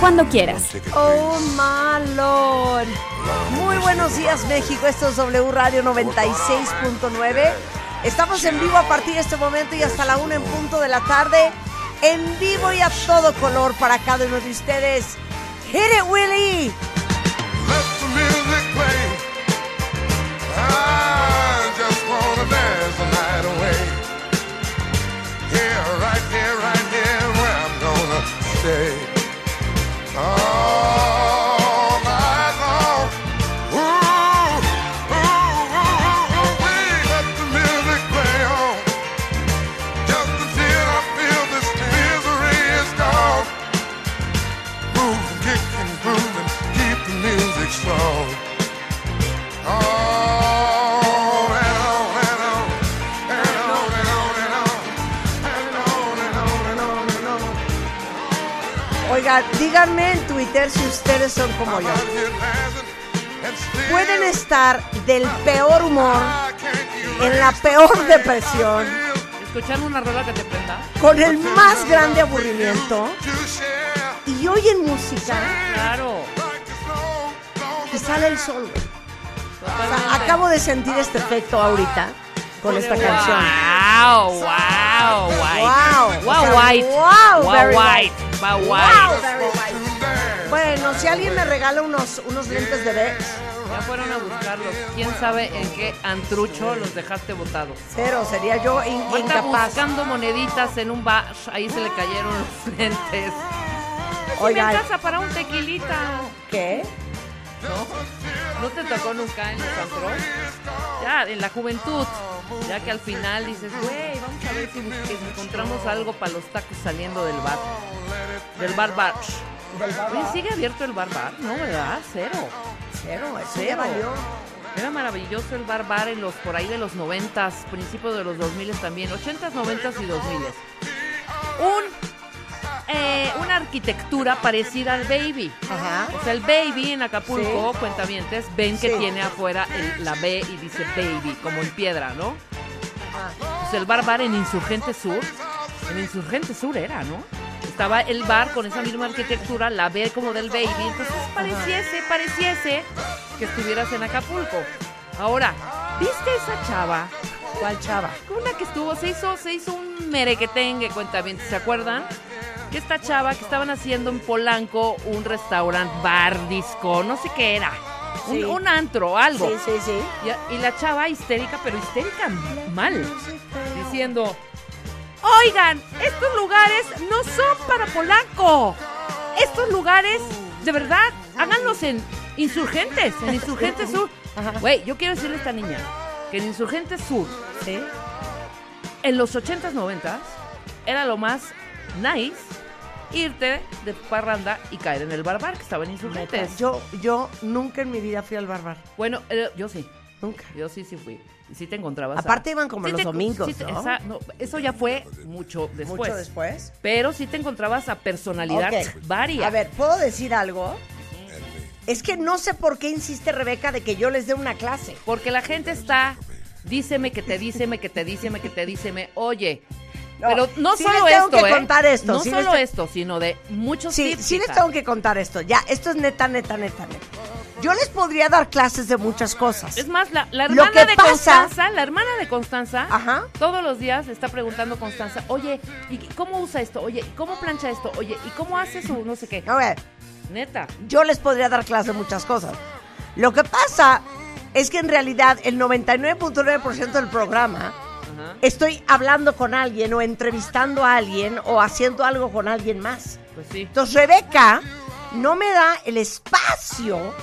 cuando quieras. Oh my lord. Muy buenos días México, esto es W Radio 96.9. Estamos en vivo a partir de este momento y hasta la una en punto de la tarde. En vivo y a todo color para cada uno de ustedes. Hit it, Willie. Let the music Oh. Díganme en Twitter si ustedes son como yo. Pueden estar del peor humor, en la peor depresión, Escuchar una rola que te prenda. con el más grande aburrimiento y oyen música Claro. y sale el sol. O sea, Totalmente. acabo de sentir este efecto ahorita con esta canción. Wow, wow, white. Wow, Wow, white. wow, Wow, very white. Wow, Wow, white. very white. Bueno, si alguien me regala unos, unos lentes de Bex, Ya fueron a buscarlos. ¿Quién sabe en qué antrucho los dejaste botados? cero, sería yo in- Ahorita incapaz. buscando moneditas en un bar, ahí se le cayeron los lentes. Oiga, casa para un tequilita. ¿Qué? ¿No? ¿No te tocó nunca en los antros? Ya, en la juventud. Ya que al final dices, güey, vamos a ver si encontramos algo para los tacos saliendo del bar. Del bar bar. ¿sigue abierto el bar bar? No, ¿verdad? Cero. Cero, Cero. Era maravilloso el bar bar en los por ahí de los noventas, principios de los 2000 también, 80s, 90s y 2000 Un eh, una arquitectura parecida al baby. Ajá. O sea, el baby en Acapulco, cuentavientes, ven que Sí. tiene afuera el- la B y dice baby, como en piedra, ¿no? Pues el bar bar en Insurgente Sur, en Insurgente Sur era, ¿no? Estaba el bar con esa misma arquitectura, la B como del baby, entonces pareciese, pareciese que estuvieras en Acapulco. Ahora, ¿viste esa chava? ¿Cuál chava? Una que estuvo, se hizo, se hizo un merequetengue, cuentavientes, ¿se acuerdan? Que esta chava que estaban haciendo en Polanco un restaurante, bar, disco, no sé qué era. Un, antro, algo. Sí, sí, sí. Y, y la chava histérica, pero histérica mal, diciendo, oigan, estos lugares no son para Polanco. Estos lugares, de verdad, háganlos en Insurgentes, en Insurgentes Sur. Güey, yo quiero decirle a esta niña que en Insurgentes Sur, ¿Sí? en los 80s, 90s, era lo más nice irte de parranda y caer en el barbar que estaba en Insurgentes. Yo, yo nunca en mi vida fui al barbar. Bueno, eh, yo sí. Nunca. Yo sí, sí fui. Y sí te encontrabas. a- Aparte iban como Sí los te- domingos, sí te- ¿no? esa- no, Eso ya fue mucho después. Mucho después. Pero sí te encontrabas a personalidad Ok. varia. A ver, ¿puedo decir algo? Es que no sé por qué insiste Rebeca de que yo les dé una clase. Porque la gente está, díceme que te díceme que te díceme que te díceme, oye. No, pero no sí solo les tengo esto, que ¿eh? contar esto, No sí solo esto, sino de muchos Sí, tips, sí les tengo que contar esto. Ya, esto es neta, neta, neta, neta. Yo les podría dar clases de muchas cosas. Es más, la, la Lo hermana que de pasa- Constanza, la hermana de Constanza, Ajá. todos los días le está preguntando a Constanza, oye, ¿y cómo usa esto? Oye, ¿y cómo plancha esto? Oye, ¿y cómo hace su no sé qué? A ver, Neta. yo les podría dar clases de muchas cosas. Lo que pasa es que en realidad el 99.9% del programa Ajá. estoy hablando con alguien o entrevistando a alguien o haciendo algo con alguien más. Pues sí. Entonces Rebeca no me da el espacio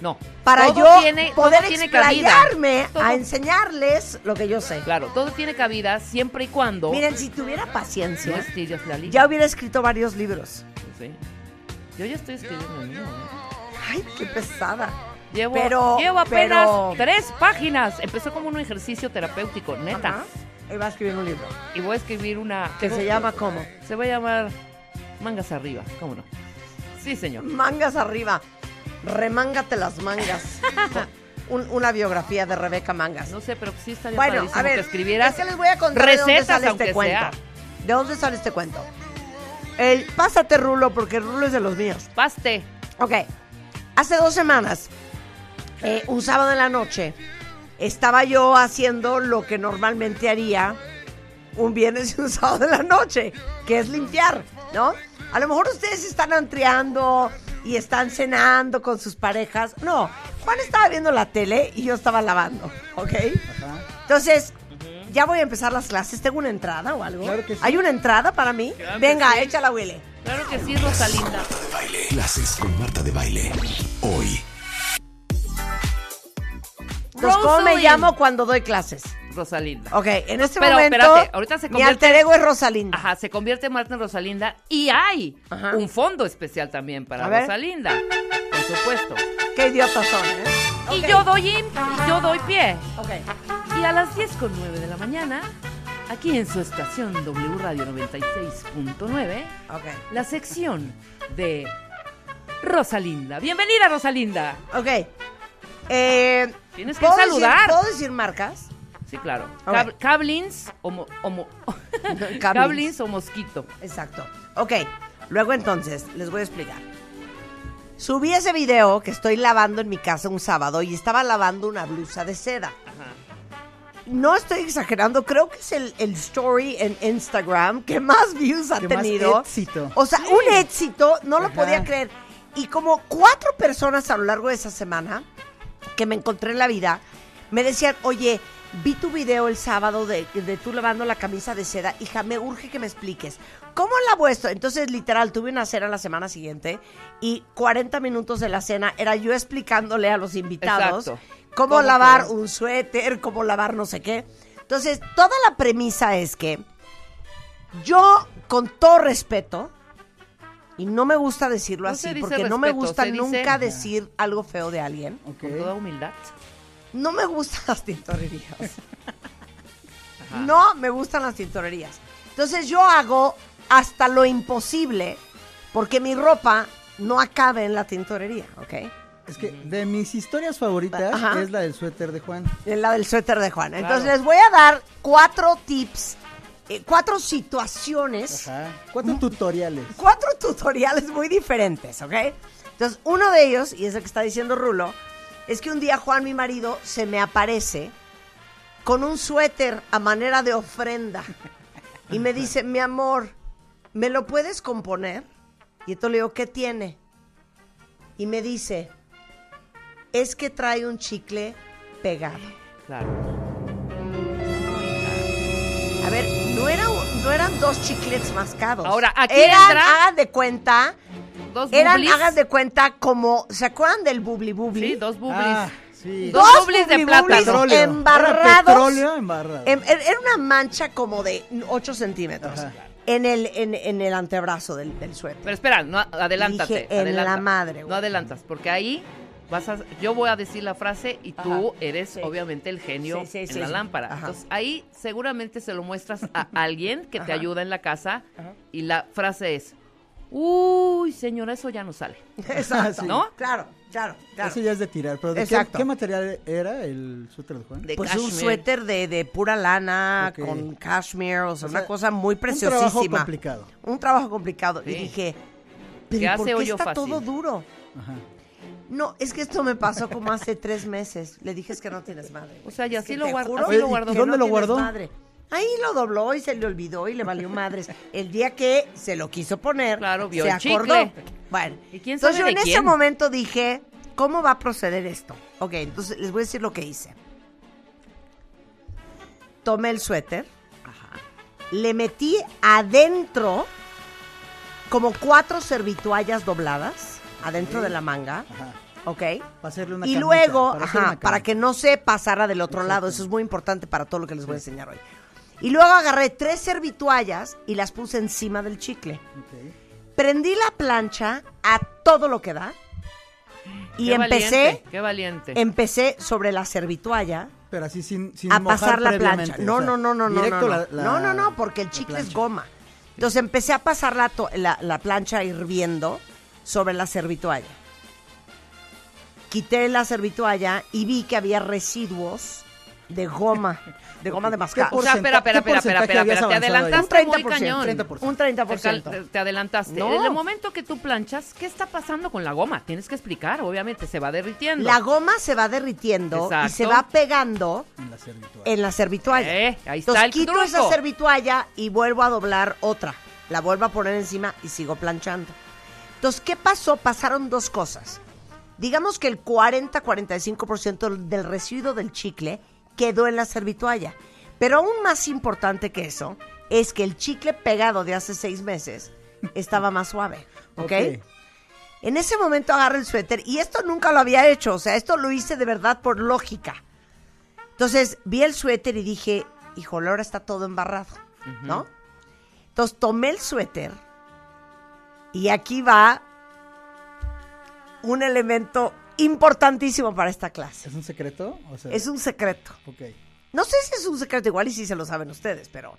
No. para Todo yo tiene- poder tiene explayarme a enseñarles lo que yo sé. Claro, todo tiene cabida siempre y cuando Miren, si tuviera paciencia, ya hubiera escrito varios libros. Sí. Yo ya estoy escribiendo el mío. ¿eh? Ay, qué pesada. Llevo, Pero- llevo apenas pero- tres páginas. Empezó como un ejercicio terapéutico, neta. Ajá. Y va a escribir un libro. Y voy a escribir una... Que se llama ¿cómo? Se va a llamar Mangas Arriba, ¿cómo no? Sí, señor. Mangas arriba. Remángate las mangas. Un- una biografía de Rebeca Mangas. No sé, pero sí estaría Bueno, a ver, que escribieras es que les voy a contar de dónde recetas, sale este cuento. sea. ¿De dónde sale este cuento? El, pásate, Rulo, porque Rulo es de los míos. Paste. Ok, hace dos semanas, eh, un sábado en la noche, estaba yo haciendo lo que normalmente haría un viernes y un sábado en la noche, que es limpiar, ¿no? A lo mejor ustedes están antreando y están cenando con sus parejas. No, Juan estaba viendo la tele y yo estaba lavando, ¿ok? Entonces, ya voy a empezar las clases. ¿Tengo una entrada o algo? Claro que sí. ¿Hay una entrada para mí? Claro Venga, sí. échala, Willy. Claro que sí, Rosalinda. de. Clases con Marta de baile. Hoy. Entonces, ¿cómo me llamo cuando doy clases? Rosalinda. Ok, en este Pero, momento espérate, ahorita se mi convierte- alter ego es Rosalinda. Ajá, se convierte Marta en Rosalinda y hay Ajá. un fondo especial también para. Rosalinda, por supuesto. Qué idiotas son, ¿eh? Y yo doy in- y yo doy pie. Ok. Y a las 10 con 9 de la mañana, aquí en su estación W Radio 96.9, Ok. la sección de Rosalinda. Bienvenida, Rosalinda. Ok. Eh, Tienes que ¿puedo decir- saludar. ¿Puedo decir marcas? Sí, claro. Ok. Cab- cablins o, mo- o mo- Cablins. cablins o mosquito. Exacto. Ok. Luego entonces, les voy a explicar. Subí ese video que estoy lavando en mi casa un sábado y estaba lavando una blusa de seda. Ajá. No estoy exagerando, creo que es el, el story en Instagram que más views ha Que más tenido. éxito. O sea, un éxito, no lo podía creer. Y como cuatro personas a lo largo de esa semana que me encontré en la vida, me decían, oye, vi tu video el sábado de, de tú lavando la camisa de seda, hija, me urge que me expliques. ¿Cómo lavo esto? Entonces, literal, tuve una cena la semana siguiente y 40 minutos de la cena era yo explicándole a los invitados Exacto. cómo, ¿Cómo lavar un suéter, cómo lavar no sé qué. Entonces, toda la premisa es que yo, con todo respeto, y no me gusta decirlo No así, porque no me gusta dice- nunca decir algo feo de alguien, Ok. Con toda humildad. no me gustan las tintorerías. No me gustan las tintorerías. Entonces yo hago hasta lo imposible porque mi ropa no acabe en la tintorería, ¿ok? Es que de mis historias favoritas Ajá. es la del suéter de Juan. En la del suéter de Juan. Entonces Claro. les voy a dar cuatro tips, eh, cuatro situaciones, Ajá. Cuatro tutoriales. cuatro tutoriales muy diferentes, ¿ok? Entonces uno de ellos, y es el que está diciendo Rulo, es que un día Juan, mi marido, se me aparece con un suéter a manera de ofrenda y me dice, mi amor, ¿me lo puedes componer? Y entonces le digo, ¿qué tiene? Y me dice, es que trae un chicle pegado. Claro. A ver, no, era, no eran dos chiclets mascados. Ahora, aquí eran, entra- hagan de cuenta, Dos eran, bublis. hagan de cuenta como, ¿se acuerdan del bubli bubli? Sí, dos bublis. Ah, sí. Dos Dos bublis de plátano. embarrados. Era petróleo embarrado. Em- er- Era una mancha como de 8 centímetros Ajá. en el, en, en el antebrazo del, del suéter. Pero espera, no, adelántate. Dije, en adelanta. la madre, güey. No adelantas, porque ahí vas a, yo voy a decir la frase y tú Ajá, eres sí. obviamente el genio Sí, sí, en sí, la sí. lámpara. Ajá. Entonces ahí seguramente se lo muestras a alguien que te Ajá. ayuda en la casa Ajá. y la frase es, uy señora, eso ya no sale. Exacto. Sí. ¿No? Claro, claro, claro. Eso ya es de tirar. ¿Pero de qué, Exacto. qué material era el suéter de Juan? De Pues un suéter de, de pura lana, con cashmere, o sea, O una cosa muy un preciosísima. trabajo complicado. Un trabajo complicado. Y dije, pero ¿y hace ¿por qué está fácil. todo duro? Ajá. No, es que esto me pasó como hace tres meses. Le dije, es que no tienes madre. O sea, y así lo guardo- juro así lo guardó. no ¿Dónde lo tienes guardó? madre. Ahí lo dobló y se le olvidó y le valió madres. El día que se lo quiso poner, Claro, vio se el acordó. chicle. Bueno, ¿Y quién entonces sabe yo de en ese momento dije, ¿cómo va a proceder esto? Ok, entonces les voy a decir lo que hice. Tomé el suéter, Ajá. le metí adentro como cuatro servituallas dobladas adentro de la manga, Ajá. ¿Ok? Para hacerle una y luego, para hacer ajá, una para camita. que no se pasara del otro lado, eso es muy importante para todo lo que les voy a enseñar hoy. Y luego agarré tres servituallas y las puse encima del chicle. Prendí la plancha a todo lo que da Y Qué empecé, valiente, qué valiente. empecé sobre la servitualla Pero así sin, sin a mojar pasar la plancha. o No, sea, no, no, no, no, directo no, la- no. la- no, no, no, porque el chicle es goma. Entonces empecé a pasar la, to- la, la plancha hirviendo sobre la servitualla. Quité la servitualla y vi que había residuos de goma, de goma de mascar. ¿Qué o sea, espera, espera, espera, espera, espera, porcentaje te ahí? adelantaste Un muy 30%, cañón. 30%. Un Te, 30%. cal- te adelantaste. No. En el momento que tú planchas, ¿qué está pasando con la goma? Tienes que explicar, obviamente, se va derritiendo. La goma se va derritiendo y se va pegando En la servitualla. en la servitualla. Eh, ahí está Entonces el quito truco. esa servitualla y vuelvo a doblar otra. La vuelvo a poner encima y sigo planchando. Entonces, ¿qué pasó? Pasaron dos cosas. Digamos que el 40-45% del residuo del chicle quedó en la servitualla. Pero aún más importante que eso es que el chicle pegado de hace seis meses estaba más suave. ¿ok? En ese momento agarro el suéter y esto nunca lo había hecho, o sea, esto lo hice de verdad por lógica. Entonces vi el suéter y dije, híjole, ahora está todo embarrado, ¿no? Entonces tomé el suéter y aquí va un elemento importantísimo para esta clase. ¿Es un secreto? O sea, Es un secreto. Ok. No sé si es un secreto igual y si se lo saben ustedes, pero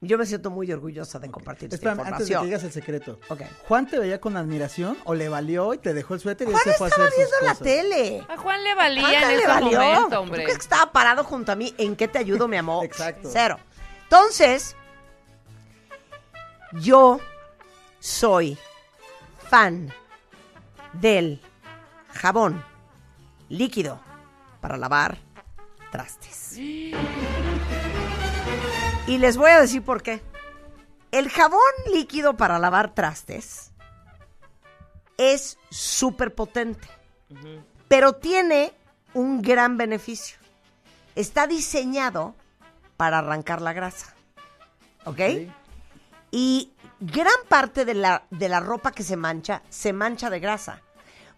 yo me siento muy orgullosa de compartir esta Espérame, antes de que información. digas el secreto. Ok. ¿Juan te veía con admiración o le valió y te dejó el suéter y Juan se fue a estaba sus viendo la cosas? tele. A Juan le valía ¿Cuánto en le ese valió? momento, ¿Tú hombre. crees que estaba parado junto a mí? ¿En qué te ayudo, mi amor? Exacto. Cero. Entonces, yo soy fan del jabón líquido para lavar trastes. Y les voy a decir por qué. El jabón líquido para lavar trastes es súper potente, pero tiene un gran beneficio. Está diseñado para arrancar la grasa. ¿Ok? Y gran parte de la, de la ropa que se mancha, se mancha de grasa.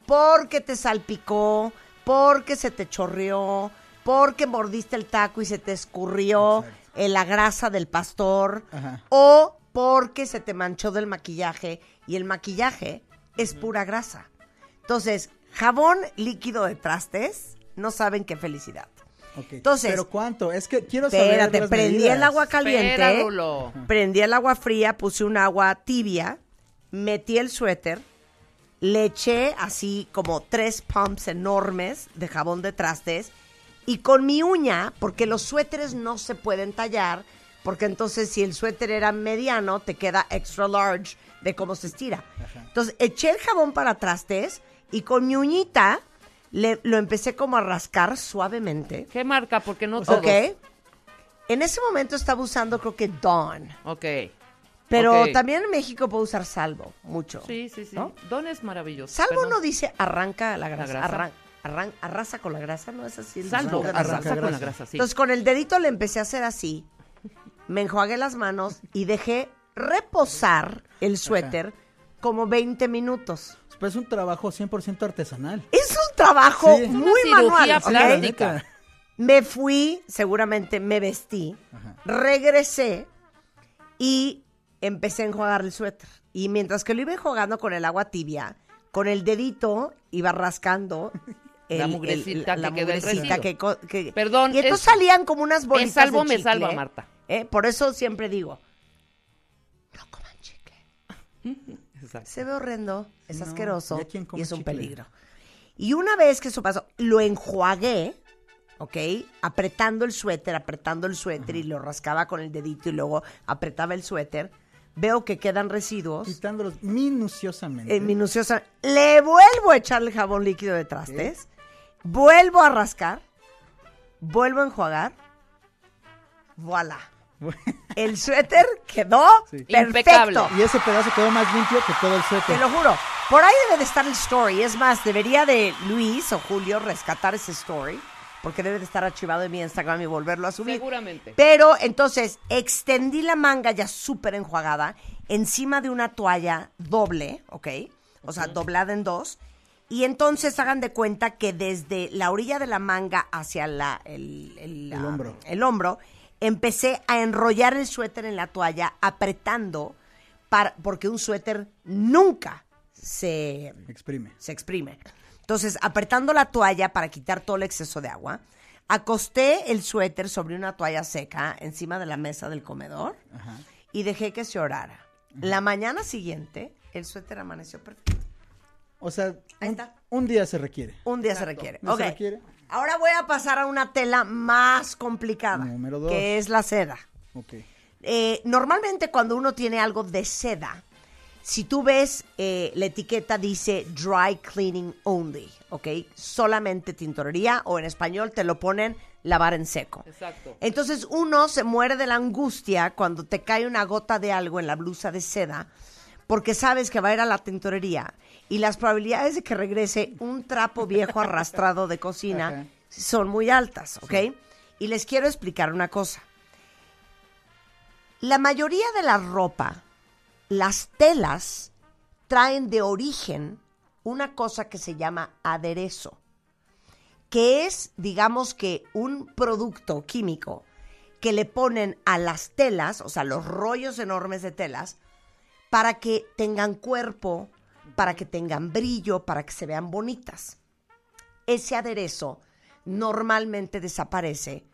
Porque te salpicó, porque se te chorreó, porque mordiste el taco y se te escurrió en la grasa del pastor, Ajá. o porque se te manchó del maquillaje y el maquillaje es pura grasa. Entonces, jabón líquido de trastes, no saben qué felicidad. Entonces- ¿Pero cuánto? Es que quiero saber Espérate, las prendí medidas. el agua caliente. Prendí el agua fría, puse un agua tibia, metí el suéter, le eché así como tres pumps enormes de jabón de trastes y con mi uña, porque los suéteres no se pueden tallar, porque entonces si el suéter era mediano, te queda extra large de cómo se estira. Entonces eché el jabón para trastes y con mi uñita le, lo empecé como a rascar suavemente. ¿Qué marca? Porque no todos. Ok. En ese momento estaba usando creo que Dawn. Ok. Pero Ok. también en México puedo usar Salvo, mucho. Sí, sí, sí. ¿No? Don es maravilloso. Salvo no dice arranca la grasa. grasa. arran- arran- arrasa con la grasa, ¿no es así? el Salvo, slogan de arranca arranca Salvo? con la grasa. sí. Entonces con el dedito le empecé a hacer así, me enjuagué las manos y dejé reposar el suéter como 20 minutos. Pues es un trabajo 100% artesanal. Es un trabajo Sí. Es una muy cirugía manual. ¿ok? plástica. Neta. Me fui, seguramente me vestí, Ajá. regresé y empecé a enjuagar el suéter. Y mientras que lo iba enjuagando con el agua tibia, con el dedito iba rascando La mugrecita que la queda el mugrecita que que- Perdón, Y entonces es- salían como unas bolitas es salvo, de me chicle. salva, Marta. ¿eh? Por eso siempre digo, no coman chicle. Exacto. Se ve horrendo, es No, asqueroso ¿ya quién come y es un chicle? peligro. Y una vez que eso pasó, lo enjuagué, ¿ok? Apretando el suéter, apretando el suéter y lo rascaba con el dedito y luego apretaba el suéter. Veo que quedan residuos. Quitándolos minuciosamente. eh, minuciosa. Le vuelvo a echar el jabón líquido de trastes. Vuelvo a rascar. Vuelvo a enjuagar. Voilà. El suéter quedó Sí. perfecto. Impecable. y ese pedazo quedó más limpio que todo el Te suéter. lo juro. Por ahí debe de estar el story. Es más, debería de Luis o Julio rescatar ese story. Porque debe de estar archivado en mi Instagram y volverlo a subir. Seguramente. Pero entonces extendí la manga ya súper enjuagada encima de una toalla doble, ¿ok? O sea, doblada en dos. Y entonces hagan de cuenta que desde la orilla de la manga hacia la, el, el, El ah, hombro. el hombro, empecé a enrollar el suéter en la toalla, apretando, para, porque un suéter nunca se Exprime. se exprime. Entonces, apretando la toalla para quitar todo el exceso de agua, acosté el suéter sobre una toalla seca encima de la mesa del comedor y dejé que se orara. La mañana siguiente, el suéter amaneció perfecto. O sea, Ahí un, está. un día se requiere. Un día se requiere. ¿No se Ok. requiere? Ahora voy a pasar a una tela más complicada, Número dos. que es la seda. Ok. Eh, normalmente cuando uno tiene algo de seda, si tú ves eh, la etiqueta dice dry cleaning only, ¿ok? Solamente tintorería o en español te lo ponen lavar en seco. Exacto. Entonces uno se muere de la angustia cuando te cae una gota de algo en la blusa de seda porque sabes que va a ir a la tintorería y las probabilidades de que regrese un trapo viejo arrastrado de cocina son muy altas, ¿ok? Y les quiero explicar una cosa. La mayoría de la ropa, las telas, traen de origen una cosa que se llama aderezo, que es, digamos que, un producto químico que le ponen a las telas, o sea, los rollos enormes de telas, para que tengan cuerpo, para que tengan brillo, para que se vean bonitas. Ese aderezo normalmente desaparece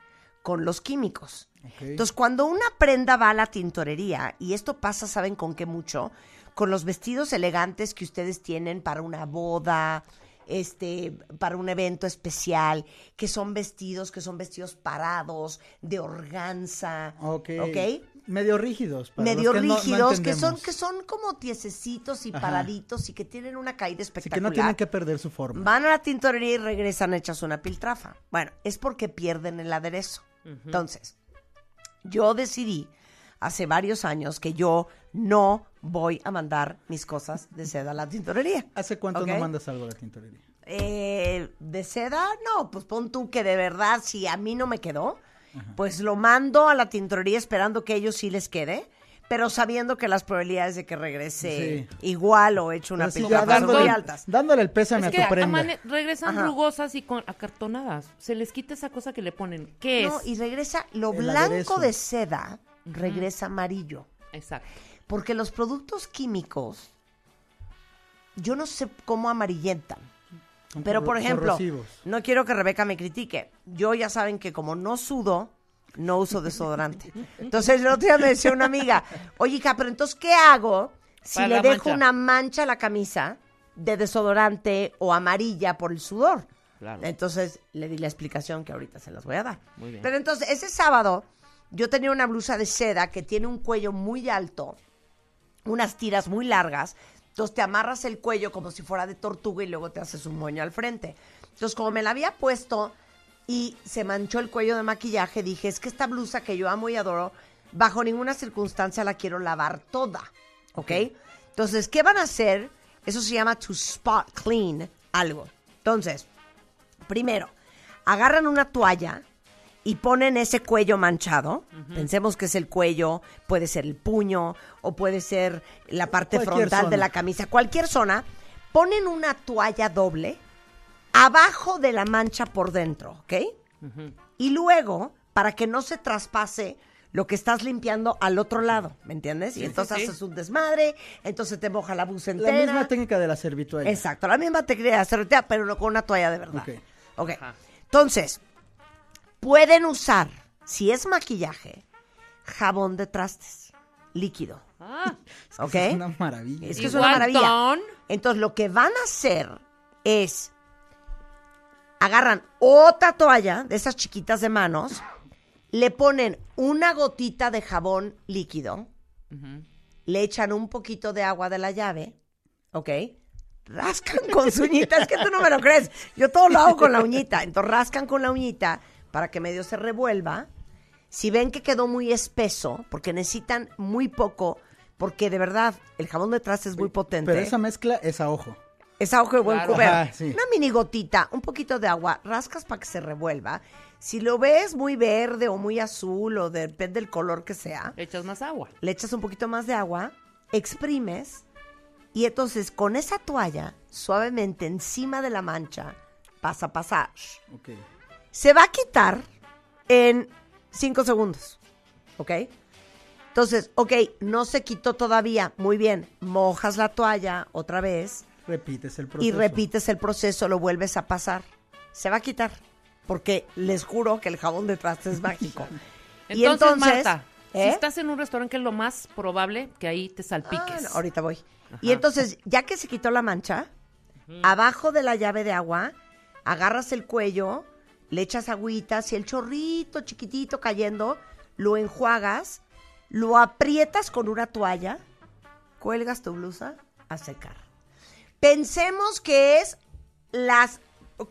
con los químicos. Entonces, cuando una prenda va a la tintorería, y esto pasa, ¿saben con qué mucho? Con los vestidos elegantes que ustedes tienen para una boda, este, para un evento especial, que son vestidos, que son vestidos parados, de organza, Ok. ¿ok? Medio rígidos. para Medio que no- no rígidos, que son, que son como tiesecitos y Ajá. paraditos y que tienen una caída Así que espectacular. no tienen que perder su forma. Van a la tintorería y regresan hechas una piltrafa. Bueno, es porque pierden el aderezo. Entonces, yo decidí hace varios años que yo no voy a mandar mis cosas de seda a la tintorería. ¿Hace cuánto no mandas algo a la tintorería? Eh, ¿De seda? No, pues pon tú que de verdad, si a mí no me quedó, pues lo mando a la tintorería esperando que a ellos sí les quede, pero sabiendo que las probabilidades de que regrese Sí. igual o hecho una piltrafa son muy dándole, altas. dándole el pésame Es que a tu prenda. regresan Ajá. rugosas y con acartonadas. Se les quita esa cosa que le ponen. ¿Qué No, es? y regresa, lo El blanco aderezo. de seda regresa amarillo. Exacto. Porque los productos químicos, yo no sé cómo amarillentan. Son Pero, por ejemplo, corrosivos. no quiero que Rebeca me critique. Yo ya saben que como no sudo, no uso desodorante. Entonces, el otro día me decía una amiga, oye, hija, pero entonces, ¿qué hago si Para le dejo mancha. una mancha a la camisa de desodorante o amarilla por el sudor? Claro. Entonces, le di la explicación que ahorita se las voy a dar. Muy bien. Pero entonces, ese sábado, yo tenía una blusa de seda que tiene un cuello muy alto, unas tiras muy largas. Entonces te amarras el cuello como si fuera de tortuga y luego te haces un moño al frente. Entonces, como me la había puesto y se manchó el cuello de maquillaje, dije, es que esta blusa que yo amo y adoro, bajo ninguna circunstancia la quiero lavar toda. ¿Ok? Entonces, ¿qué van a hacer? Eso se llama to spot clean algo. Entonces, primero, agarran una toalla y ponen ese cuello manchado. Pensemos que es el cuello, puede ser el puño o puede ser la parte Cualquier frontal de la camisa, cualquier zona. Ponen una toalla doble abajo de la mancha por dentro, ¿ok? Y luego, para que no se traspase lo que estás limpiando al otro lado, ¿me entiendes? y entonces sí. haces un desmadre, entonces te moja la La entera. misma técnica de la servitualla. Exacto, la misma técnica de hacer pero no con una toalla de verdad. Ok. Ok. Ajá. Entonces, pueden usar, si es maquillaje, jabón de trastes, líquido. Ah, Es. Es una maravilla. Es que es una maravilla. Ton. Entonces, lo que van a hacer es agarran otra toalla de esas chiquitas de manos, le ponen una gotita de jabón líquido, le echan un poquito de agua de la llave, ¿ok? Rascan con su uñita, es que tú no me lo crees. Yo todo lo hago con la uñita. Entonces rascan con la uñita para que medio se revuelva. Si ven que quedó muy espeso, porque necesitan muy poco, porque de verdad el jabón de trastes es muy potente. Pero esa mezcla es a ojo. Es ojo de buen Claro. cubero. Ajá, sí. Una mini gotita, un poquito de agua, rascas para que se revuelva. Si lo ves muy verde o muy azul o depende del color que sea, Echas más agua. le echas un poquito más de agua, exprimes y entonces con esa toalla suavemente encima de la mancha vas a pasar. Ok. Se va a quitar en cinco segundos. ¿Ok? Entonces, ok, no se quitó todavía. Muy bien. Mojas la toalla otra vez. Repites el y proceso. repites el proceso, lo vuelves a pasar. Se va a quitar. Porque les juro que el jabón de traste es mágico. Y Entonces, Marta, si ¿eh? estás en un restaurante, que es lo más probable que ahí te Ah, salpiques. no, ahorita voy. Y entonces, ya que se quitó la mancha, abajo de la llave de agua, agarras el cuello, le echas agüitas y el chorrito chiquitito cayendo, lo enjuagas, lo aprietas con una toalla, cuelgas tu blusa a secar. Pensemos que es las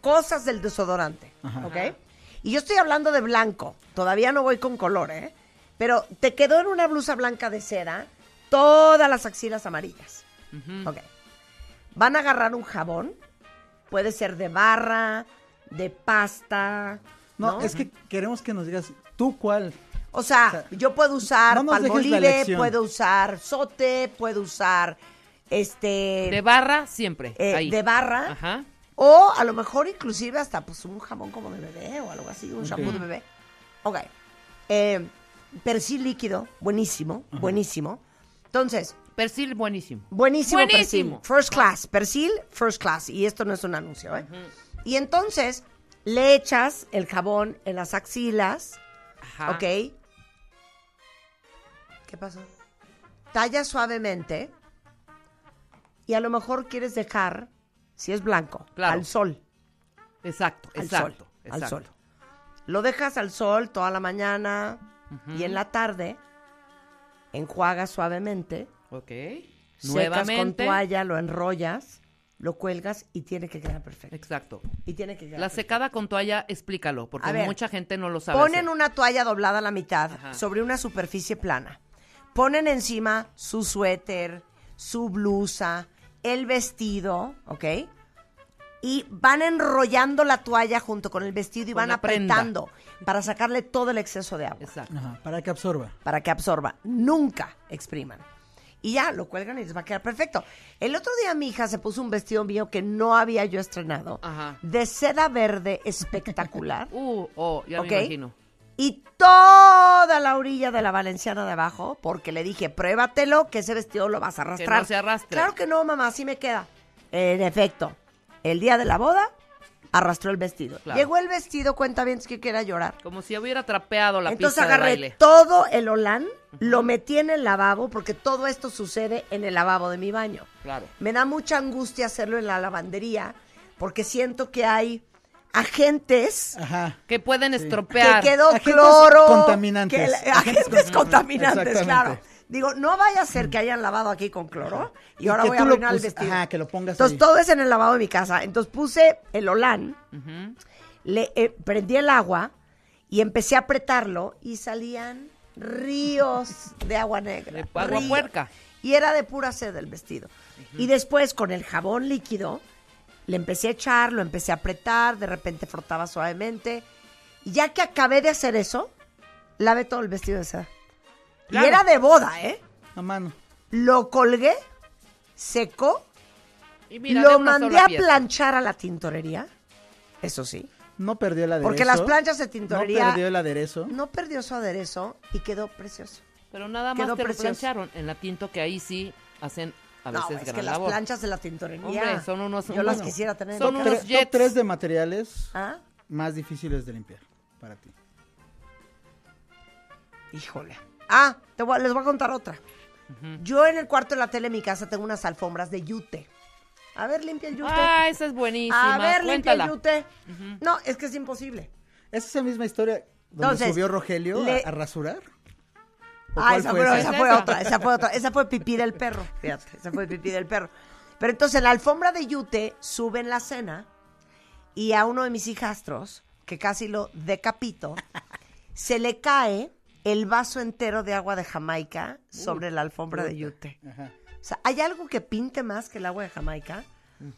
cosas del desodorante, ¿ok? Y yo estoy hablando de blanco, todavía no voy con color, ¿eh? Pero te quedó en una blusa blanca de seda todas las axilas amarillas. Ok. Van a agarrar un jabón, puede ser de barra, de pasta. No, No, es que queremos que nos digas tú cuál. O sea, o sea, yo puedo usar no palmolive, puedo usar sote, puedo usar este De barra, siempre. eh, ahí. de barra. Ajá. O a lo mejor inclusive hasta pues un jabón como de bebé o algo así, un Ok. shampoo de bebé. Ok. Eh, persil líquido, buenísimo, buenísimo. Entonces, Persil, buenísimo. buenísimo, Buenísimo. persil. First class, persil, first class. Y esto no es un anuncio, ¿eh? Y entonces le echas el jabón en las axilas, Ajá. ¿ok? ¿Qué pasó? Talla suavemente y a lo mejor quieres dejar, si es blanco, Claro. al sol. Exacto, al exacto. sol, al exacto. sol. Lo dejas al sol toda la mañana y en la tarde enjuagas suavemente, Ok. secas con toalla, lo enrollas, lo cuelgas y tiene que quedar perfecto. Exacto. Y tiene que quedar La perfecto. secada con toalla, explícalo, porque ver, mucha gente no lo sabe. Ponen hacer. una toalla doblada a la mitad Ajá. sobre una superficie plana. Ponen encima su suéter, su blusa, el vestido, ¿ok? Y van enrollando la toalla junto con el vestido y Con van prenda. apretando para sacarle todo el exceso de agua. Exacto. Ajá, para que absorba. para que absorba. Nunca expriman. Y ya, lo cuelgan y les va a quedar perfecto. El otro día mi hija se puso un vestido mío que no había yo estrenado. Ajá. De seda verde espectacular. Uh, oh, ya ¿ok? me imagino. Y toda la orilla de la valenciana de abajo, porque le dije, pruébatelo, que ese vestido lo vas a arrastrar. no se arrastre. Claro que no, mamá, así me queda. En efecto, el día de la boda, arrastró el vestido. Claro. Llegó el vestido, cuenta bien, es que quiera llorar. Como si hubiera trapeado la Entonces pista de agarré baile. todo el olán, lo metí en el lavabo, porque todo esto sucede en el lavabo de mi baño. Claro. Me da mucha angustia hacerlo en la lavandería, porque siento que hay agentes Ajá. Que pueden que estropear. quedó Agentes cloro. contaminantes. que- Agentes agentes con- contaminantes, claro. Digo, no vaya a ser que hayan lavado aquí con cloro y, Y ahora que voy a arruinar el vestido. ajá, que lo pongas Entonces ahí. todo es en el lavabo de mi casa. Entonces puse el olán, le eh, prendí el agua y empecé a apretarlo y salían ríos de agua negra. De agua ríos. puerca. Y era de pura sed el vestido. Y después con el jabón líquido le empecé a echar, lo empecé a apretar, de repente frotaba suavemente. Y ya que acabé de hacer eso, lavé todo el vestido de seda. Claro. Y era de boda, ¿eh? A mano. Lo colgué, secó, Y mira, lo mandé a pieza. planchar a la tintorería. Eso sí. No perdió el aderezo. Porque las planchas de tintorería No perdió el aderezo. no perdió su aderezo y quedó precioso. Pero nada más Quedó lo plancharon. En la tinto que ahí sí hacen a No, veces es gran que las planchas de la tintorería. Hombre, son unos- Yo las quisiera tener. son en unos casa. Tre- jets. top 3 de materiales ¿Ah? más difíciles de limpiar para ti. Híjole. Ah, te voy les voy a contar otra. Yo en el cuarto de la tele de mi casa tengo unas alfombras de yute. A ver, limpia el yute. Ah, esa es buenísima. a ver, limpia el yute. No, es que es imposible. ¿Es esa misma historia donde Entonces, subió Rogelio a, rasurar? ¿O Ah, esa, fue esa? otra, esa fue otra. Esa fue pipí del perro, fíjate, esa fue pipí del perro. Pero entonces en la alfombra de yute suben la cena y a uno de mis hijastros, que casi lo decapito, se le cae el vaso entero de agua de Jamaica sobre la alfombra de yute. Ajá. O sea, ¿hay algo que pinte más que el agua de Jamaica?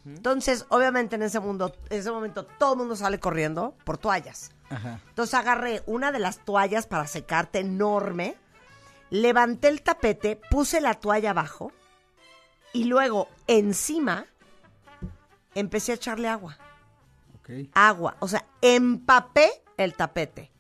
Entonces, obviamente en ese mundo, en ese momento todo el mundo sale corriendo por toallas. Ajá. Entonces agarré una de las toallas para secarte enorme, levanté el tapete, puse la toalla abajo y luego encima empecé a echarle agua. Ok. Agua, o sea, empapé el tapete.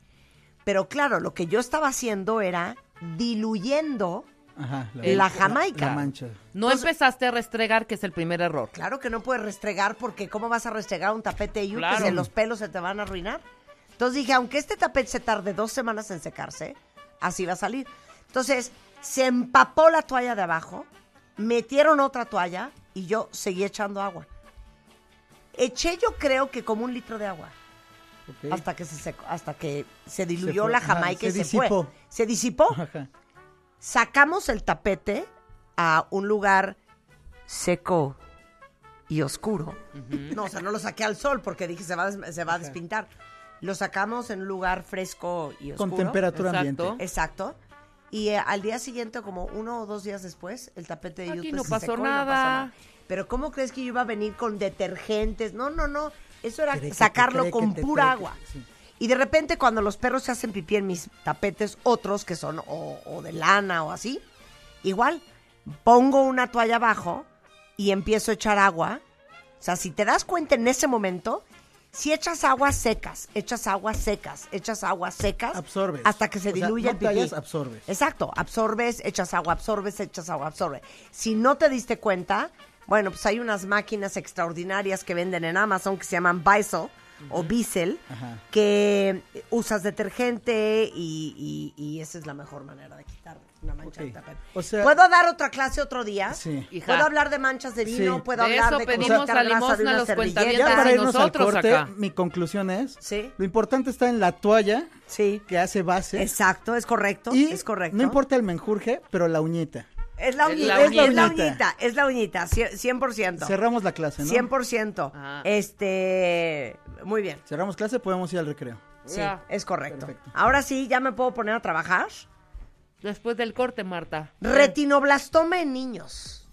Pero claro, lo que yo estaba haciendo era diluyendo Ajá, La Jamaica. La, mancha. No empezaste a restregar, que es el primer error. Claro que no puedes restregar porque ¿cómo vas a restregar un tapete y Claro. que se- los pelos se te van a arruinar? Entonces dije, aunque este tapete se tarde dos semanas en secarse, así va a salir. Entonces se empapó la toalla de abajo, metieron otra toalla y yo seguí echando agua. Eché yo creo que como un litro de agua Ok. hasta que se secó, hasta que se diluyó la ajá, jamaica y se se, fue. disipó. Se disipó. Ajá. Sacamos el tapete a un lugar seco y oscuro. No, o sea, no lo saqué al sol porque dije se va, a se va a despintar. Lo sacamos en un lugar fresco y oscuro. Con temperatura Exacto. ambiente. Exacto. Y eh, al día siguiente, como uno o dos días después, el tapete de Aquí Utah no se pasó secó y no nada. Pero ¿cómo crees que yo iba a venir con detergentes? No, no, no. Eso era sacarlo con te pura agua. sí. Y de repente cuando los perros se hacen pipí en mis tapetes, otros que son o, o de lana o así, igual, pongo una toalla abajo y empiezo a echar agua. O sea, si te das cuenta en ese momento, si echas aguas secas, echas aguas secas, echas aguas secas, Absorbes. hasta que se O sea, diluye no el pipí. tallas, absorbes. Exacto, absorbes, echas agua, absorbes, echas agua, absorbes. Si no te diste cuenta, bueno, pues hay unas máquinas extraordinarias que venden en Amazon que se llaman O Bissell, Ajá. que usas detergente y, y- y esa es la mejor manera de quitar una mancha de tapete. O sea- ¿Puedo dar otra clase otro día? Sí. Hija. ¿Puedo hablar de manchas de vino? Sí. ¿Puedo De hablar eso de pedimos la de limosna a una los servilleta? cuentavientes. Ya para de irnos al nosotros corte, acá. mi conclusión es, Sí. lo importante está en la toalla Sí. que hace base Exacto, es correcto, y es correcto. no importa el menjurje, pero la uñita. Es la uñita, es la uñita. es la uñita, cien- 100%. Cerramos la clase, ¿no? 100%. Ah. Este, muy bien. Cerramos clase, podemos ir al recreo. Sí, Ya. es correcto. Perfecto. Ahora sí, ya me puedo poner a trabajar. Después del corte, Marta. Retinoblastoma en niños.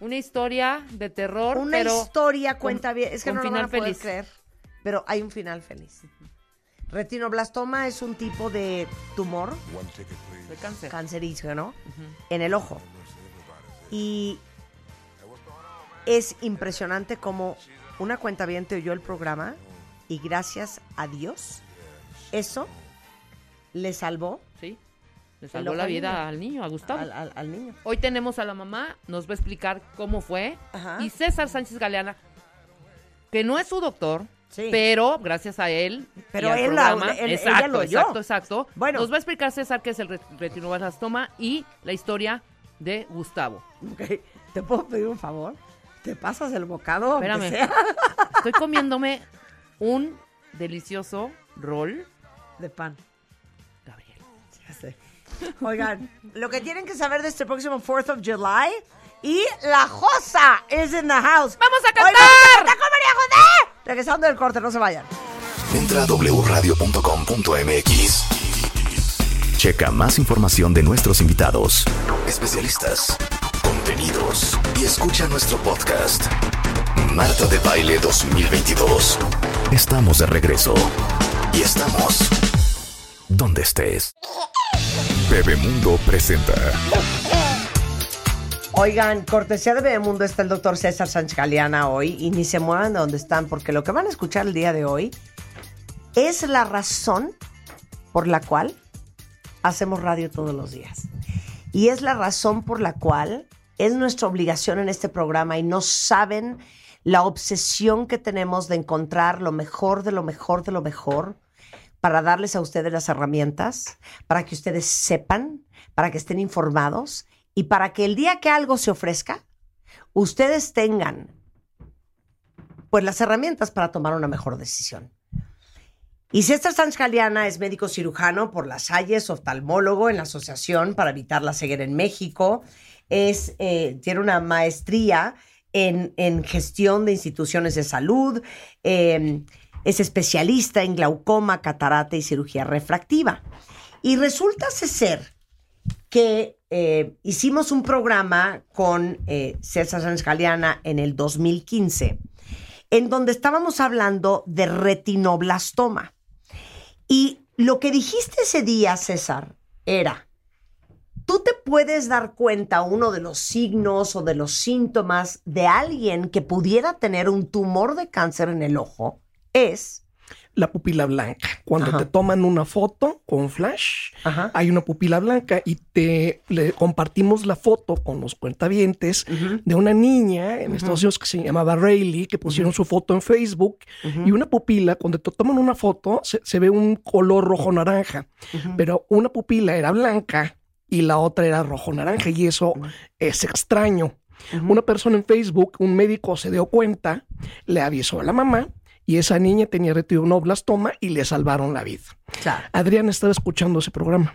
Una historia de terror, Una pero historia cuenta bien. Es que no lo van final a poder feliz. creer, pero hay un final feliz. Retinoblastoma es un tipo de tumor de cáncer. cancerígeno en el ojo. Y es impresionante como una cuenta bien te oyó el programa y gracias a Dios eso le salvó Sí. Le salvó la vida niño. al niño, a Gustavo. al, al- al niño. Hoy tenemos a la mamá, nos va a explicar cómo fue. Ajá. Y César Sánchez Galeana, que no es su doctor, Sí. pero gracias a él. y Pero al él la- programa- ella exacto, lo oyó. exacto, exacto. Bueno. Nos va a explicar César qué es el re- retinoblastoma y la historia de Gustavo. Ok, ¿Te puedo pedir un favor? ¿Te pasas el bocado? Espérame. sea Estoy comiéndome un delicioso rol. De pan. Gabriel. Ya sé. Oigan, lo que tienen que saber de este próximo 4th of July y la Josa is in the house. ¡Vamos a cantar! ¡Canta con María José! Regresando del corte, no se vayan. Entra a wradio.com.mx. Checa más información de nuestros invitados, especialistas, contenidos y escucha nuestro podcast. Marta de Baile 2022. Estamos de regreso. Y estamos donde estés. Bebemundo presenta. Oigan, cortesía de Bebemundo está el doctor César Sánchez Galeana hoy y ni se muevan de donde están porque lo que van a escuchar el día de hoy es la razón por la cual hacemos radio todos los días. Y es la razón por la cual es nuestra obligación en este programa y no saben la obsesión que tenemos de encontrar lo mejor de lo mejor de lo mejor para darles a ustedes las herramientas, para que ustedes sepan, para que estén informados y para que el día que algo se ofrezca, ustedes tengan pues las herramientas para tomar una mejor decisión. Y César Sánchez es médico cirujano por las Salles, oftalmólogo en la Asociación para Evitar la Ceguera en México. Es, eh, tiene una maestría en, en gestión de instituciones de salud. eh, es especialista en glaucoma, catarata y cirugía refractiva. Y resulta ser que eh, hicimos un programa con eh, César Sánchez en el 2015, en donde estábamos hablando de retinoblastoma. Y lo que dijiste ese día, César, era, tú te puedes dar cuenta uno de los signos o de los síntomas de alguien que pudiera tener un tumor de cáncer en el ojo, es la pupila blanca. Cuando Ajá. te toman una foto con flash, Ajá. hay una pupila blanca y te le compartimos la foto con los cuentavientes de una niña en Estados Unidos que se llamaba Rayleigh, que pusieron su foto en Facebook. Y una pupila, cuando te toman una foto, se, se ve un color rojo naranja, pero una pupila era blanca y la otra era rojo naranja y eso es extraño. Una persona en Facebook, un médico se dio cuenta, le avisó a la mamá y esa niña tenía retinoblastoma y le salvaron la vida. Claro. Adrián estaba escuchando ese programa.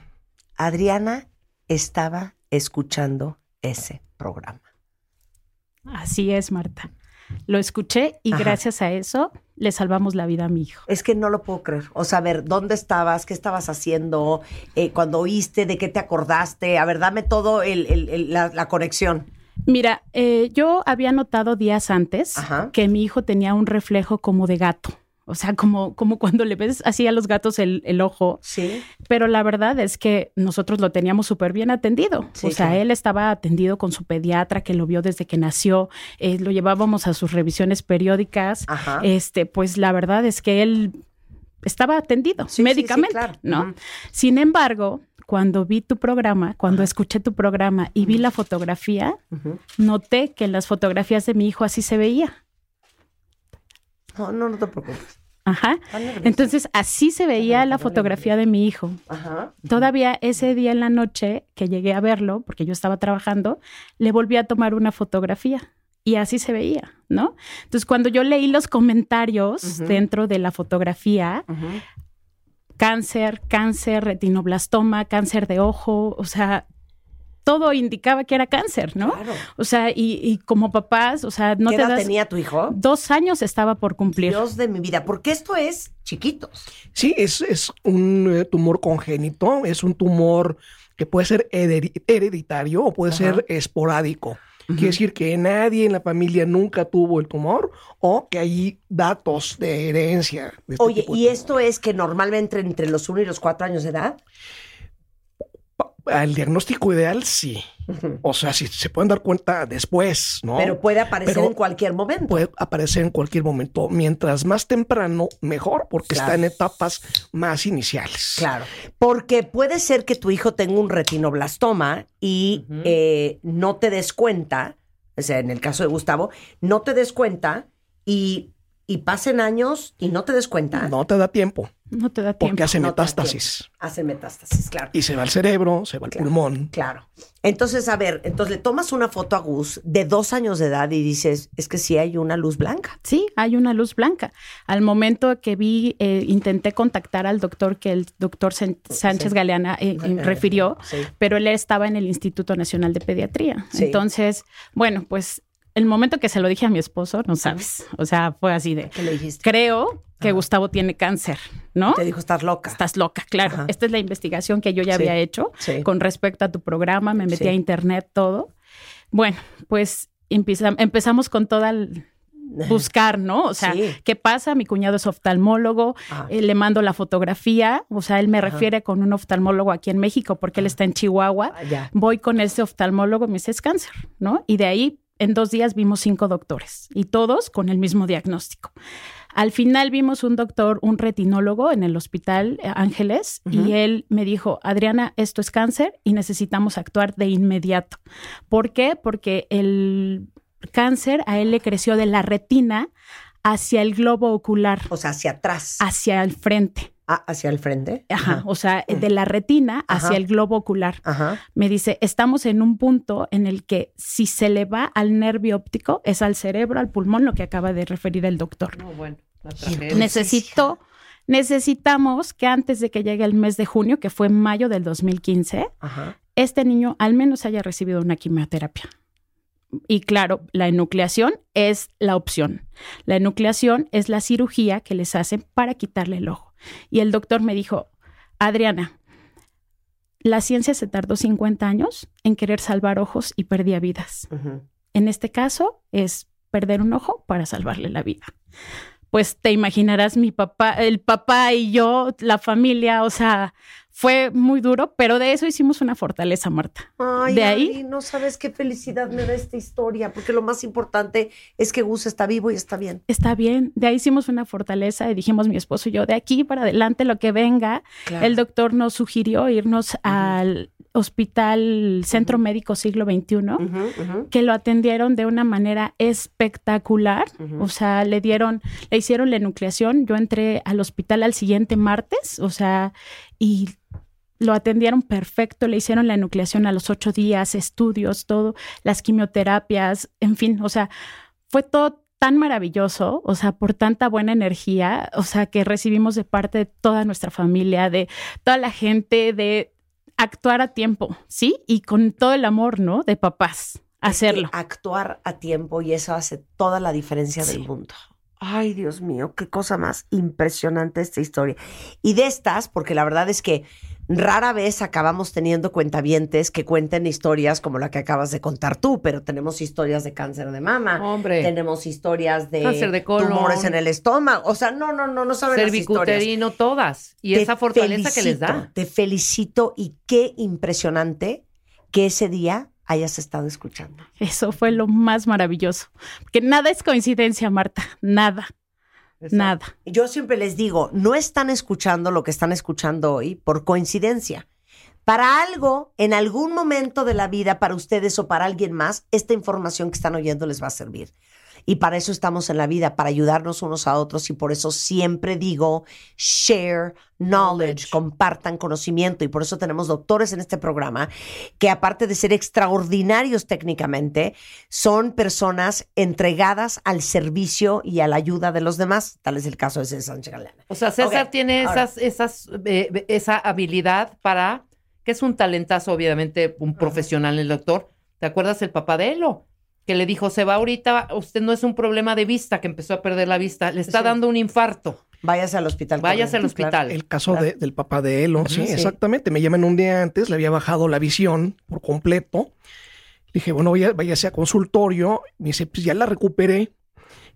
Adriana estaba escuchando ese programa. Así es, Marta. Lo escuché y Ajá. gracias a eso le salvamos la vida a mi hijo. Es que no lo puedo creer. O sea, a ver, ¿dónde estabas? ¿Qué estabas haciendo? Eh, cuando oíste? ¿De qué te acordaste? A ver, dame todo el- el- el- la, la conexión. Mira, eh, yo había notado días antes Ajá. que mi hijo tenía un reflejo como de gato. O sea, como, como cuando le ves así a los gatos el, el ojo. Sí. Pero la verdad es que nosotros lo teníamos súper bien atendido. Sí, o sea, él estaba atendido con su pediatra que lo vio desde que nació. eh, lo llevábamos a sus revisiones periódicas. Ajá. Este, pues la verdad es que él estaba atendido Sí, sí, sí, médicamente, claro. ¿no? Sin embargo, cuando vi tu programa, cuando escuché tu programa y vi la fotografía, noté que en las fotografías de mi hijo así se veía. No, no, no te preocupes. Ajá. Entonces, así se veía la fotografía de mi hijo. Ajá. Todavía ese día en la noche que llegué a verlo, porque yo estaba trabajando, le volví a tomar una fotografía y así se veía, ¿no? Entonces, cuando yo leí los comentarios dentro de la fotografía, Ujú. Cáncer, cáncer, retinoblastoma, cáncer de ojo, o sea, todo indicaba que era cáncer, ¿no? Claro. O sea, y, y como papás, o sea, no ¿Qué te edad das... tenía tu hijo? Dos años estaba por cumplir. Dios de mi vida. Porque esto es chiquitos. Sí, es, es un eh, tumor congénito, es un tumor que puede ser hered- hereditario o puede Ajá. ser esporádico. Quiere decir que nadie en la familia nunca tuvo el tumor o que hay datos de herencia. de este Oye, ¿y tumor. esto es que normalmente entre los uno y los cuatro años de edad? El diagnóstico ideal sí. O sea, si se pueden dar cuenta después, ¿no? Pero puede aparecer Pero en cualquier momento. puede aparecer en cualquier momento. Mientras más temprano, mejor, porque Claro. está en etapas más iniciales. Claro. Porque puede ser que tu hijo tenga un retinoblastoma y eh, no te des cuenta, o sea, en el caso de Gustavo, no te des cuenta y, y pasen años y no te des cuenta. No te da tiempo, No te da porque tiempo. hace No te da metástasis. Hace metástasis, claro. Y se va al cerebro, se va al Claro. pulmón. Claro. Entonces, a ver, entonces le tomas una foto a Gus de dos años de edad y dices, es que sí hay una luz blanca. Sí, hay una luz blanca. Al momento que vi, eh, intenté contactar al doctor que el doctor San- Sánchez Sí. Galeana eh, eh, refirió, Sí. pero él estaba en el Instituto Nacional de Pediatría. Sí. Entonces, bueno, pues el momento que se lo dije a mi esposo, no sabes, o sea, fue así de, ¿Qué le dijiste? creo que Gustavo tiene cáncer, ¿no? Te dijo, estás loca. Estás loca, claro. Ajá. Esta es la investigación que yo ya Sí. había hecho Sí. con respecto a tu programa, me metí Sí. a internet, todo. Bueno, pues empezamos con toda el buscar, ¿no? O sea, Sí. ¿qué pasa? Mi cuñado es oftalmólogo, Ah. eh, le mando la fotografía, o sea, él me Ajá. refiere con un oftalmólogo aquí en México porque él está en Chihuahua. Ah. Voy con ese oftalmólogo, me dice es cáncer, ¿no? Y de ahí en dos días vimos cinco doctores y todos con el mismo diagnóstico. Al final vimos un doctor, un retinólogo en el hospital eh, Ángeles y él me dijo, Adriana, esto es cáncer y necesitamos actuar de inmediato. ¿Por qué? Porque el cáncer a él le creció de la retina hacia el globo ocular, O sea, hacia atrás. hacia el frente. Ah, hacia el frente. Ajá, o sea, de la retina hacia Ajá. el globo ocular. Ajá. Me dice, estamos en un punto en el que si se le va al nervio óptico, es al cerebro, al pulmón, lo que acaba de referir el doctor. No, bueno, la tragedia. Necesito, necesitamos que antes de que llegue el mes de junio, que fue mayo del 2015, Ajá. este niño al menos haya recibido una quimioterapia. Y claro, la enucleación es la opción. La enucleación es la cirugía que les hacen para quitarle el ojo. Y el doctor me dijo, Adriana, la ciencia se tardó 50 años en querer salvar ojos y perdía vidas. En este caso es perder un ojo para salvarle la vida. Pues te imaginarás mi papá, el papá y yo, la familia, o sea, fue muy duro, pero de eso hicimos una fortaleza, Marta. Ay, de ahí no sabes qué felicidad me da esta historia, porque lo más importante es que Gus está vivo y está bien. está bien. De ahí hicimos una fortaleza y dijimos mi esposo y yo, de aquí para adelante lo que venga. Claro. El doctor nos sugirió irnos al hospital Centro Médico Siglo XXI. Que lo atendieron de una manera espectacular. O sea, le dieron, le hicieron la enucleación. Yo entré al hospital al siguiente martes, o sea, y lo atendieron perfecto, le hicieron la enucleación a los ocho días, estudios, todo, las quimioterapias, en fin, o sea, fue todo tan maravilloso, o sea, por tanta buena energía, o sea, que recibimos de parte de toda nuestra familia, de toda la gente, de actuar a tiempo, ¿sí? Y con todo el amor, ¿no? De papás, hacerlo. Es que actuar a tiempo y eso hace toda la diferencia del mundo. Ay, Dios mío, qué cosa más impresionante esta historia. Y de estas, porque la verdad es que rara vez acabamos teniendo cuentavientes que cuenten historias como la que acabas de contar tú, pero tenemos historias de cáncer de mama, Hombre. tenemos historias de, Cáncer de colon. tumores en el estómago. O sea, no, no, no, no saben las historias. Cervicuterino, todas. Y Te esa fortaleza que les da. Te felicito y qué impresionante que ese día hayas estado escuchando. Eso fue lo más maravilloso. Que nada es coincidencia, Marta. Nada, nada. Yo siempre les digo, no están escuchando lo que están escuchando hoy por coincidencia. Para algo, en algún momento de la vida, para ustedes o para alguien más, esta información que están oyendo les va a servir. Y para eso estamos en la vida, para ayudarnos unos a otros. Y por eso siempre digo, share knowledge, compartan conocimiento. Y por eso tenemos doctores en este programa que aparte de ser extraordinarios técnicamente, son personas entregadas al servicio y a la ayuda de los demás. Tal es el caso de César Sánchez Galán. O sea, César tiene ahora. esas, esas, eh, esa habilidad para, que es un talentazo, obviamente, un profesional, el doctor. ¿Te acuerdas el papá de Elo? Que le dijo, se va ahorita, usted no es un problema de vista, que empezó a perder la vista, le está Sí. dando un infarto. Váyase al hospital. Váyase al claro. hospital. El caso de- del papá de Elo, sí, sí. exactamente. Me llaman un día antes, le había bajado la visión por completo. Dije, bueno, vaya, váyase a consultorio. Me dice, pues ya la recuperé.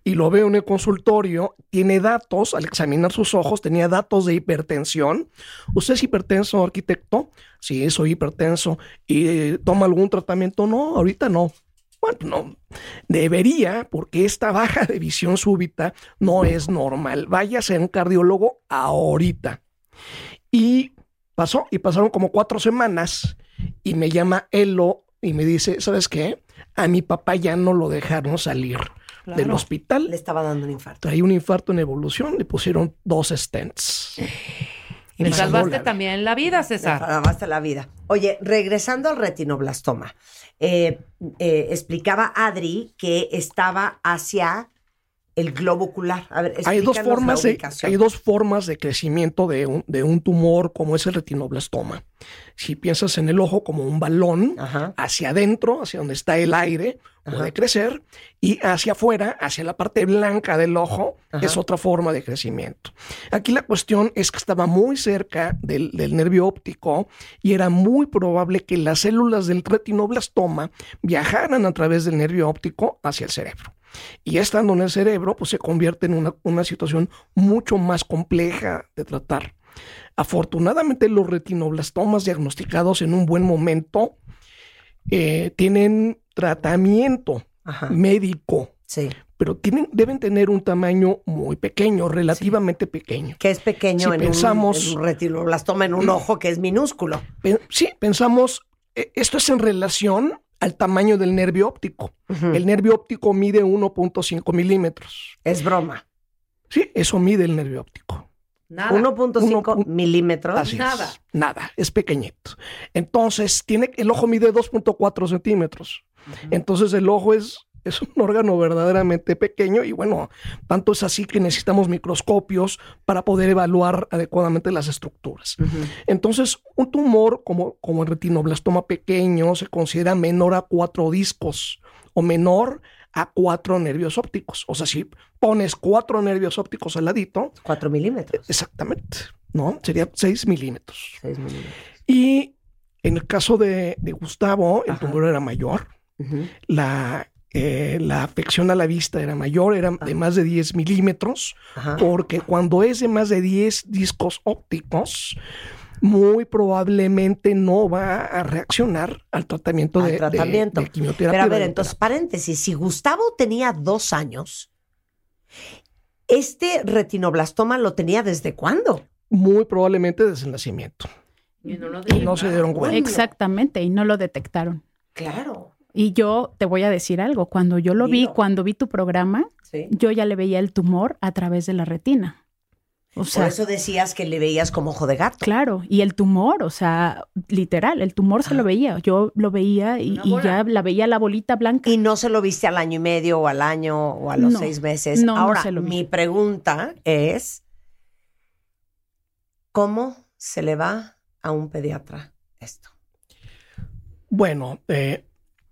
Y lo veo en el consultorio. Tiene datos, al examinar sus ojos, tenía datos de hipertensión. ¿Usted es hipertenso, arquitecto? Sí, soy hipertenso. ¿Y eh, toma algún tratamiento? No, ahorita no. Bueno, no. Debería, porque esta baja de visión súbita no es normal. Vaya a ser un cardiólogo ahorita. Y pasó, y pasaron como cuatro semanas, y me llama Elo y me dice, ¿sabes qué? A mi papá ya no lo dejaron salir del hospital. Le estaba dando un infarto. Traía un infarto en evolución, le pusieron dos stents. Y me salvaste la también la vida, César. salvaste la vida. Oye, regresando al retinoblastoma, eh, eh, explicaba Adri que estaba hacia el globo ocular. A ver, Hay dos, formas de, hay dos formas de crecimiento de un, de un tumor como es el retinoblastoma. Si piensas en el ojo como un balón, Ajá. hacia adentro, hacia donde está el aire, Ajá. puede crecer, y hacia afuera, hacia la parte blanca del ojo, Ajá. es otra forma de crecimiento. Aquí la cuestión es que estaba muy cerca del, del nervio óptico y era muy probable que las células del retinoblastoma viajaran a través del nervio óptico hacia el cerebro. Y estando en el cerebro, pues se convierte en una, una situación mucho más compleja de tratar. Afortunadamente, los retinoblastomas diagnosticados en un buen momento eh, tienen tratamiento Ajá. médico, Sí. pero tienen, deben tener un tamaño muy pequeño, relativamente pequeño. Que es pequeño Si en, pensamos- un, en un retinoblastoma en un ojo que es minúsculo. Pe- Sí, pensamos, eh, esto es en relación al tamaño del nervio óptico. El nervio óptico mide 1.5 milímetros. Es broma. Sí, eso mide el nervio óptico. Nada. 1.5 Uno pu- milímetros. Así Nada. es. Nada, es pequeñito. Entonces, tiene, el ojo mide 2.4 centímetros. Entonces, el ojo es, es un órgano verdaderamente pequeño y bueno, tanto es así que necesitamos microscopios para poder evaluar adecuadamente las estructuras. Entonces, un tumor como, como el retinoblastoma pequeño se considera menor a cuatro discos o menor a cuatro nervios ópticos. O sea, si pones cuatro nervios ópticos al ladito, 4 milímetros. exactamente, ¿no? Sería 6 milímetros. 6 milímetros. Y en el caso de, de Gustavo, el Ajá. tumor era mayor, la, eh, la afección a la vista era mayor, era de más de 10 milímetros, Ajá. porque cuando es de más de 10 discos ópticos, muy probablemente no va a reaccionar al tratamiento, Al de, tratamiento. de quimioterapia. Pero a ver, entonces, paréntesis, si Gustavo tenía dos años, ¿este retinoblastoma lo tenía desde cuándo? Muy probablemente desde el nacimiento. Y no, lo Y no se dieron cuenta. Exactamente, y no lo detectaron. Claro. Y yo te voy a decir algo, cuando yo lo vi, cuando vi tu programa, Sí. yo ya le veía el tumor a través de la retina. O Por sea, eso decías que le veías como ojo de gato. claro, y el tumor, o sea, literal, el tumor se lo veía. Yo lo veía y, ya la veía la bolita blanca. Y no se lo viste al año y medio o al año o a los No. seis meses. No, no Ahora, se lo vi. mi pregunta es, ¿cómo se le va a un pediatra esto? Bueno, eh,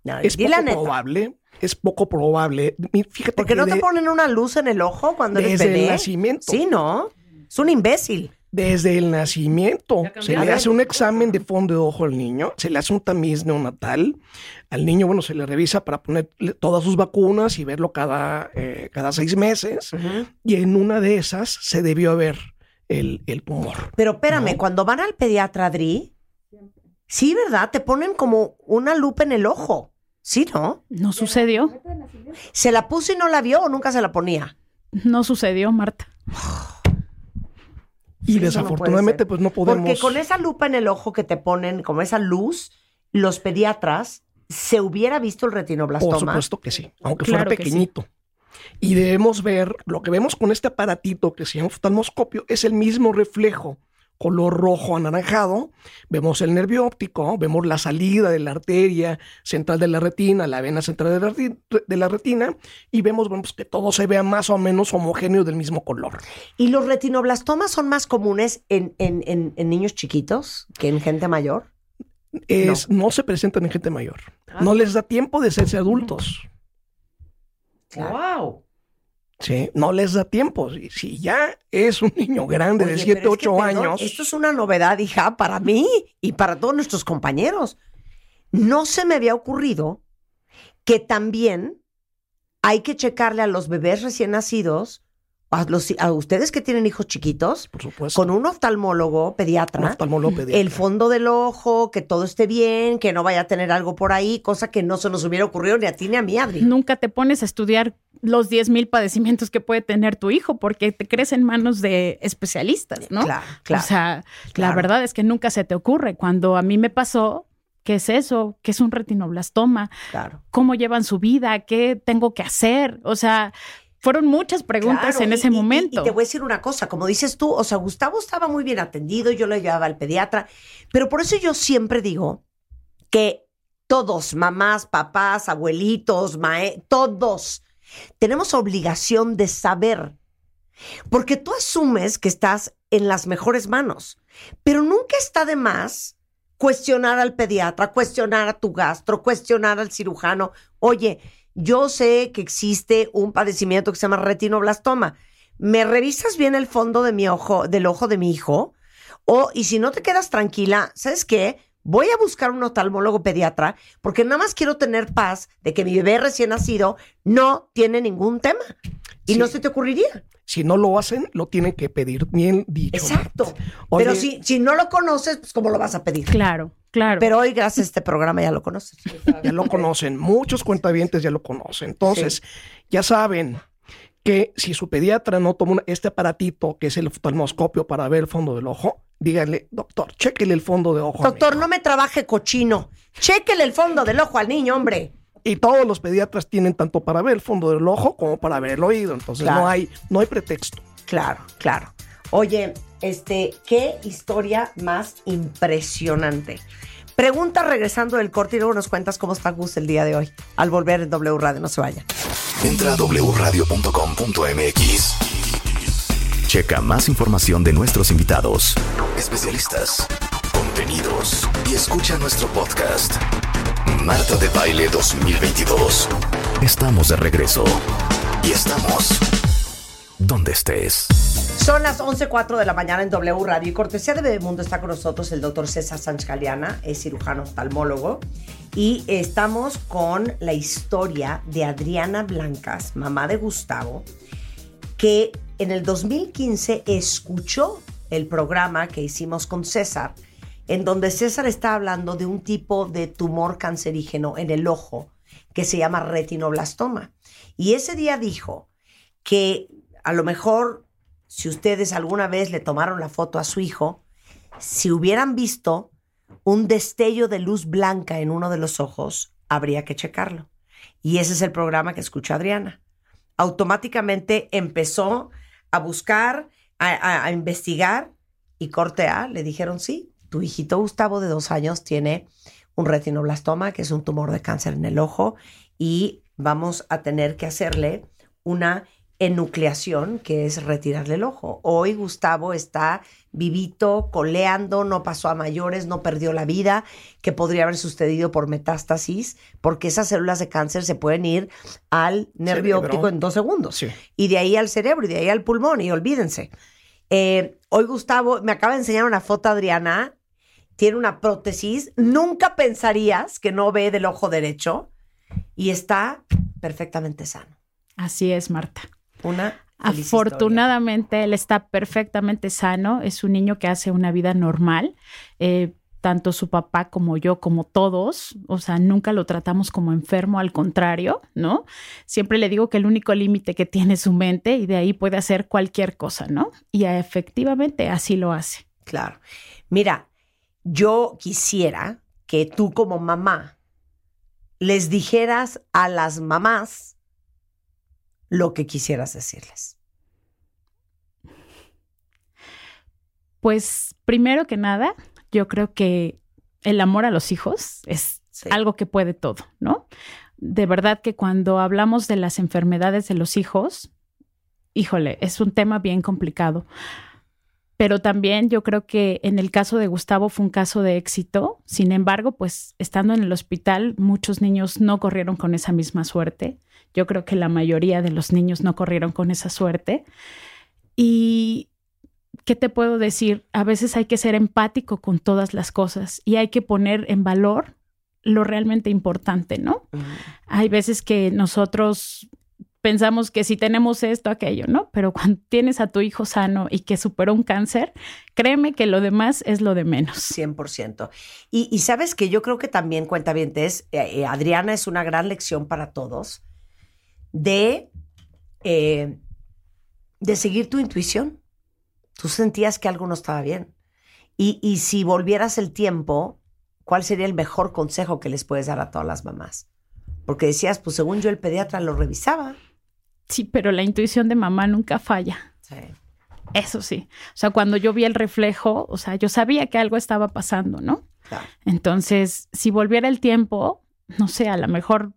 No, es poco la neta. probable. Es poco probable. Fíjate ¿Por qué que no te ponen una luz en el ojo cuando eres desde bebé? el nacimiento. Sí, ¿no? Es un imbécil. Desde el nacimiento se le hace un examen de fondo de ojo al niño, se le hace un tamiz neonatal. Al niño, bueno, se le revisa para ponerle todas sus vacunas y verlo cada, eh, cada seis meses. Y en una de esas se debió ver el, el tumor. Pero espérame, No. cuando van al pediatra, Adri, sí, ¿verdad? Te ponen como una lupa en el ojo. ¿Sí, no? No sucedió, ¿Se la puso y no la vio o nunca se la ponía? no sucedió, Marta. Y no desafortunadamente, ser. pues no podemos. Porque con esa lupa en el ojo que te ponen, como esa luz, los pediatras, ¿se hubiera visto el retinoblastoma? Por supuesto que sí, aunque Claro fuera sí. pequeñito. Y debemos ver, lo que vemos con este aparatito que se llama oftalmoscopio es el mismo reflejo, color rojo anaranjado. Vemos el nervio óptico, vemos la salida de la arteria central de la retina, la vena central de la, reti- de la retina, y vemos bueno, pues, que todo se vea más o menos homogéneo del mismo color. ¿Y los retinoblastomas son más comunes en, en- en- en niños chiquitos que en gente mayor? Es, no. se presentan en gente mayor. Ah. No les da tiempo de hacerse adultos. ¡Wow! Sí, no les da tiempo. Si, si ya es un niño grande de Oye, 7, pero es que, 8 perdón, años. Esto es una novedad, hija, para mí y para todos nuestros compañeros. No se me había ocurrido que también hay que checarle a los bebés recién nacidos, a, los, a ustedes que tienen hijos chiquitos, Por supuesto. con un oftalmólogo pediatra, Un oftalmólogo pediatra. el fondo del ojo, que todo esté bien, que no vaya a tener algo por ahí, cosa que no se nos hubiera ocurrido ni a ti ni a mí, Adri. Nunca te pones a estudiar los 10.000 padecimientos que puede tener tu hijo porque te crees en manos de especialistas, ¿no? Claro, claro. O sea, claro. la verdad es que nunca se te ocurre. Cuando a mí me pasó, ¿qué es eso? ¿Qué es un retinoblastoma? claro. ¿Cómo llevan su vida? ¿Qué tengo que hacer? O sea, fueron muchas preguntas Claro, en ese y- y- momento. Y, te voy a decir una cosa, como dices tú, o sea, Gustavo estaba muy bien atendido, yo lo llevaba al pediatra, pero por eso yo siempre digo que todos, mamás, papás, abuelitos, mae, todos, tenemos obligación de saber, porque tú asumes que estás en las mejores manos, pero nunca está de más cuestionar al pediatra, cuestionar a tu gastro, cuestionar al cirujano. Oye, yo sé que existe un padecimiento que se llama retinoblastoma. ¿Me revisas bien el fondo de mi ojo, del ojo de mi hijo? O, y si no te quedas tranquila, ¿sabes qué? Voy a buscar un oftalmólogo pediatra porque nada más quiero tener paz de que mi bebé recién nacido no tiene ningún tema. Y Sí. no se te ocurriría. Si no lo hacen, lo tienen que pedir bien dicho. Exacto. Oye, Pero si, si no lo conoces, pues ¿cómo lo vas a pedir? Claro, claro. Pero hoy, gracias a este programa, ya lo conoces. Ya lo conocen, muchos cuentavientes ya lo conocen. Entonces, ya saben que si su pediatra no toma este aparatito, que es el oftalmoscopio para ver el fondo del ojo, díganle, doctor, chéquele el fondo de ojo. Doctor, hijo". no me trabaje cochino. Chéquele el fondo del ojo al niño, hombre. Y todos los pediatras tienen tanto para ver el fondo del ojo como para ver el oído. Entonces, Claro. no, hay, no hay pretexto. Claro, claro. Oye, este, qué historia más impresionante. Pregunta regresando del corte y luego nos cuentas cómo está Gus el día de hoy. Al volver en W Radio, no se vaya. Entra a wradio.com.mx. Checa más información de nuestros invitados, especialistas, contenidos y escucha nuestro podcast. Marta de Baile 2022. Estamos de regreso. Y estamos donde estés. Son las 11.04 de la mañana en W Radio y cortesía de Bebemundo está con nosotros el doctor César Sánchez Galeana, es cirujano oftalmólogo y estamos con la historia de Adriana Blancas, mamá de Gustavo, que en el 2015 escuchó el programa que hicimos con César, en donde César está hablando de un tipo de tumor cancerígeno en el ojo que se llama retinoblastoma. Y ese día dijo que a lo mejor si ustedes alguna vez le tomaron la foto a su hijo, si hubieran visto un destello de luz blanca en uno de los ojos, habría que checarlo. Y ese es el programa que escuchó Adriana. Automáticamente empezó a buscar, a, a- investigar y corte A, le dijeron sí, tu hijito Gustavo de dos años tiene un retinoblastoma, que es un tumor de cáncer en el ojo, y vamos a tener que hacerle una enucleación, que es retirarle el ojo. Hoy Gustavo está vivito, coleando, no pasó a mayores, no perdió la vida, que podría haber sucedido por metástasis, porque esas células de cáncer se pueden ir al nervio Cerebro. óptico en dos segundos. Sí. Y de ahí al cerebro y de ahí al pulmón, y olvídense. Eh, hoy Gustavo, me acaba de enseñar una foto Adriana, tiene una prótesis, nunca pensarías que no ve del ojo derecho y está perfectamente sano. Así es, Marta. Una historia. Afortunadamente, él está perfectamente sano. Es un niño que hace una vida normal. Eh, tanto su papá como yo, como todos, o sea, nunca lo tratamos como enfermo, al contrario, ¿no? Siempre le digo que el único límite que tiene es su mente y de ahí puede hacer cualquier cosa, ¿no? Y efectivamente así lo hace. Claro. Mira, yo quisiera que tú como mamá les dijeras a las mamás lo que quisieras decirles. Pues primero que nada, yo creo que el amor a los hijos es Sí. algo que puede todo, ¿no? De verdad que cuando hablamos de las enfermedades de los hijos, híjole, es un tema bien complicado. Pero también yo creo que en el caso de Gustavo fue un caso de éxito. Sin embargo, pues estando en el hospital, muchos niños no corrieron con esa misma suerte. Yo creo que la mayoría de los niños no corrieron con esa suerte. Y ¿qué te puedo decir? A veces hay que ser empático con todas las cosas y hay que poner en valor lo realmente importante, ¿no? Hay veces que nosotros pensamos que si tenemos esto, aquello, ¿no? Pero cuando tienes a tu hijo sano y que superó un cáncer, créeme que lo demás es lo de menos. 100%. Y, y sabes que yo creo que también, cuenta bien, Adriana es una gran lección para todos de, eh, de seguir tu intuición. Tú sentías que algo no estaba bien. Y, y si volvieras el tiempo, ¿cuál sería el mejor consejo que les puedes dar a todas las mamás? Porque decías, pues según yo el pediatra lo revisaba. Sí, pero la intuición de mamá nunca falla. Sí. Eso sí. O sea, cuando yo vi el reflejo, o sea, yo sabía que algo estaba pasando, ¿no? Claro. Entonces, si volviera el tiempo, no sé, a lo mejor,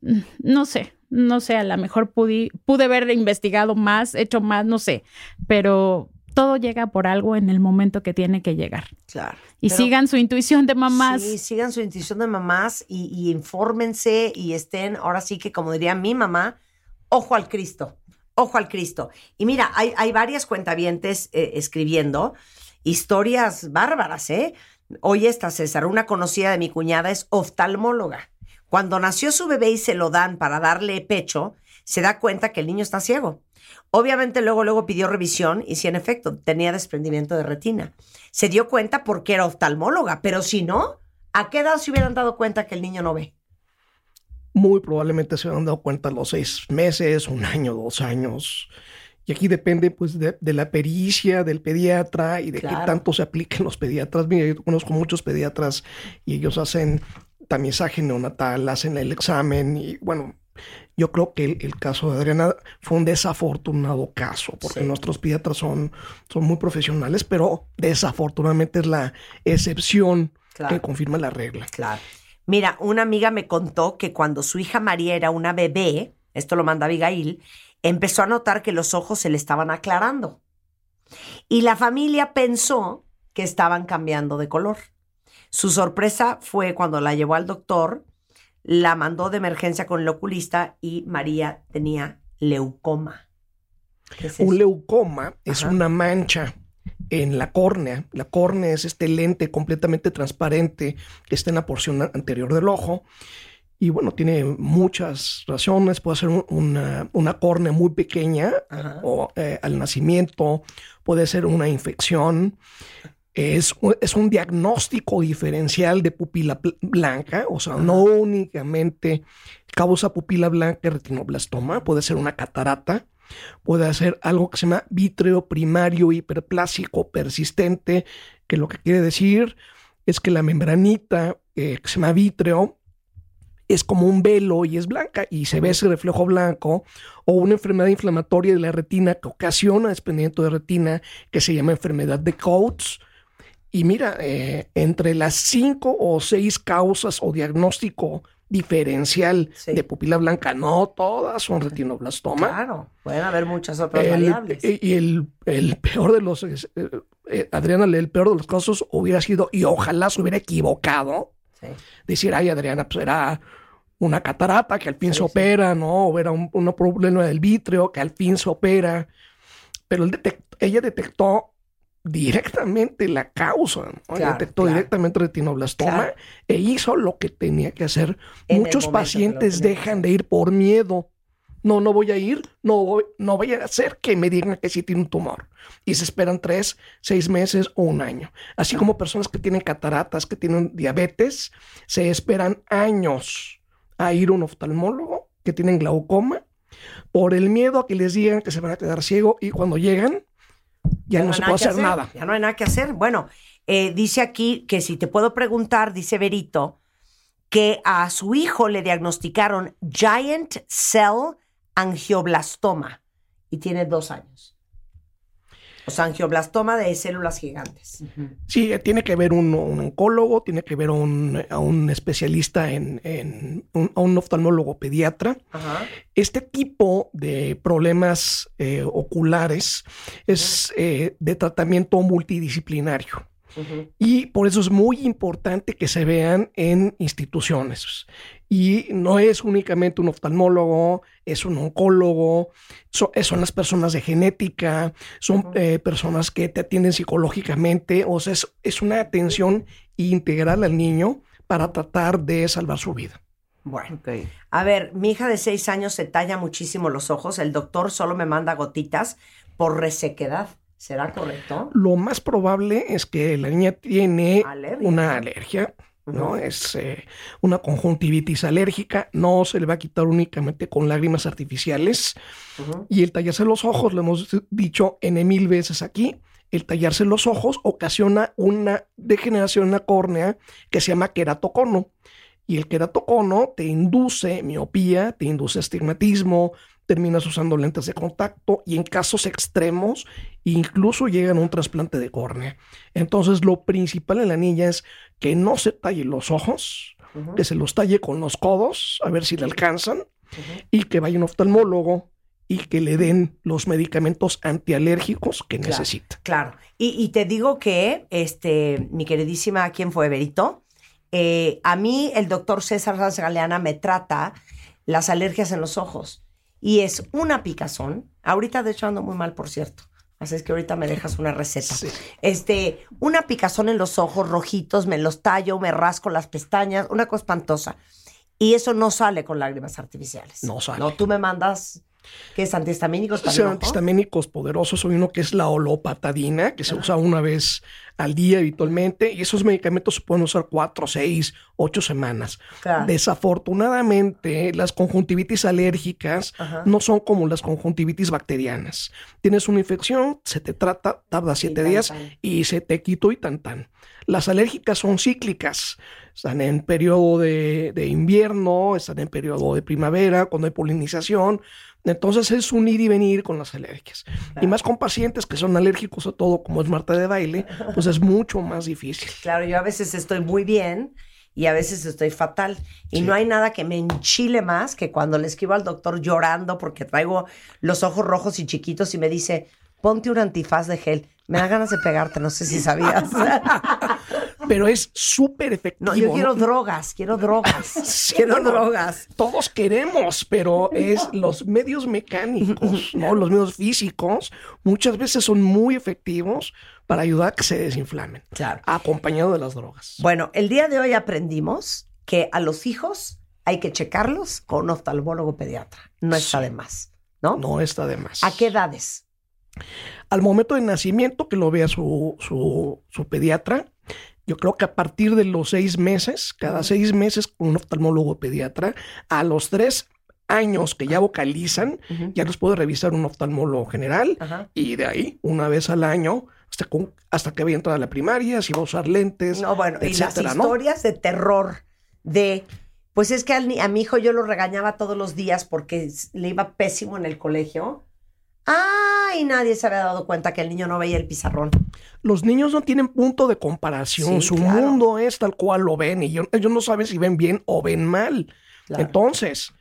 no sé, no sé, a lo mejor pude, pude haber investigado más, hecho más, no sé, pero todo llega por algo en el momento que tiene que llegar. Claro. Y sigan su intuición de mamás. Sí, sigan su intuición de mamás y, y infórmense y estén, ahora sí que como diría mi mamá, ojo al Cristo, ojo al Cristo. Y mira, hay, varias cuentavientes eh, escribiendo historias bárbaras, ¿eh? Oye, esta César, una conocida de mi cuñada es oftalmóloga. Cuando nació su bebé y se lo dan para darle pecho, se da cuenta que el niño está ciego. Obviamente luego, luego pidió revisión y si en efecto tenía desprendimiento de retina. Se dio cuenta porque era oftalmóloga, pero si no, ¿a qué edad se hubieran dado cuenta que el niño no ve? Muy probablemente se han dado cuenta los seis meses, un año, dos años. Y aquí depende pues de, de la pericia del pediatra y de Claro. qué tanto se apliquen los pediatras. Mira, yo conozco muchos pediatras y ellos hacen tamizaje neonatal, hacen el examen y bueno, yo creo que el, el caso de Adriana fue un desafortunado caso porque Sí. nuestros pediatras son, son muy profesionales, pero desafortunadamente es la excepción Claro. que confirma la regla. Claro. Mira, una amiga me contó que cuando su hija María era una bebé, esto lo manda Abigail, empezó a notar que los ojos se le estaban aclarando. Y la familia pensó que estaban cambiando de color. Su sorpresa fue cuando la llevó al doctor, la mandó de emergencia con el oculista y María tenía leucoma. ¿Qué es Un leucoma es una mancha en la córnea. La córnea es este lente completamente transparente que está en la porción anterior del ojo. Y bueno, tiene muchas razones. Puede ser un- una, una córnea muy pequeña Ajá. o eh, al nacimiento, puede ser una infección. Es, un- es un diagnóstico diferencial de pupila blanca, o sea, no únicamente causa pupila blanca y retinoblastoma, puede ser una catarata, puede ser algo que se llama vítreo primario hiperplásico persistente, que lo que quiere decir es que la membranita eh, que se llama vítreo es como un velo y es blanca y se ve ese reflejo blanco o una enfermedad inflamatoria de la retina que ocasiona desprendimiento de retina que se llama enfermedad de Coates. Y mira, eh, entre las cinco o seis causas o diagnóstico diferencial Sí. de pupila blanca, no todas son retinoblastoma. Claro, pueden haber muchas otras El- variables. eh, y el, el peor de los, eh, eh, Adriana, el peor de los casos hubiera sido, y ojalá se hubiera equivocado, Sí. decir, ay, Adriana, pues era una catarata que al fin se opera, ¿no? O era un, un problema del vítreo que al fin se opera. Pero él ella detectó directamente la causa, ¿no? Claro, detectó claro. directamente retinoblastoma Claro. e hizo lo que tenía que hacer. En Muchos pacientes dejan de ir por miedo. No, no voy a ir, no voy, no voy a hacer que me digan que sí tiene un tumor. Y se esperan tres, seis meses o un año. Así como personas que tienen cataratas, que tienen diabetes, se esperan años a ir a un oftalmólogo, que tienen glaucoma, por el miedo a que les digan que se van a quedar ciego y cuando llegan ya, no se puede hacer nada. Ya no hay nada que hacer. Bueno, eh, dice aquí que si te puedo preguntar, dice Berito, que a su hijo le diagnosticaron Giant Cell Angioblastoma y tiene dos años. Angioblastoma de células gigantes. Sí, eh, tiene que ver un, un oncólogo, tiene que ver un, a un especialista en, en- un, a un oftalmólogo pediatra. Ajá. Este tipo de problemas eh, oculares es eh, de tratamiento multidisciplinario. Y por eso es muy importante que se vean en instituciones. Y no es únicamente un oftalmólogo, es un oncólogo, so- eh, son las personas de genética, son eh, personas que te atienden psicológicamente, o sea, es, es una atención integral al niño para tratar de salvar su vida. Bueno. A ver, mi hija de seis años se talla muchísimo los ojos. El doctor solo me manda gotitas por resequedad. ¿Será correcto? Lo más probable es que la niña tiene Alergia. una alergia, ¿no? Es eh, una conjuntivitis alérgica, no se le va a quitar únicamente con lágrimas artificiales. Y el tallarse los ojos, lo hemos dicho N mil veces aquí, el tallarse los ojos ocasiona una degeneración en la córnea que se llama queratocono. Y el queratocono te induce miopía, te induce astigmatismo, terminas usando lentes de contacto y en casos extremos incluso llegan a un trasplante de córnea. Entonces lo principal en la niña es que no se talle los ojos, que se los talle con los codos, a ver si le alcanzan, y que vaya un oftalmólogo y que le den los medicamentos antialérgicos que Claro. necesita. Claro. Y, y te digo que, este, mi queridísima, ¿quién fue, Berito? Eh, a mí el doctor César Sanz Galeana me trata las alergias en los ojos. Y es una picazón. Ahorita, de hecho, ando muy mal, por cierto. Así es que ahorita me dejas una receta. Sí. Este, una picazón en los ojos rojitos, me los tallo, me rasco las pestañas, una cosa espantosa. Y eso no sale con lágrimas artificiales. No sale. No, tú me mandas, ¿qué es antihistamínicos el Son antihistamínicos poderosos. Hay uno que es la olopatadina, que se usa una vez al día habitualmente, y esos medicamentos se pueden usar cuatro, seis, ocho semanas. Claro. Desafortunadamente, las conjuntivitis alérgicas Ajá. no son como las conjuntivitis bacterianas. Tienes una infección, se te trata, tarda siete tan, días tan. y se te quitó y tan tan. Las alérgicas son cíclicas. Están en periodo de, de invierno, están en periodo de primavera, cuando hay polinización. Entonces es un ir y venir con las alergias. Y más con pacientes que son alérgicos a todo, como es Marta de baile, pues es mucho más difícil. Claro, yo a veces estoy muy bien y a veces estoy fatal. Y no hay nada que me enchile más que cuando le escribo al doctor llorando porque traigo los ojos rojos y chiquitos y me dice, ponte un antifaz de gel. Me da ganas de pegarte, no sé si sabías. Pero es súper efectivo. No, yo ¿no? quiero drogas, quiero drogas. Sí, quiero drogas. Todos queremos, pero es los medios mecánicos, ¿no? Los medios físicos muchas veces son muy efectivos para ayudar a que se desinflamen, Claro. acompañado de las drogas. Bueno, el día de hoy aprendimos que a los hijos hay que checarlos con un oftalmólogo pediatra. No está de más, ¿no? No está de más. ¿A qué edades? Al momento de nacimiento, que lo vea su, su, su pediatra, yo creo que a partir de los seis meses, cada seis meses con un oftalmólogo pediatra, a los tres años que ya vocalizan, ya los puede revisar un oftalmólogo general y de ahí, una vez al año, hasta, con- hasta que vaya a entrar a la primaria, si va a usar lentes, No, bueno, y las etcétera, ¿no? historias de terror de, pues es que a mi hijo yo lo regañaba todos los días porque le iba pésimo en el colegio. Ay, nadie se había dado cuenta que el niño no veía el pizarrón. Los niños no tienen punto de comparación, Sí, su claro. mundo es tal cual lo ven y yo- ellos no saben si ven bien o ven mal. Claro. Entonces,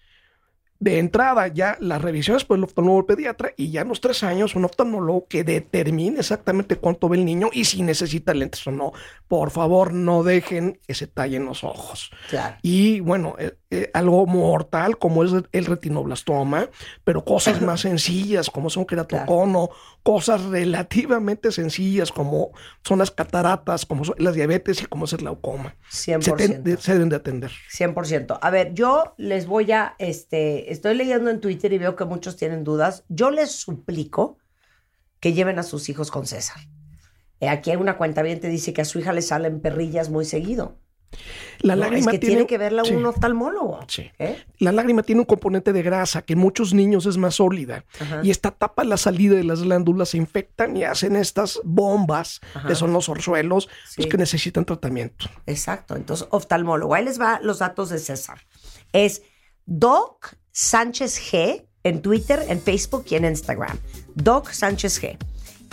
de entrada ya las revisiones por el oftalmólogo pediatra y ya a los tres años un oftalmólogo que determine exactamente cuánto ve el niño y si necesita lentes o no. Por favor, no dejen que se tallen los ojos. Claro. Y bueno, eh, algo mortal como es el retinoblastoma, pero cosas más sencillas como son queratocono, cosas relativamente sencillas como son las cataratas, como son las diabetes y como es el glaucoma. Se, 100%. ten- de- se deben de atender. 100%. A ver, yo les voy a, este, estoy leyendo en Twitter y veo que muchos tienen dudas. Yo les suplico que lleven a sus hijos con César. Eh, aquí hay una cuenta bien te dice que a su hija le salen perrillas muy seguido. La No, lágrima es que tiene, tiene que verla sí, un oftalmólogo. sí. ¿eh? La lágrima tiene un componente de grasa que en muchos niños es más sólida Ajá. y esta tapa la salida de las glándulas, se infectan y hacen estas bombas Ajá. que son los orzuelos Sí. los que necesitan tratamiento. Exacto. Entonces, oftalmólogo. Ahí les va los datos de César. Es Doc Sánchez G en Twitter, en Facebook y en Instagram. Doc Sánchez G.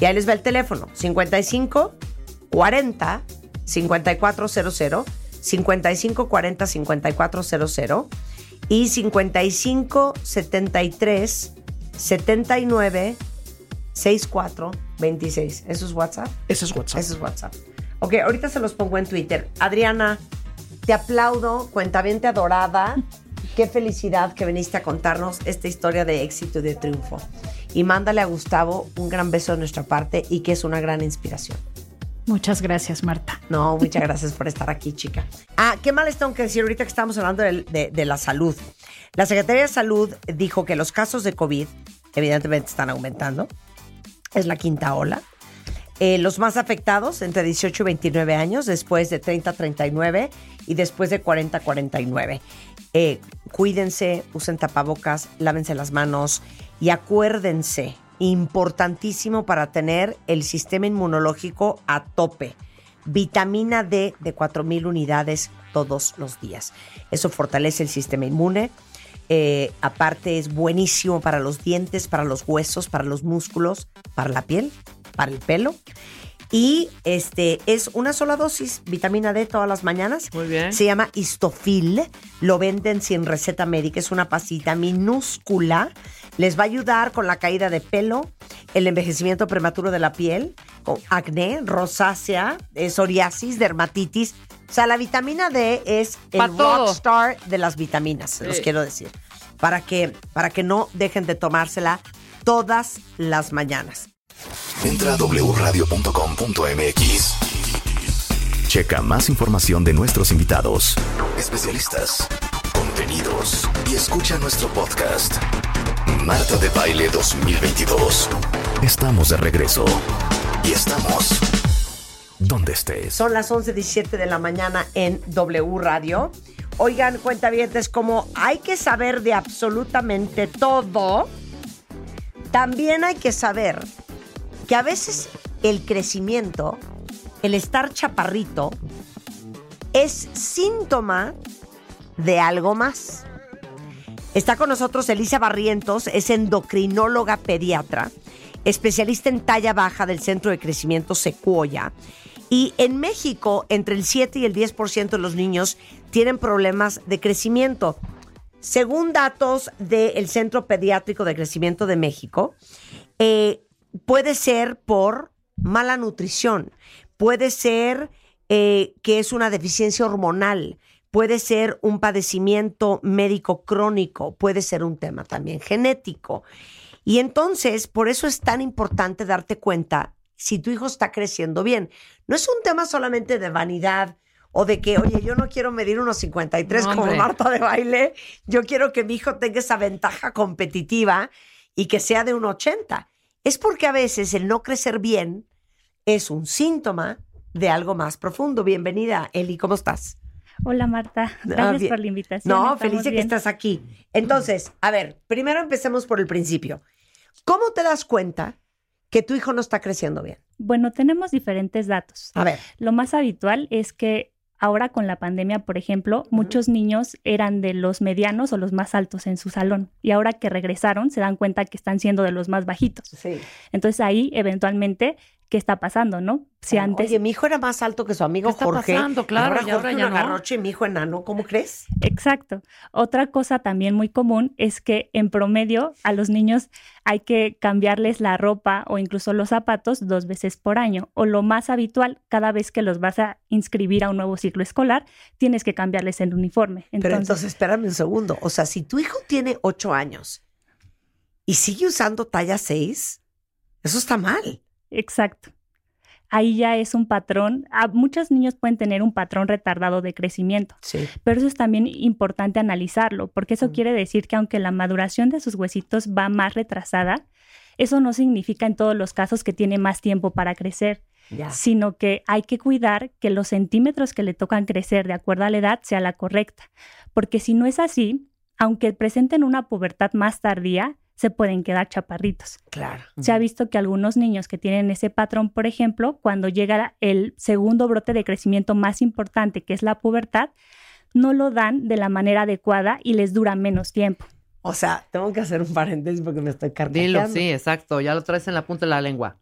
Y ahí les va el teléfono. 55 40 5400 55 40 5400 y 55 73 79 64 26. ¿Eso es WhatsApp? Ese es WhatsApp. Eso es WhatsApp. Ok, ahorita se los pongo en Twitter. Adriana, te aplaudo, cuentaviente adorada. Qué felicidad que viniste a contarnos esta historia de éxito y de triunfo. Y mándale a Gustavo un gran beso de nuestra parte y que es una gran inspiración. Muchas gracias, Marta. No, muchas gracias por estar aquí, chica. Ah, ¿qué más les tengo que decir ahorita que estamos hablando de, la salud? La Secretaría de Salud dijo que los casos de COVID evidentemente están aumentando. Es la quinta ola. Eh, los más afectados entre 18 y 29 años, después de 30 a 39 y después de 40 a 49. Eh, cuídense, usen tapabocas, lávense las manos y acuérdense, importantísimo para tener el sistema inmunológico a tope. Vitamina D de 4.000 unidades todos los días. Eso fortalece el sistema inmune. Eh, aparte es buenísimo para los dientes, para los huesos, para los músculos, para la piel, para el pelo. Y este es una sola dosis, vitamina D todas las mañanas. Muy bien. Se llama Histofil. Lo venden sin receta médica. Es una pasita minúscula. Les va a ayudar con la caída de pelo, el envejecimiento prematuro de la piel, con acné, rosácea, eh, psoriasis, dermatitis. O sea, la vitamina D es el todo. rockstar de las vitaminas, los quiero decir. Para que, para que no dejen de tomársela todas las mañanas. Entra a wradio.com.mx. Checa más información de nuestros invitados, especialistas, contenidos y escucha nuestro podcast. Marta de Baile 2022. Estamos de regreso. Y estamos donde estés. Son las 11.17 de la mañana en W Radio. Oigan, cuentavientes, como hay que saber de absolutamente todo, también hay que saber que a veces el crecimiento, el estar chaparrito, es síntoma de algo más. Está con nosotros Elisa Barrientos, es endocrinóloga pediatra, especialista en talla baja del Centro de Crecimiento Secuoya. Y en México, entre el 7 y el 10% de los niños tienen problemas de crecimiento. Según datos del Centro Pediátrico de Crecimiento de México, eh, puede ser por mala nutrición, puede ser eh, que es una deficiencia hormonal, puede ser un padecimiento médico crónico, puede ser un tema también genético. Y entonces, por eso es tan importante darte cuenta si tu hijo está creciendo bien. No es un tema solamente de vanidad o de que, oye, yo no quiero medir unos 53 No, como. Marta de baile, yo quiero que mi hijo tenga esa ventaja competitiva y que sea de un 80. Es porque a veces el no crecer bien es un síntoma de algo más profundo. Bienvenida, Eli, ¿cómo estás? Hola Marta, Ah, gracias por la invitación. No, feliz de que estás aquí. Entonces, a ver, primero empecemos por el principio. ¿Cómo te das cuenta que tu hijo no está creciendo bien? Bueno, tenemos diferentes datos. A ver, Lo más habitual es que ahora con la pandemia, por ejemplo, muchos niños eran de los medianos o los más altos en su salón y ahora que regresaron se dan cuenta que están siendo de los más bajitos. sí. Entonces ahí eventualmente, ¿qué está pasando, no? Si antes... Oye, mi hijo era más alto que su amigo ¿Qué está Jorge. pasando? Claro, ahora y ahora Jorge ya no. y mi hijo enano, ¿cómo crees? Exacto. Otra cosa también muy común es que en promedio a los niños hay que cambiarles la ropa o incluso los zapatos dos veces por año. O lo más habitual, cada vez que los vas a inscribir a un nuevo ciclo escolar, tienes que cambiarles el uniforme. Pero Entonces, entonces, espérame un segundo. O sea, si tu hijo tiene ocho años y sigue usando talla 6, eso está mal. Exacto. Ahí ya es un patrón. ah, muchos niños pueden tener un patrón retardado de crecimiento. Sí. Pero eso es también importante analizarlo, porque eso Mm. quiere decir que aunque la maduración de sus huesitos va más retrasada, eso no significa en todos los casos que tiene más tiempo para crecer, sino que hay que cuidar que los centímetros que le tocan crecer de acuerdo a la edad sea la correcta, porque si no es así, aunque presenten una pubertad más tardía, se pueden quedar chaparritos. Claro. Se ha visto que algunos niños que tienen ese patrón, por ejemplo, cuando llega el segundo brote de crecimiento más importante, que es la pubertad, no lo dan de la manera adecuada y les dura menos tiempo. O sea, tengo que hacer un paréntesis porque me estoy carcajeando. Dilo, sí, exacto. Ya lo traes en la punta de la lengua.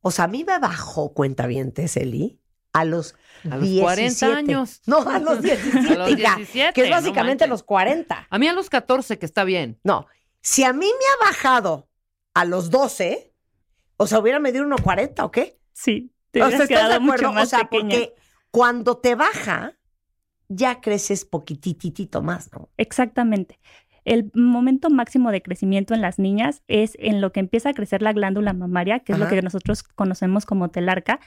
O sea, a mí me bajó cuenta bien Eli a los A los 40 años. No, a los 17, A los hija, 17, que es no básicamente manches. los 40. A mí a los 14, que está bien. No, si a mí me ha bajado a los 12, o sea, hubiera medido 1.40 o qué? Sí, te O sea, ¿estás de quedado mucho acuerdo? más o sea, pequeña. porque cuando te baja, ya creces poquititito más, ¿no? Exactamente. El momento máximo de crecimiento en las niñas es en lo que empieza a crecer la glándula mamaria, que es lo que nosotros conocemos como telarca,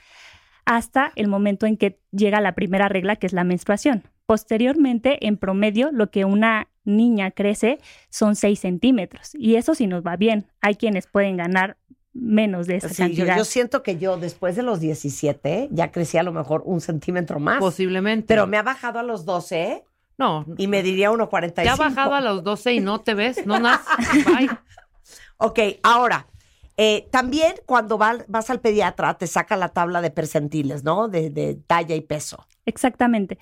hasta el momento en que llega la primera regla, que es la menstruación. Posteriormente, en promedio, lo que una niña crece son 6 centímetros. Y eso sí nos va bien. Hay quienes pueden ganar menos de esa Sí, yo, cantidad. yo siento que yo después de los 17 ya crecí a lo mejor un centímetro más. Posiblemente. Pero me ha bajado a los 12 No, y me diría 1.45. te ha bajado a los 12 y no te ves, no naces. Bye. Ok, ahora, eh, también cuando va- vas al pediatra te saca la tabla de percentiles, ¿no? De, de talla y peso. Exactamente.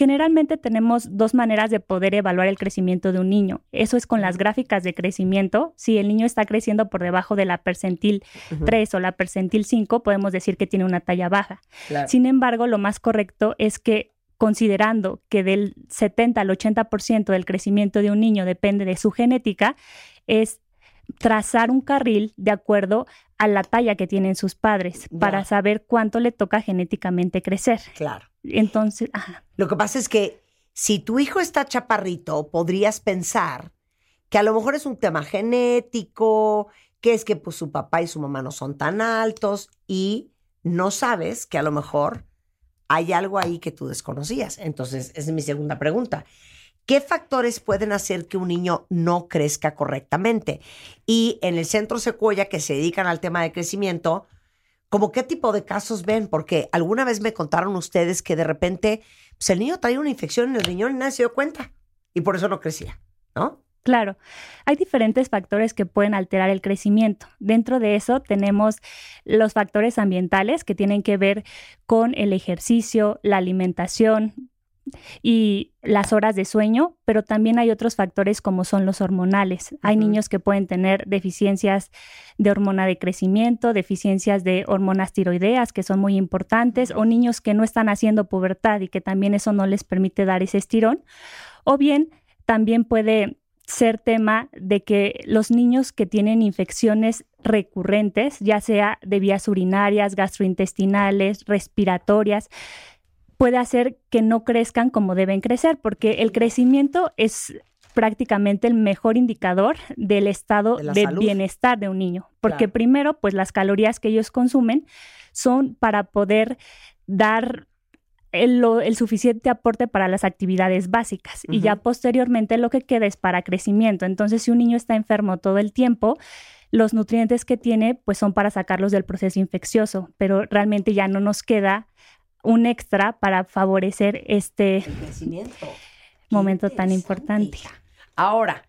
Generalmente tenemos dos maneras de poder evaluar el crecimiento de un niño. Eso es con las gráficas de crecimiento. Si el niño está creciendo por debajo de la percentil 3 o la percentil 5, podemos decir que tiene una talla baja. Sin embargo, lo más correcto es que considerando que del 70 al 80% del crecimiento de un niño depende de su genética, es trazar un carril de acuerdo a la talla que tienen sus padres Ya. para saber cuánto le toca genéticamente crecer. Claro. Entonces, Lo que pasa es que si tu hijo está chaparrito, podrías pensar que a lo mejor es un tema genético, que es que pues su papá y su mamá no son tan altos y no sabes que a lo mejor hay algo ahí que tú desconocías. Entonces, esa es mi segunda pregunta. ¿Qué factores pueden hacer que un niño no crezca correctamente? Y en el centro Secuoya, que se dedican al tema de crecimiento, ¿Como qué tipo de casos ven? Porque alguna vez me contaron ustedes que de repente pues el niño traía una infección en el riñón y nadie se dio cuenta. Y por eso no crecía, ¿no? claro, hay diferentes factores que pueden alterar el crecimiento. Dentro de eso tenemos los factores ambientales que tienen que ver con el ejercicio, la alimentación y las horas de sueño, pero también hay otros factores como son los hormonales. Hay niños que pueden tener deficiencias de hormona de crecimiento, deficiencias de hormonas tiroideas que son muy importantes, o niños que no están haciendo pubertad y que también eso no les permite dar ese estirón. O bien también puede ser tema de que los niños que tienen infecciones recurrentes, ya sea de vías urinarias, gastrointestinales, respiratorias, puede hacer que no crezcan como deben crecer, porque el crecimiento es prácticamente el mejor indicador del estado De bienestar de un niño, porque Claro. primero, pues las calorías que ellos consumen son para poder dar el suficiente aporte para las actividades básicas y ya posteriormente lo que queda es para crecimiento. Entonces, si un niño está enfermo todo el tiempo, los nutrientes que tiene pues son para sacarlos del proceso infeccioso, pero realmente ya no nos queda un extra para favorecer este momento tan importante. Ahora,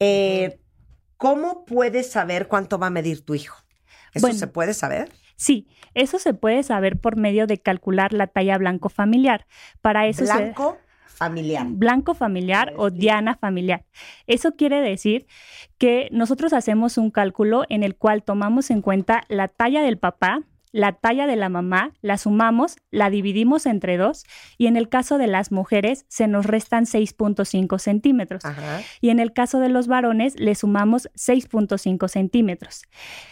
eh, ¿cómo puedes saber cuánto va a medir tu hijo? ¿Eso Bueno. se puede saber? Sí, eso se puede saber por medio de calcular la talla blanco familiar. Para eso se- Blanco familiar. blanco familiar o diana familiar. Eso quiere decir que nosotros hacemos un cálculo en el cual tomamos en cuenta la talla del papá, la talla de la mamá, la sumamos, la dividimos entre dos y en el caso de las mujeres se nos restan 6.5 centímetros. Ajá. Y en el caso de los varones le sumamos 6.5 centímetros.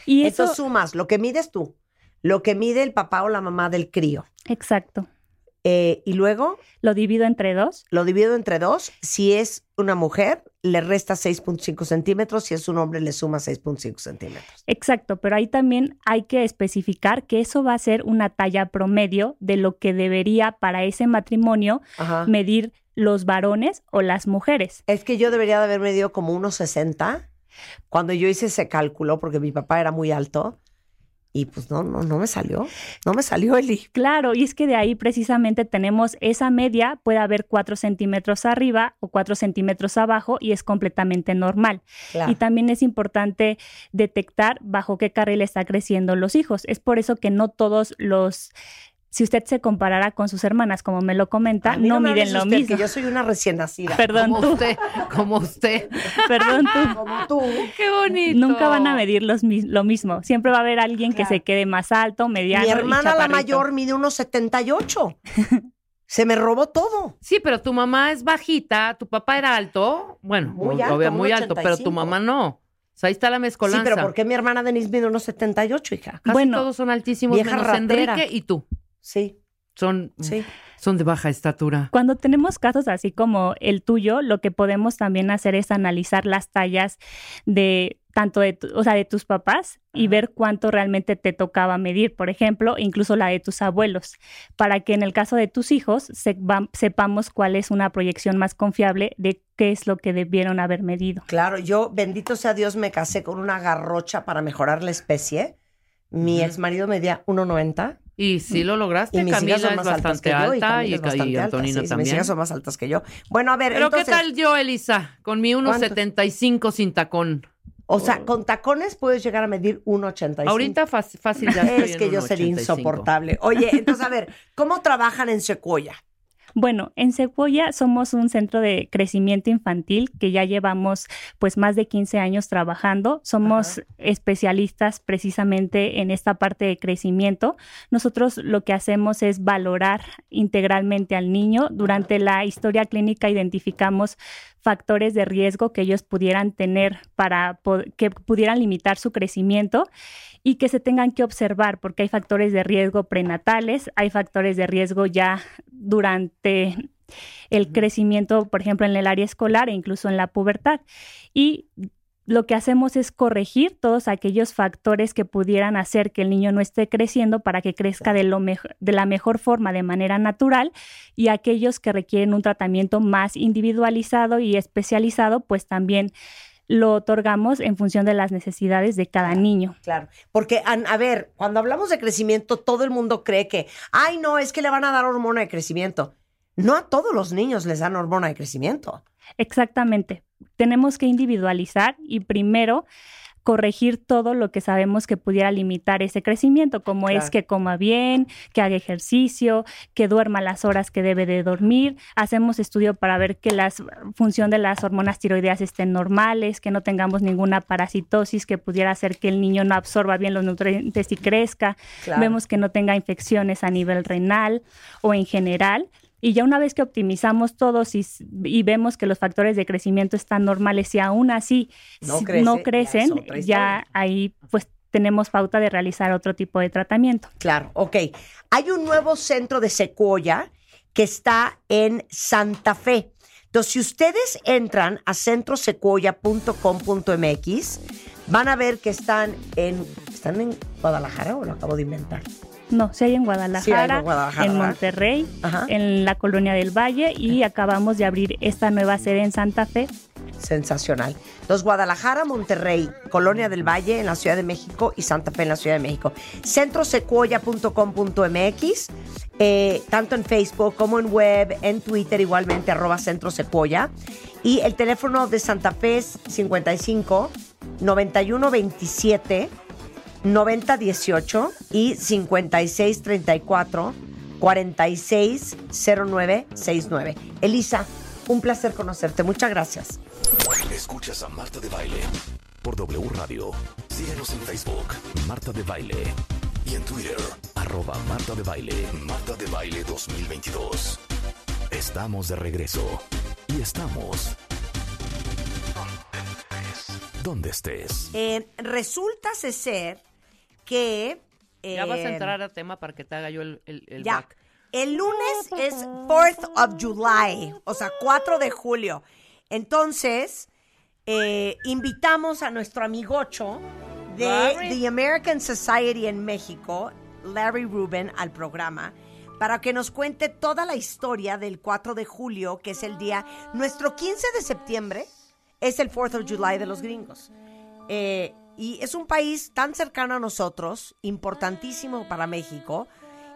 Y eso, Eso sumas lo que mides tú, lo que mide el papá o la mamá del crío. exacto, Eh, y luego lo divido entre dos lo divido entre dos. Si es una mujer, le resta 6.5 centímetros. Si es un hombre, le suma 6.5 centímetros. Exacto, pero ahí también hay que especificar que eso va a ser una talla promedio de lo que debería para ese matrimonio Ajá. medir los varones o las mujeres. Es que yo debería de haber medido como unos 60 cuando yo hice ese cálculo, porque mi papá era muy alto. Y pues no, no, no me salió. No me salió, Eli. Claro, y es que de ahí precisamente tenemos esa media, puede haber cuatro centímetros arriba o cuatro centímetros abajo y es completamente normal. Claro. Y también es importante detectar bajo qué carril está creciendo los hijos. Es por eso que no todos los, si usted se comparara con sus hermanas, como me lo comenta, A mí no, me miden lo usted, mismo. Que yo soy una recién nacida. Perdón, Como tú, usted, como usted. perdón tú. Como tú. Qué bonito. Nunca van a medir los lo mismo. Siempre va a haber alguien que se quede más alto, mediano. Mi y hermana, la mayor, mide unos 78. Se me robó todo. Sí, pero tu mamá es bajita, tu papá era alto. Bueno, Muy muy, alto, obvio, muy alto, pero 1.85. tu mamá no. O sea, ahí está la mezcolanza. Sí, pero ¿por qué mi hermana Denise mide unos 78, hija? Casi Bueno, todos son altísimos, vieja menos ratera. Enrique y tú. Sí, Son, sí. son de baja estatura. Cuando tenemos casos así como el tuyo, lo que podemos también hacer es analizar las tallas de tanto de, tu- o sea, de tus papás y ver cuánto realmente te tocaba medir, por ejemplo, incluso la de tus abuelos, para que en el caso de tus hijos se- va- sepamos cuál es una proyección más confiable de qué es lo que debieron haber medido. Claro, yo, bendito sea Dios, me casé con una garrocha para mejorar la especie. Mi ex marido medía 1,90 Y sí lo lograste, y mis Camila son es más altas bastante alta y, es bastante y Antonina sí, Mis también. hijas son más altas que yo. Bueno, a ver, Pero entonces, ¿qué tal yo, Elisa? Con mi 1.75 sin tacón. o sea, con tacones puedes llegar a medir 1,85. Ahorita fácil, ya estoy es en que yo sería 1.85. insoportable. Oye, entonces, a ver, ¿cómo trabajan en Secuoya? Bueno, en Secuoya somos un centro de crecimiento infantil que ya llevamos pues más de 15 años trabajando. Somos especialistas precisamente en esta parte de crecimiento. Nosotros lo que hacemos es valorar integralmente al niño. Durante la historia clínica identificamos factores de riesgo que ellos pudieran tener para que pudieran limitar su crecimiento y que se tengan que observar porque hay factores de riesgo prenatales, hay factores de riesgo ya durante el crecimiento, por ejemplo, en el área escolar e incluso en la pubertad. Y lo que hacemos es corregir todos aquellos factores que pudieran hacer que el niño no esté creciendo para que crezca de, lo mejo- de la mejor forma, de manera natural, y aquellos que requieren un tratamiento más individualizado y especializado, pues también lo otorgamos en función de las necesidades de cada niño. Claro, porque a, a ver, cuando hablamos de crecimiento, todo el mundo cree que, ay, no, es que le van a dar hormona de crecimiento. No a todos los niños les dan hormona de crecimiento. Exactamente. Tenemos que individualizar y primero corregir todo lo que sabemos que pudiera limitar ese crecimiento, como Claro. es que coma bien, que haga ejercicio, que duerma las horas que debe de dormir. Hacemos estudio para ver que la función de las hormonas tiroideas estén normales, que no tengamos ninguna parasitosis que pudiera hacer que el niño no absorba bien los nutrientes y crezca. Claro. Vemos que no tenga infecciones a nivel renal o en general. Y ya una vez que optimizamos todos y, vemos que los factores de crecimiento están normales y aún así No si crece, no ya crecen, ya, ahí pues tenemos pauta de realizar otro tipo de tratamiento. Claro, ok. Hay un nuevo centro de Secuoya que está en Santa Fe. Entonces, si ustedes entran a centrosecuoya.com.mx, van a ver que están en. ¿Están en Guadalajara o lo acabo de inventar? No, sí hay en Sí, hay Guadalajara, en Guadalajara, en. Monterrey, Ajá. en la Colonia del Valle y acabamos de abrir esta nueva sede en Santa Fe. Sensacional. Los Guadalajara, Monterrey, Colonia del Valle en la Ciudad de México y Santa Fe en la Ciudad de México. Centrosecuoya.com.mx, eh, tanto en Facebook como en web, en Twitter igualmente, arroba Centro Secuoya. Y el teléfono de Santa Fe es 55 91 27 90 18 y 56 34 46 09 69. Elisa, un placer conocerte. Muchas gracias. Escuchas a Marta de Baile por W Radio. Síguenos en Facebook, Marta de Baile. Y en Twitter, arroba Marta de Baile, Marta de Baile 2022. Estamos de regreso. Y estamos... Donde estés. Eh, resulta ser que. Ya vas a eh, entrar a tema para que te haga yo el, el, el Ya. back. El lunes es 4th of July, o sea, 4 de julio. Entonces, eh, invitamos a nuestro amigocho de Larry. The American Society en México, Larry Rubin, al programa para que nos cuente toda la historia del 4 de julio, que es el día, nuestro 15 de septiembre es el 4th of July de los gringos. Eh, y es un país tan cercano a nosotros, importantísimo para México,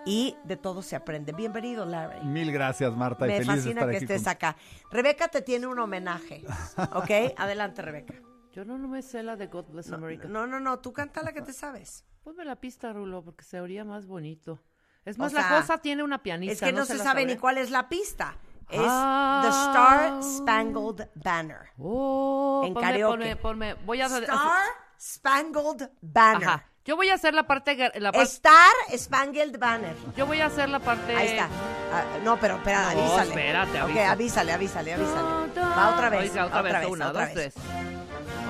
y de todo se aprende. Bienvenido, Larry. Mil gracias, Marta. y Me feliz fascina estar que aquí estés con- acá. Rebeca te tiene un homenaje, ¿ok? Adelante, Rebeca. Yo no, no me sé la de God Bless America. No, no, no, tú canta la que te sabes. Ponme la pista, Rulo, porque se oiría más bonito. Es más, O la cosa tiene una pianista. Es que no, se, la sabe ni cuál es la pista. Es Ah. The Star Spangled Banner. Oh, En ponme, karaoke. ponme, ponme. Voy a Star Spangled Banner. Ajá. Yo voy a hacer la parte. gar- La par- Star Spangled Banner. Yo voy a hacer la parte. Ahí está. Ah, no, pero espera, No, avísale. espérate, Ok, avisa. avísale, avísale, avísale. Va otra vez. Oiga, otra, vez. Una, otra dos, vez. tres.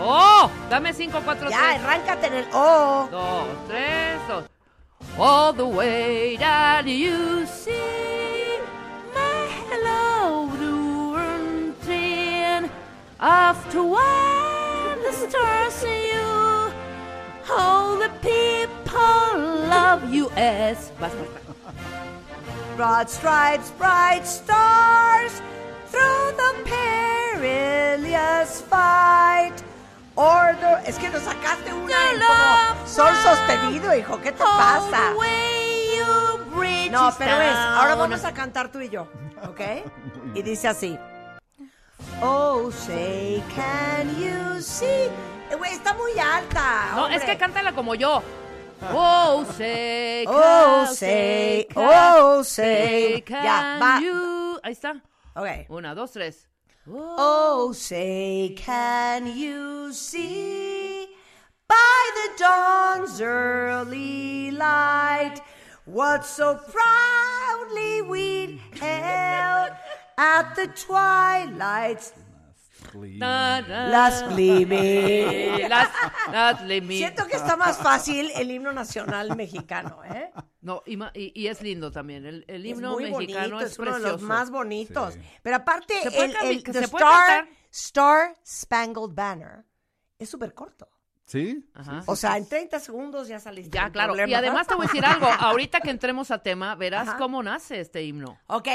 ¡Oh! Dame cinco, cuatro, Ya, tres. arráncate en el O. Dos, tres, dos. All the way that you see my hello doing after when the stars see you all the people love you as Vas, Marta. Broad stripes, bright stars, through the perilous fight. Or the- Es que nos sacaste una en como sol sostenido, hijo. ¿Qué te pasa? No, pero es, ahora vamos a cantar tú y yo, ¿ok? Y dice así. Oh, say, can you see? Eh, Güey, está muy alta. No, hombre. es que cántala como yo. Oh, say, Oh, say, can- oh, say. can Ya, va. you- Ahí está. Ok. Una, dos, tres. Oh, say, can you see by the dawn's early light what so proudly we held at the twilight's. Las gleaming. Las, las. Siento que está más fácil el himno nacional mexicano, ¿eh? No, y, y- es lindo también. El, el himno es muy mexicano bonito, es, es uno de los más bonitos. Pero aparte, Se puede el, cambi- el- que the se puede Star. Star Spangled Banner es súper corto. ¿Sí? Ajá. O sea, en 30 segundos ya saliste. Ya, claro. problema. Y además te voy a decir algo. Ahorita que entremos a tema, verás Ajá. cómo nace este himno. Ok,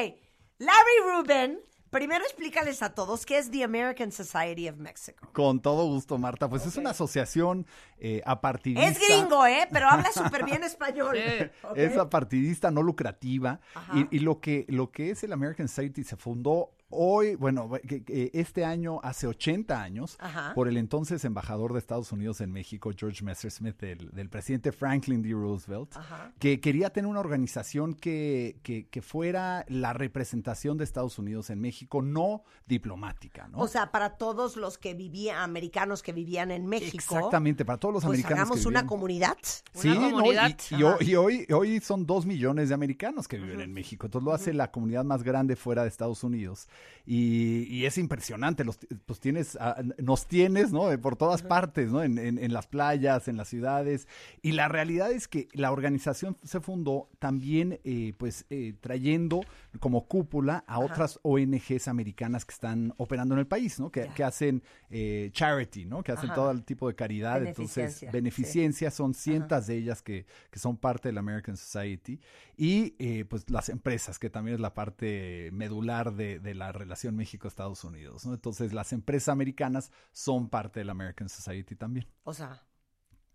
Larry Rubin, primero explícales a todos qué es the American Society of Mexico. Con todo gusto, Marta. Pues es una asociación eh, apartidista. Es gringo, ¿eh? Pero habla súper bien español. Sí. Ok. Es apartidista, no lucrativa. Y, y lo, que, lo que es el American Society se fundó hoy, bueno, este año, hace 80 años, Ajá. por el entonces embajador de Estados Unidos en México, George Messersmith, del, del presidente Franklin D. Roosevelt, Ajá. que quería tener una organización que, que, que fuera la representación de Estados Unidos en México, no diplomática, ¿no? O sea, para todos los que vivían, americanos que vivían en México. Exactamente, para todos los pues americanos. hagamos que una vivían- comunidad. Sí, Una no, comunidad. y, y hoy, y hoy, hoy son dos millones de americanos que viven en México. Entonces lo hace la comunidad más grande fuera de Estados Unidos. Y, y es impresionante, los, pues tienes, nos tienes, ¿no? Por todas partes, ¿no? En, en- en las playas, en las ciudades. Y la realidad es que la organización se fundó también, eh, pues, eh, trayendo como cúpula a otras ONGs americanas que están operando en el país, ¿no? Que, que hacen eh, charity, ¿no? Que hacen Ajá. todo el tipo de caridad. Beneficencia, Entonces, beneficencia, son cientos de ellas que, que son parte de la American Society. Y pues las empresas, que también es la parte medular de, de la relación México-Estados Unidos, ¿no? Entonces, las empresas americanas son parte de la American Society también. O sea,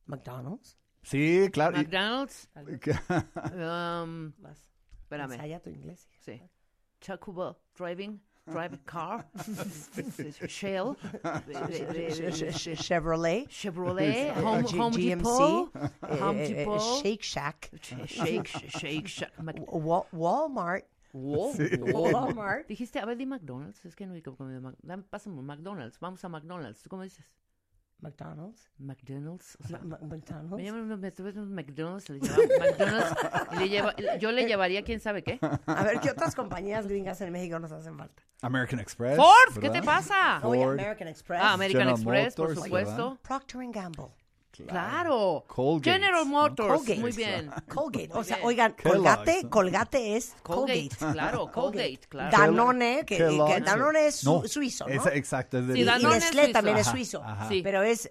McDonald's. Sí, claro. McDonald's. Um, Vas. espérame. Ensaya tu inglés. Sí. Chacuba driving, drive car. Shell. Chevrolet. Chevrolet. Eh, Home, G- Home GMC, Depot. Home eh, eh, Depot. Shake Shack. Shake, shake, Wa- Walmart. Wow, Sí. wow. Walmart. Dijiste, a ver, di McDonald's. Es que no Mac- Pásame un McDonald's. Vamos a McDonald's. ¿Tú cómo dices? McDonald's. McDonald's. O sea, Ma- ma- me McDonald's. llaman me un McDonald's, le llevaba McDonald's y le lleva, yo le llevaría quién sabe qué. A ver, ¿qué otras compañías gringas en México nos hacen falta? American Express. Ford, ¿qué ¿verdad? te pasa? Oye. American Express. Ah, American General Express, por supuesto. Procter and Gamble. Claro. Colgate, General ¿no? Motors, Colgate. muy bien. Colgate. O sea, oigan, Colgate, ¿no? Colgate es Colgate, Colgate. claro, Colgate, claro. Danone, que, que. Danone es su- No, suizo, ¿no? es- exacto. Es de Sí, y, y Danone es Nestlé suizo. también es suizo. ajá. Sí. Pero es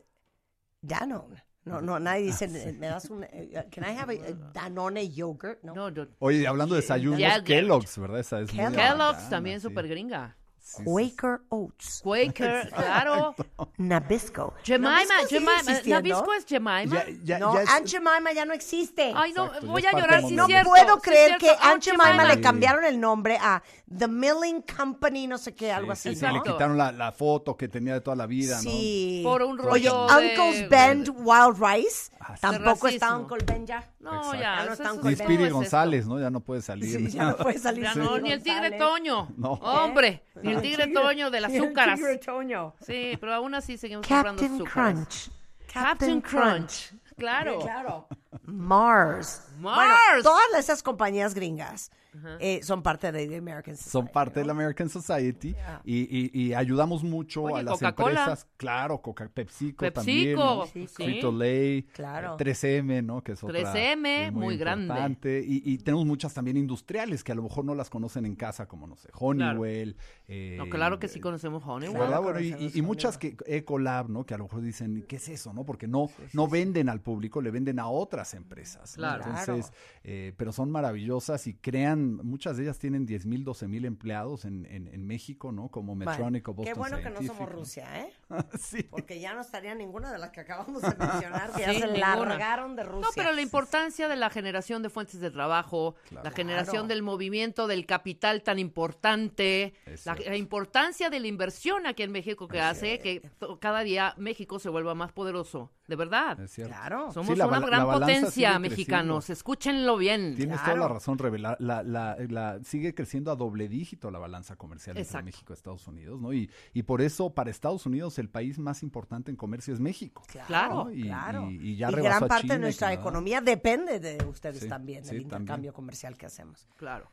Danone. No, no, nadie dice, eh, me das un, eh, can I have a, a Danone yogurt? No. No, no. Oye, hablando de desayunos, Yogurt. Kellogg's, ¿verdad? Esa es muy Kellogg's. Kellogg's también sí. súper gringa. Sí, sí, Quaker Oats. Quaker, claro. Nabisco. Jemima, Jemima. ¿Nabisco es Jemima? Ya, ya, no, ya es- Aunt Jemima ya no existe. Ay, no, Exacto, voy a llorar si no cierto. puedo sí creer que. Aunt Jemima le Sí. cambiaron el nombre a The Milling Company, no sé qué, algo sí, así, sí, le ¿no? Exacto. quitaron la, la foto que tenía de toda la vida, ¿no? Sí. Por un Oye, rollo de- Uncle's Bend Wild Rice. Ah, sí. Tampoco está. Uncle Ben ya. No, Exacto. ya. Ya no están es- con Ni Ben. ¿cómo Speedy es esto? González, ¿no? Ya no puede salir. Sí, ya no puede salir. Ya no, ni el tigre González. Toño. No. Hombre, ni el tigre Toño de las Ni el azúcaras. tigre Toño. Sí, pero aún así seguimos comprando Captain. Crunch. Captain Crunch. Claro. Claro. Mars. Mars. Bueno, todas esas compañías gringas eh, son parte de The American Society. Son parte de la American Society y, y- y ayudamos mucho Oye, a las empresas. Claro, Coca PepsiCo, PepsiCo, también. ¿no? sí. Frito-Lay, Claro. eh, 3M, ¿no? Que es otra 3M, eh, muy grande. y tenemos muchas también industriales que a lo mejor no las conocen en casa, como, no sé, Honeywell. Eh, No, claro que sí conocemos Honeywell. Claro, Bueno, y, conocemos y- y muchas que Ecolab, ¿no? Que a lo mejor dicen, ¿qué es eso, no? Porque no, no venden al público, le venden a otras empresas. ¿no? Claro. Entonces, eh, pero son maravillosas y crean, muchas de ellas tienen 10 mil, 12 mil empleados en, en, en México, ¿no? Como Bueno, Medtronic o Boston Qué bueno que no Scientific, somos Rusia, ¿eh? sí. Porque ya no estaría ninguna de las que acabamos de mencionar, que ya Sí, se ninguna. largaron de Rusia. No, pero la importancia de la generación de fuentes de trabajo, la generación Claro. del movimiento del capital tan importante, Es la, cierto. La importancia de la inversión aquí en México que hace que cada día México se vuelva más poderoso. De verdad. Es cierto. Claro. Somos la una gran potencia, mexicanos. Escúchenlo bien. Tienes Claro. toda la razón, Revela. La, la, la- sigue creciendo a doble dígito la balanza comercial entre Exacto. México y Estados Unidos, ¿no? Y, y por eso, para Estados Unidos, el país más importante en comercio es México. Claro, ¿no? Y, Claro. y- y ya gran parte China de nuestra Canadá. economía depende de ustedes Sí, también, del sí, intercambio también. comercial que hacemos. Claro.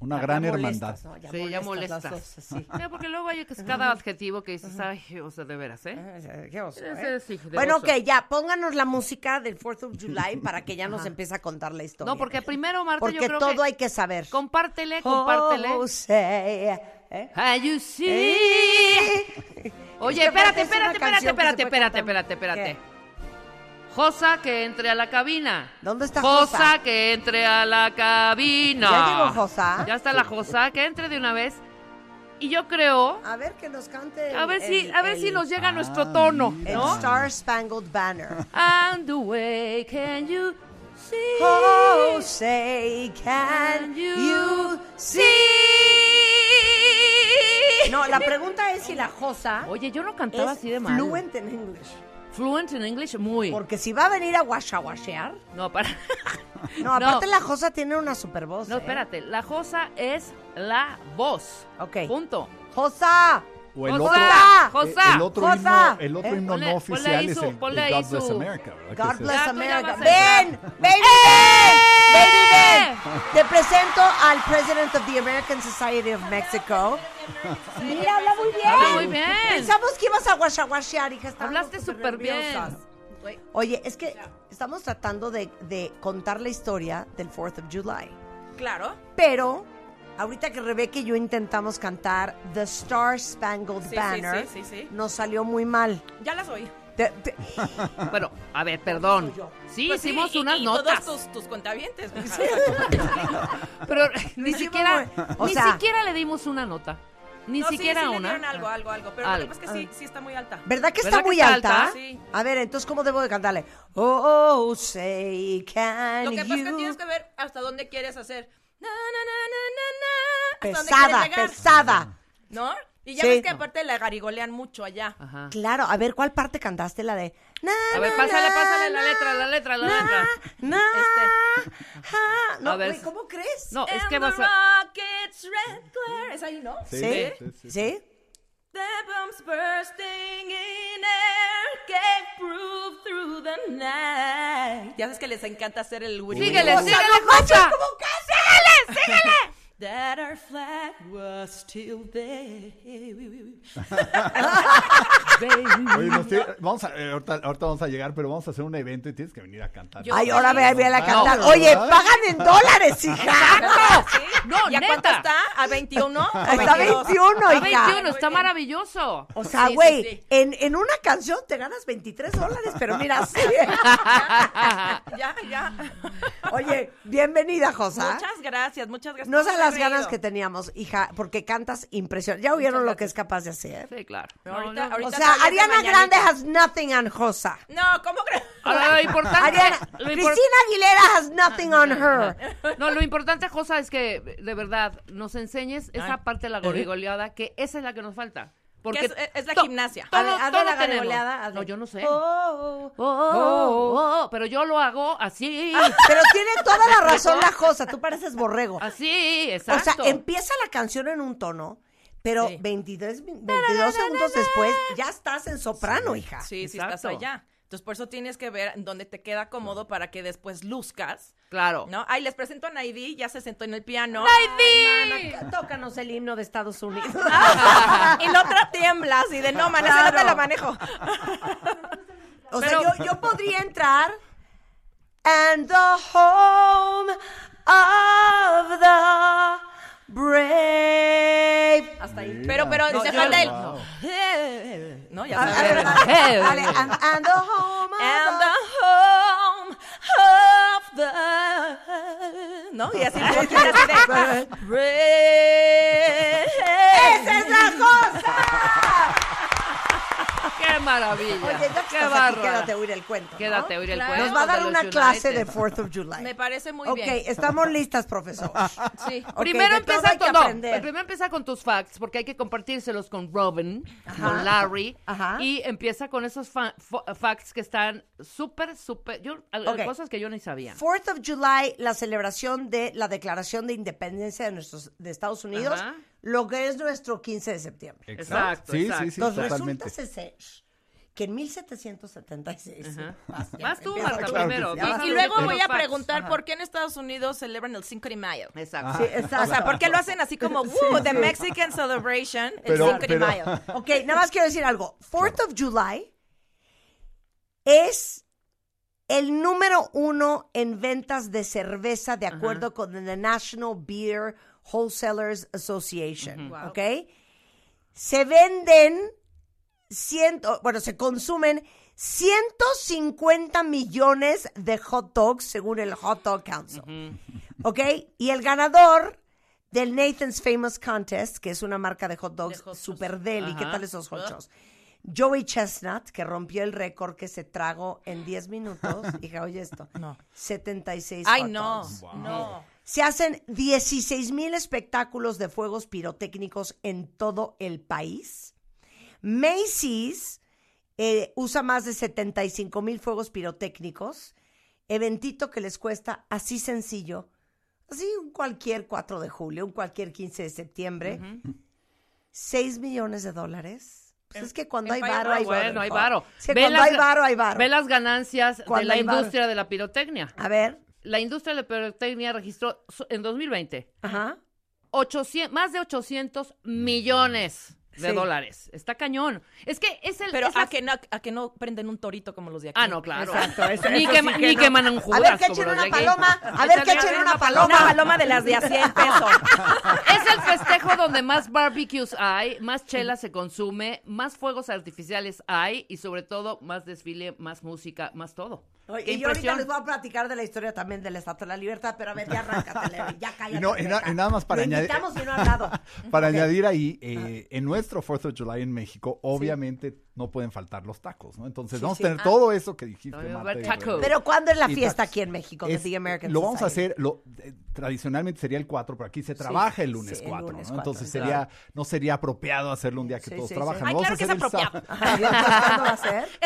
Una Ya- gran ya hermandad. molestas, ¿no? Ya sí, molestas ya las molestas. dos, sí. Sí, porque luego hay que cada adjetivo que dices, ay, o sea, de veras, ¿eh? Eh, qué oso, Ese ¿eh? sí, de Bueno, oso. ok, ya, pónganos la música del 4th of July para que ya nos empiece a contar la historia. No, porque primero, Marta, Porque yo creo todo que... hay que saber. Compártele, compártele. Oh, say, ¿eh? How you see. Oye, espérate, espérate, espérate, espérate, espérate, cantar. espérate, espérate. Josa que entre a la cabina. ¿Dónde está Josa Josa? que entre a la cabina. ¿Ya llegó Josa? Ya está la Josa, que entre de una vez. Y yo creo, A ver que nos cante. a ver el- si, a ver el- si nos llega Ah, nuestro tono. El ¿no? Star Spangled Banner. And the way can you see? Oh, say, can Can you you see? No, la pregunta es si la Josa Oye, yo no cantaba es así de mal. fluent in English. Fluent in English, muy. Porque si va a venir a guachawashear. No, para. No, aparte la Josa tiene una super voz. No, ¿eh? espérate. La Josa es la voz. Ok. Punto. Josa. O el Josa, otro, el otro Josa. himno, el otro Eh, himno ponle- no oficial es su- el, ponle el ahí God Bless America, ¿verdad? Que God es el- bless America. Ven, baby, ven. Baby, ven. Te presento al President of the American Society of Mexico. Mira, habla muy bien. Habla muy bien. Pensamos que ibas a guachaguachear, hija. Hablaste súper bien. Oye, es que estamos tratando de, de contar la historia del 4th of July. Claro. Pero, ahorita que Rebeca y yo intentamos cantar The Star Spangled Sí, Banner, sí, sí, sí. nos salió muy mal. Ya las oí. Te- te- Bueno, a ver, perdón. Sí, Pues hicimos y- unas y notas. Todos tus, tus contavientes. Pero ni hicimos siquiera, muy- o ni sea- siquiera le dimos una nota. Ni No, sí, siquiera sí le una. dieron algo, algo, algo. Pero Algo. lo que pasa es que sí, sí está muy alta. ¿Verdad que está ¿Verdad que muy está alta? alta? Sí. A ver, entonces, ¿cómo debo de cantarle? Oh, say, can Lo que pasa es que you- tienes que ver hasta dónde quieres hacer. Na, na, na, na, na, na, hasta dónde Pesada, pesada. ¿No? Y ya Sí. ves que aparte la garigolean mucho allá. Ajá. Claro, a ver, ¿cuál parte cantaste? La de... na, A ver, na, pásale, na, pásale la letra, la letra, la na, letra. na, Este. ja. No, A ver, güey, ¿cómo crees? No, es And que vas a. rockets red. Es ahí, ¿no? ¿Sí? sí, ¿Sí? sí. The bombs bursting in air gave proof through the night. Ya sabes que les encanta hacer el Willy Síguele, síguele, Jocha. ¡Síguele, síguele! That our flag was still there. Oye, tiene- vamos a, eh, ahorita, ahorita vamos a llegar, pero vamos a hacer un evento y tienes que venir a cantar. Yo- Ay, ahora ve, ve a la No, cantar. no, Oye, ¿verdad? pagan en dólares, hija. ¿Sí? No, ¿Y a neta. cuánto está? ¿A 21? ¿A Está 22? 21, A hija. 21, está maravilloso. O sea, Sí, sí, güey, sí. en, en una canción te ganas 23 dólares, pero mira, sí. Ya, ya. Oye, bienvenida, Josa. Muchas gracias, muchas gracias. No he las ganas que teníamos, hija, porque cantas impresionante. ¿Ya oyeron Muchas lo que es capaz de hacer? Sí, claro. Pero ahorita- No, no. ahorita O sea, Ariana mañanita. Grande has nothing on Josa. No, ¿cómo crees? Lo importante. Ariana, lo impor- Cristina Aguilera has nothing on her. No, lo importante, Josa, es que de verdad nos enseñes esa parte de la gorigoleada, que esa es la que nos falta. Porque es- es la gimnasia. Todo, A todo la. No, yo no sé. Oh, Oh, oh, oh, pero yo lo hago así. Pero tiene toda la razón la Josa, tú pareces borrego. Así, O exacto. sea, empieza la canción en un tono, pero Sí. 23, mi- 22 segundos después ya estás en soprano, hija. Sí, sí, Exacto. estás allá. Entonces, por eso tienes que ver dónde te queda cómodo para que después luzcas. Claro. ¿No? Ay, les presento a Naidi, ya se sentó en el piano. Mana, tócanos el himno de Estados Unidos. y la otra tiembla así de no, man, no te la manejo. O sea, Pero- yo, yo podría entrar. And the home of the brave. Hasta ahí. Pero, pero, No, te yo- falta el. Wow. No, ya Ah, sabes. ah, dale, dale, dale. And, and the home of And the... home of the. ¿No? Y así, porque así de. Brave. ¡Esa es la cosa! ¡Qué maravilla! Oye, ya que ¡Qué estás aquí, bárbaro! quédate a oír el cuento. ¿no? Quédate a oír el Claro. cuento. Nos va a dar los una clase de United. 4th of July. Me parece muy ok, bien. estamos listas, profesor. Sí. Ok, primero de todo empieza hay que con, no, aprender. primero empieza con tus facts, porque hay que compartírselos con Robin, Ajá. con Larry, Ajá. y empieza con esos fa- fo- facts que están súper, súper, yo, al- Ok. cosas que yo ni sabía. 4th of July, la celebración de la Declaración de Independencia de, nuestros, de Estados Unidos, Ajá. Lo que es nuestro 15 de septiembre. Exacto, Sí, exacto. sí, sí, Entonces totalmente. resulta ser que en 1776... Ajá. Vas, ya, Vas tú, Marta. Claro primero. Y, luego voy a preguntar Ajá. por qué en Estados Unidos celebran el 5 de mayo. Exacto. Sí, exacto. O sea, ¿por qué lo hacen así como, uh, the Mexican celebration, el Pero- 5 de mayo? Ok, nada más quiero decir algo. 4th of July es el número uno en ventas de cerveza de acuerdo con the National Beer Wholesalers Association. Wow. ¿Ok? Se venden ciento, bueno, se consumen 150 millones de hot dogs según el Hot Dog Council. ¿Ok? Y el ganador del Nathan's Famous Contest, que es una marca de hot dogs De hot dogs. super deli, ¿qué Ajá. tal esos hot dogs? Joey Chestnut, que rompió el récord que se tragó en 10 minutos. Hija, oye esto. No. 76 Ay, hot no, dogs. no. Se hacen 16 mil espectáculos de fuegos pirotécnicos en todo el país. Macy's eh, usa más de 75 mil fuegos pirotécnicos. Eventito que les cuesta así sencillo. Así un cualquier 4 de julio, un cualquier 15 de septiembre. 6 millones de dólares. Pues es que cuando hay varo, hay varo. Bueno, hay varo. Es que Ve cuando las hay varo, hay varo. Ve las ganancias de la varo. industria de la pirotecnia. A ver. La industria de la pirotecnia registró en 2020 Ajá. 800, más de 800 millones de Sí. dólares. Está cañón. Es que es el... Pero es la- a que, no, a que no prenden un torito como los de aquí. Ah, no, claro. Exacto, eso- ni eso que, sí ma- que ni no. que manan A jugas ver, que echen una paloma. A ver, que echen una Una paloma. paloma de las de a 100 pesos. Es el festejo donde más barbecues hay, más chela se consume, más fuegos artificiales hay y sobre todo más desfile, más música, más todo. Oye, y yo ahorita les voy a platicar de la historia también de la Estatua de la Libertad, pero a ver, ya arráncate, Levi, ya cállate. Y no- y na- neta. y nada más para Lo añadir- y no ha. Para añadir ahí, eh, en nuestro 4th of July en México, obviamente no pueden faltar los tacos, ¿no? Entonces Sí, vamos sí. a tener Ah. todo eso que dijiste, Marta. tacos. Pero ¿cuándo es la fiesta tacos. aquí en México Es- The American Lo vamos a hacer, lo, eh, tradicionalmente sería el 4, pero aquí se trabaja el lunes sí, el 4, lunes ¿no? 4, Entonces claro. sería, no sería apropiado hacerlo un día que Sí, todos sí, sí. trabajan. Ay, Lo vamos claro a que es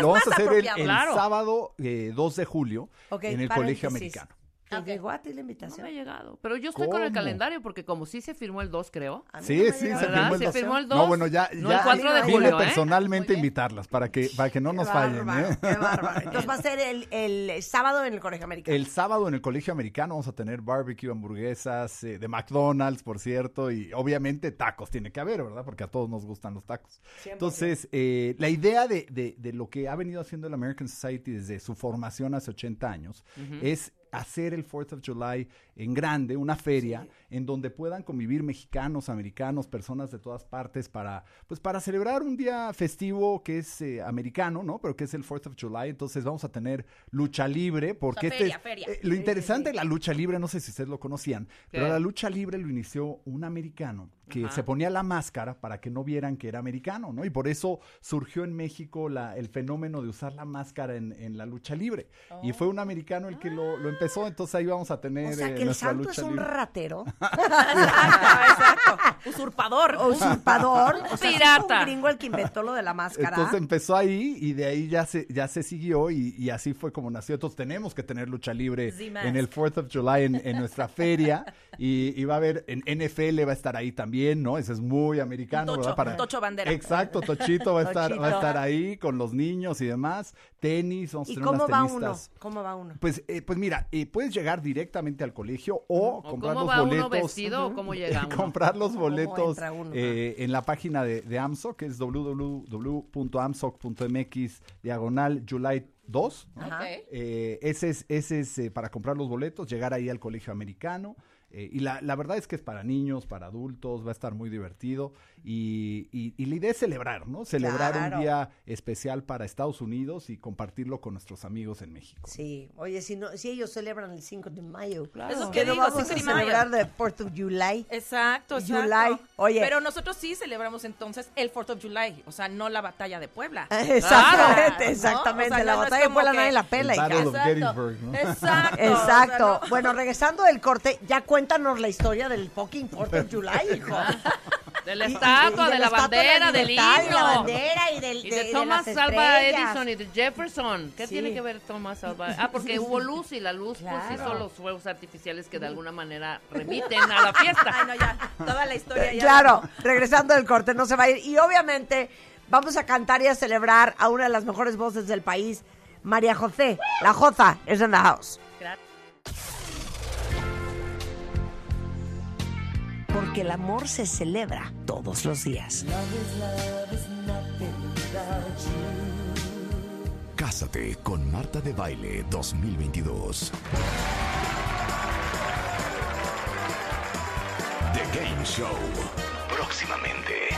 Lo vamos a hacer el, apropiado. el Claro. sábado eh, 2 de julio en el. Colegio Americano. ¿Te llegó a ti la No invitación? me ha llegado. Pero yo estoy con el ¿Cómo? calendario porque como sí se firmó el 2, creo. Sí, no sí, se firmó el Se 2. firmó el No, 2. bueno, ya, No, ya el 4 de vine julio, ¿eh? personalmente a invitarlas para que, para que no nos Qué fallen, bárbaro, ¿eh? qué bárbaro. Entonces va a ser el, el sábado en el Colegio Americano. El sábado en el Colegio Americano vamos a tener barbecue, hamburguesas eh, de McDonald's, por cierto, y obviamente tacos tiene que haber, ¿verdad? Porque a todos nos gustan los tacos. Entonces, eh, la idea de, de- de lo que ha venido haciendo el American Society desde su formación hace 80 años es hacer el 4th of July en grande, una feria en donde puedan convivir mexicanos, americanos, personas de todas partes para, pues para celebrar un día festivo que es eh, americano, ¿no? Pero que es el 4th of July. Entonces vamos a tener lucha libre porque este feria, feria. eh, lo interesante de la lucha libre, no sé si ustedes lo conocían, pero la lucha libre lo inició un americano que Ajá. se ponía la máscara para que no vieran que era americano, ¿no? Y por eso surgió en México la, el fenómeno de usar la máscara en, en la lucha libre. Y fue un americano el que lo, lo empezó, entonces ahí vamos a tener o sea que el nuestra santo lucha es un libre. ratero, Exacto, exacto. Usurpador. usurpador, o sea, Pirata. un gringo el que inventó lo de la máscara. Entonces empezó ahí y de ahí ya se, ya se siguió y, y así fue como nació. Entonces tenemos que tener lucha libre en el 4th of July en, en nuestra feria y, y va a haber, en NFL va a estar ahí también, ¿no? Ese es muy americano, Un ¿verdad? tocho, un tocho bandera. Exacto, Tochito va a estar, va a estar ahí con los niños y demás. Tenis, vamos a ¿Y tener cómo unas va uno? ¿Cómo va uno? Pues, eh, pues mira, eh, puedes llegar directamente al colegio o, ¿O comprar cómo los va boletos. uno vestido o cómo llega uno? comprar los boletos eh, en la página de, de AMSOC, que es www.amsoc.mx diagonal July 2. ¿no? Ajá. Eh, ese es, ese es eh, para comprar los boletos, llegar ahí al colegio americano. Eh, y la, la verdad es que es para niños, para adultos, va a estar muy divertido. Y, y- y la idea es celebrar, ¿no? Celebrar Claro. un día especial para Estados Unidos y compartirlo con nuestros amigos en México. Sí, oye, si, no, si ellos celebran el 5 de mayo, Es lo ¿qué que no digo, vamos 5 a de mayo. celebrar de 4th of July? Exacto, exacto. July. Oye. Pero nosotros sí celebramos entonces el 4th of July, o sea, no la batalla de Puebla. Exactamente, ¿no? exactamente. O sea, la no batalla de Puebla que- nadie la pela, Exacto. Gettysburg, ¿no? Exacto. o sea, Exacto. no- Bueno, regresando del corte, ya cuéntanos la historia del fucking 4th of July, hijo. De la y- estatua, y de la bandera, del libertad, himno. Y la bandera y, del, Y de, de de Thomas las Alva. Edison y de Jefferson. ¿Qué Sí. tiene que ver Thomas Alva? Ah, porque hubo luz y la luz pues hizo los fuegos artificiales que de alguna manera remiten a la fiesta. Ay, no, ya, toda la historia ya. Claro, regresando del corte, no se va a ir. Y obviamente vamos a cantar y a celebrar a una de las mejores voces del país, María José. La Joza es en the house. Porque el amor se celebra todos los días. Cásate con Marta de Baile 2022. The Game Show. Próximamente.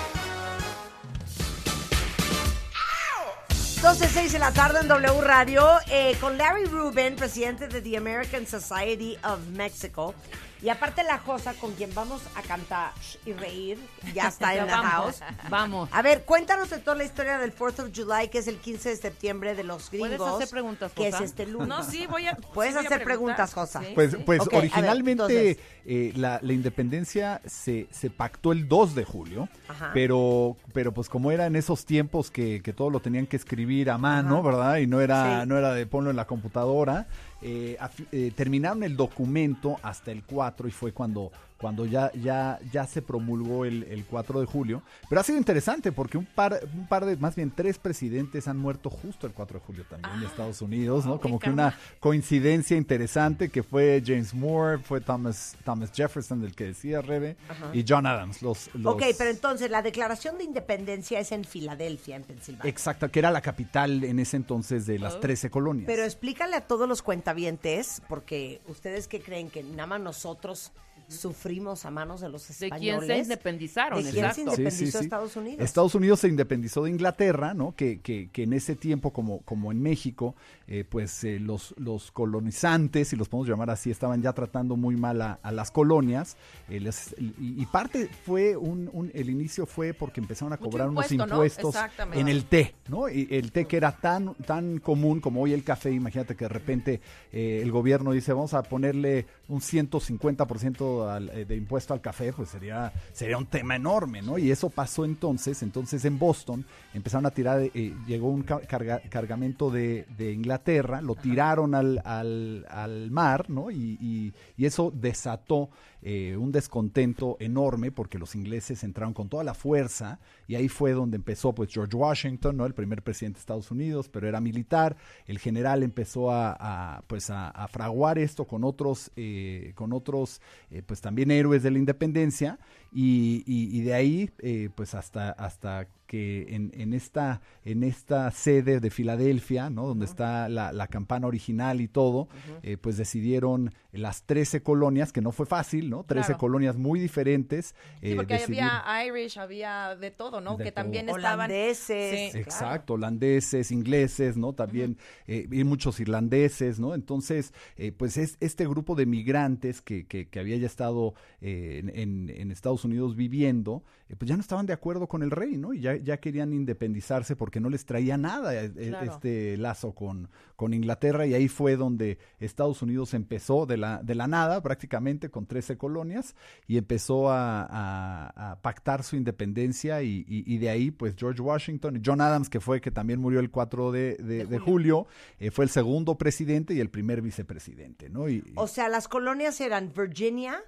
12.06 de la tarde en W Radio eh, con Larry Rubin, presidente de The American Society of Mexico. Y aparte la Josa con quien vamos a cantar y reír, ya está en la house. Vamos. A ver, cuéntanos de toda la historia del 4th of July, que es el 15 de septiembre de los gringos. ¿Puedes hacer preguntas, Que es Josa? este lunes. No, sí, voy a. Puedes sí voy a hacer preguntas, Josa. Sí, Pues, pues ver, originalmente entonces. eh, la, la independencia se, se pactó el 2 de julio, Ajá. pero, pero pues como era en esos tiempos que, que todo lo tenían que escribir a mano, Ajá. ¿verdad? Y no era, Sí. no era de ponlo en la computadora, eh, eh, terminaron el documento hasta el 4 y fue cuando, cuando ya, ya, ya se promulgó el, el 4 de julio. Pero ha sido interesante porque un par, un par de, más bien tres presidentes han muerto justo el 4 de julio también de Estados Unidos, ¿no? Como que una coincidencia interesante que fue James Moore, fue Thomas, Thomas Jefferson, del que decía Rebe, Ajá. y John Adams. Los, los, Ok, pero entonces la declaración de independencia es en Filadelfia, en Pensilvania. Exacto, que era la capital en ese entonces de las 13 colonias. Pero explícale a todos los cuentavientes, porque ustedes que creen que nada más nosotros sufrimos a manos de los De españoles. quién se independizaron, ¿De quién se independizó Sí, sí, sí. Estados Unidos? Estados Unidos se independizó de Inglaterra, ¿no? Que, que, que en ese tiempo, como, como en México, eh, pues eh, los, los colonizantes, si los podemos llamar así, estaban ya tratando muy mal a, a las colonias. eh, les- y, y parte fue, un, un- el inicio fue porque empezaron a cobrar unos impuesto, ¿no? impuestos en el té, ¿no? Y el té que era tan, tan común como hoy el café, imagínate que de repente eh, el gobierno dice, vamos a ponerle un 150% al, eh, de impuesto al café, pues sería, sería un tema enorme, ¿no? Y eso pasó entonces, entonces en Boston empezaron a tirar, eh, llegó un ca- carga- cargamento de, de Inglaterra, lo tiraron al, al, al mar, ¿no? Y, y- y eso desató eh, un descontento enorme porque los ingleses entraron con toda la fuerza y ahí fue donde empezó pues George Washington, ¿no? El primer presidente de Estados Unidos, pero era militar. El general empezó a, a, pues a, a fraguar esto con otros, eh, con otros eh, pues también héroes de la independencia y, y- y de ahí eh, pues hasta, hasta que en, en esta, en esta sede de Filadelfia, ¿no? Donde está la, la campana original y todo, eh, pues decidieron las 13 colonias, que no fue fácil, ¿no? 13 Claro. colonias muy diferentes. Sí, eh, porque decidir- había Irish, había de todo, ¿no? De que todo. también estaban... Holandeses. Sí. Exacto, holandeses, ingleses, ¿no? También eh, y muchos irlandeses, ¿no? Entonces, eh, pues es este grupo de migrantes que, que, que había ya estado eh, en, en- en Estados Unidos viviendo, eh, pues ya no estaban de acuerdo con el rey, ¿no? Y ya, ya querían independizarse porque no les traía nada Claro. este lazo con, con Inglaterra y ahí fue donde Estados Unidos empezó de la, de la nada prácticamente con 13 colonias y empezó a, a- a pactar su independencia y, y- y de ahí pues George Washington y John Adams que fue que también murió el 4 de, de- de julio, eh, fue el segundo presidente y el primer vicepresidente, ¿no? Y- O sea, las colonias eran Virginia,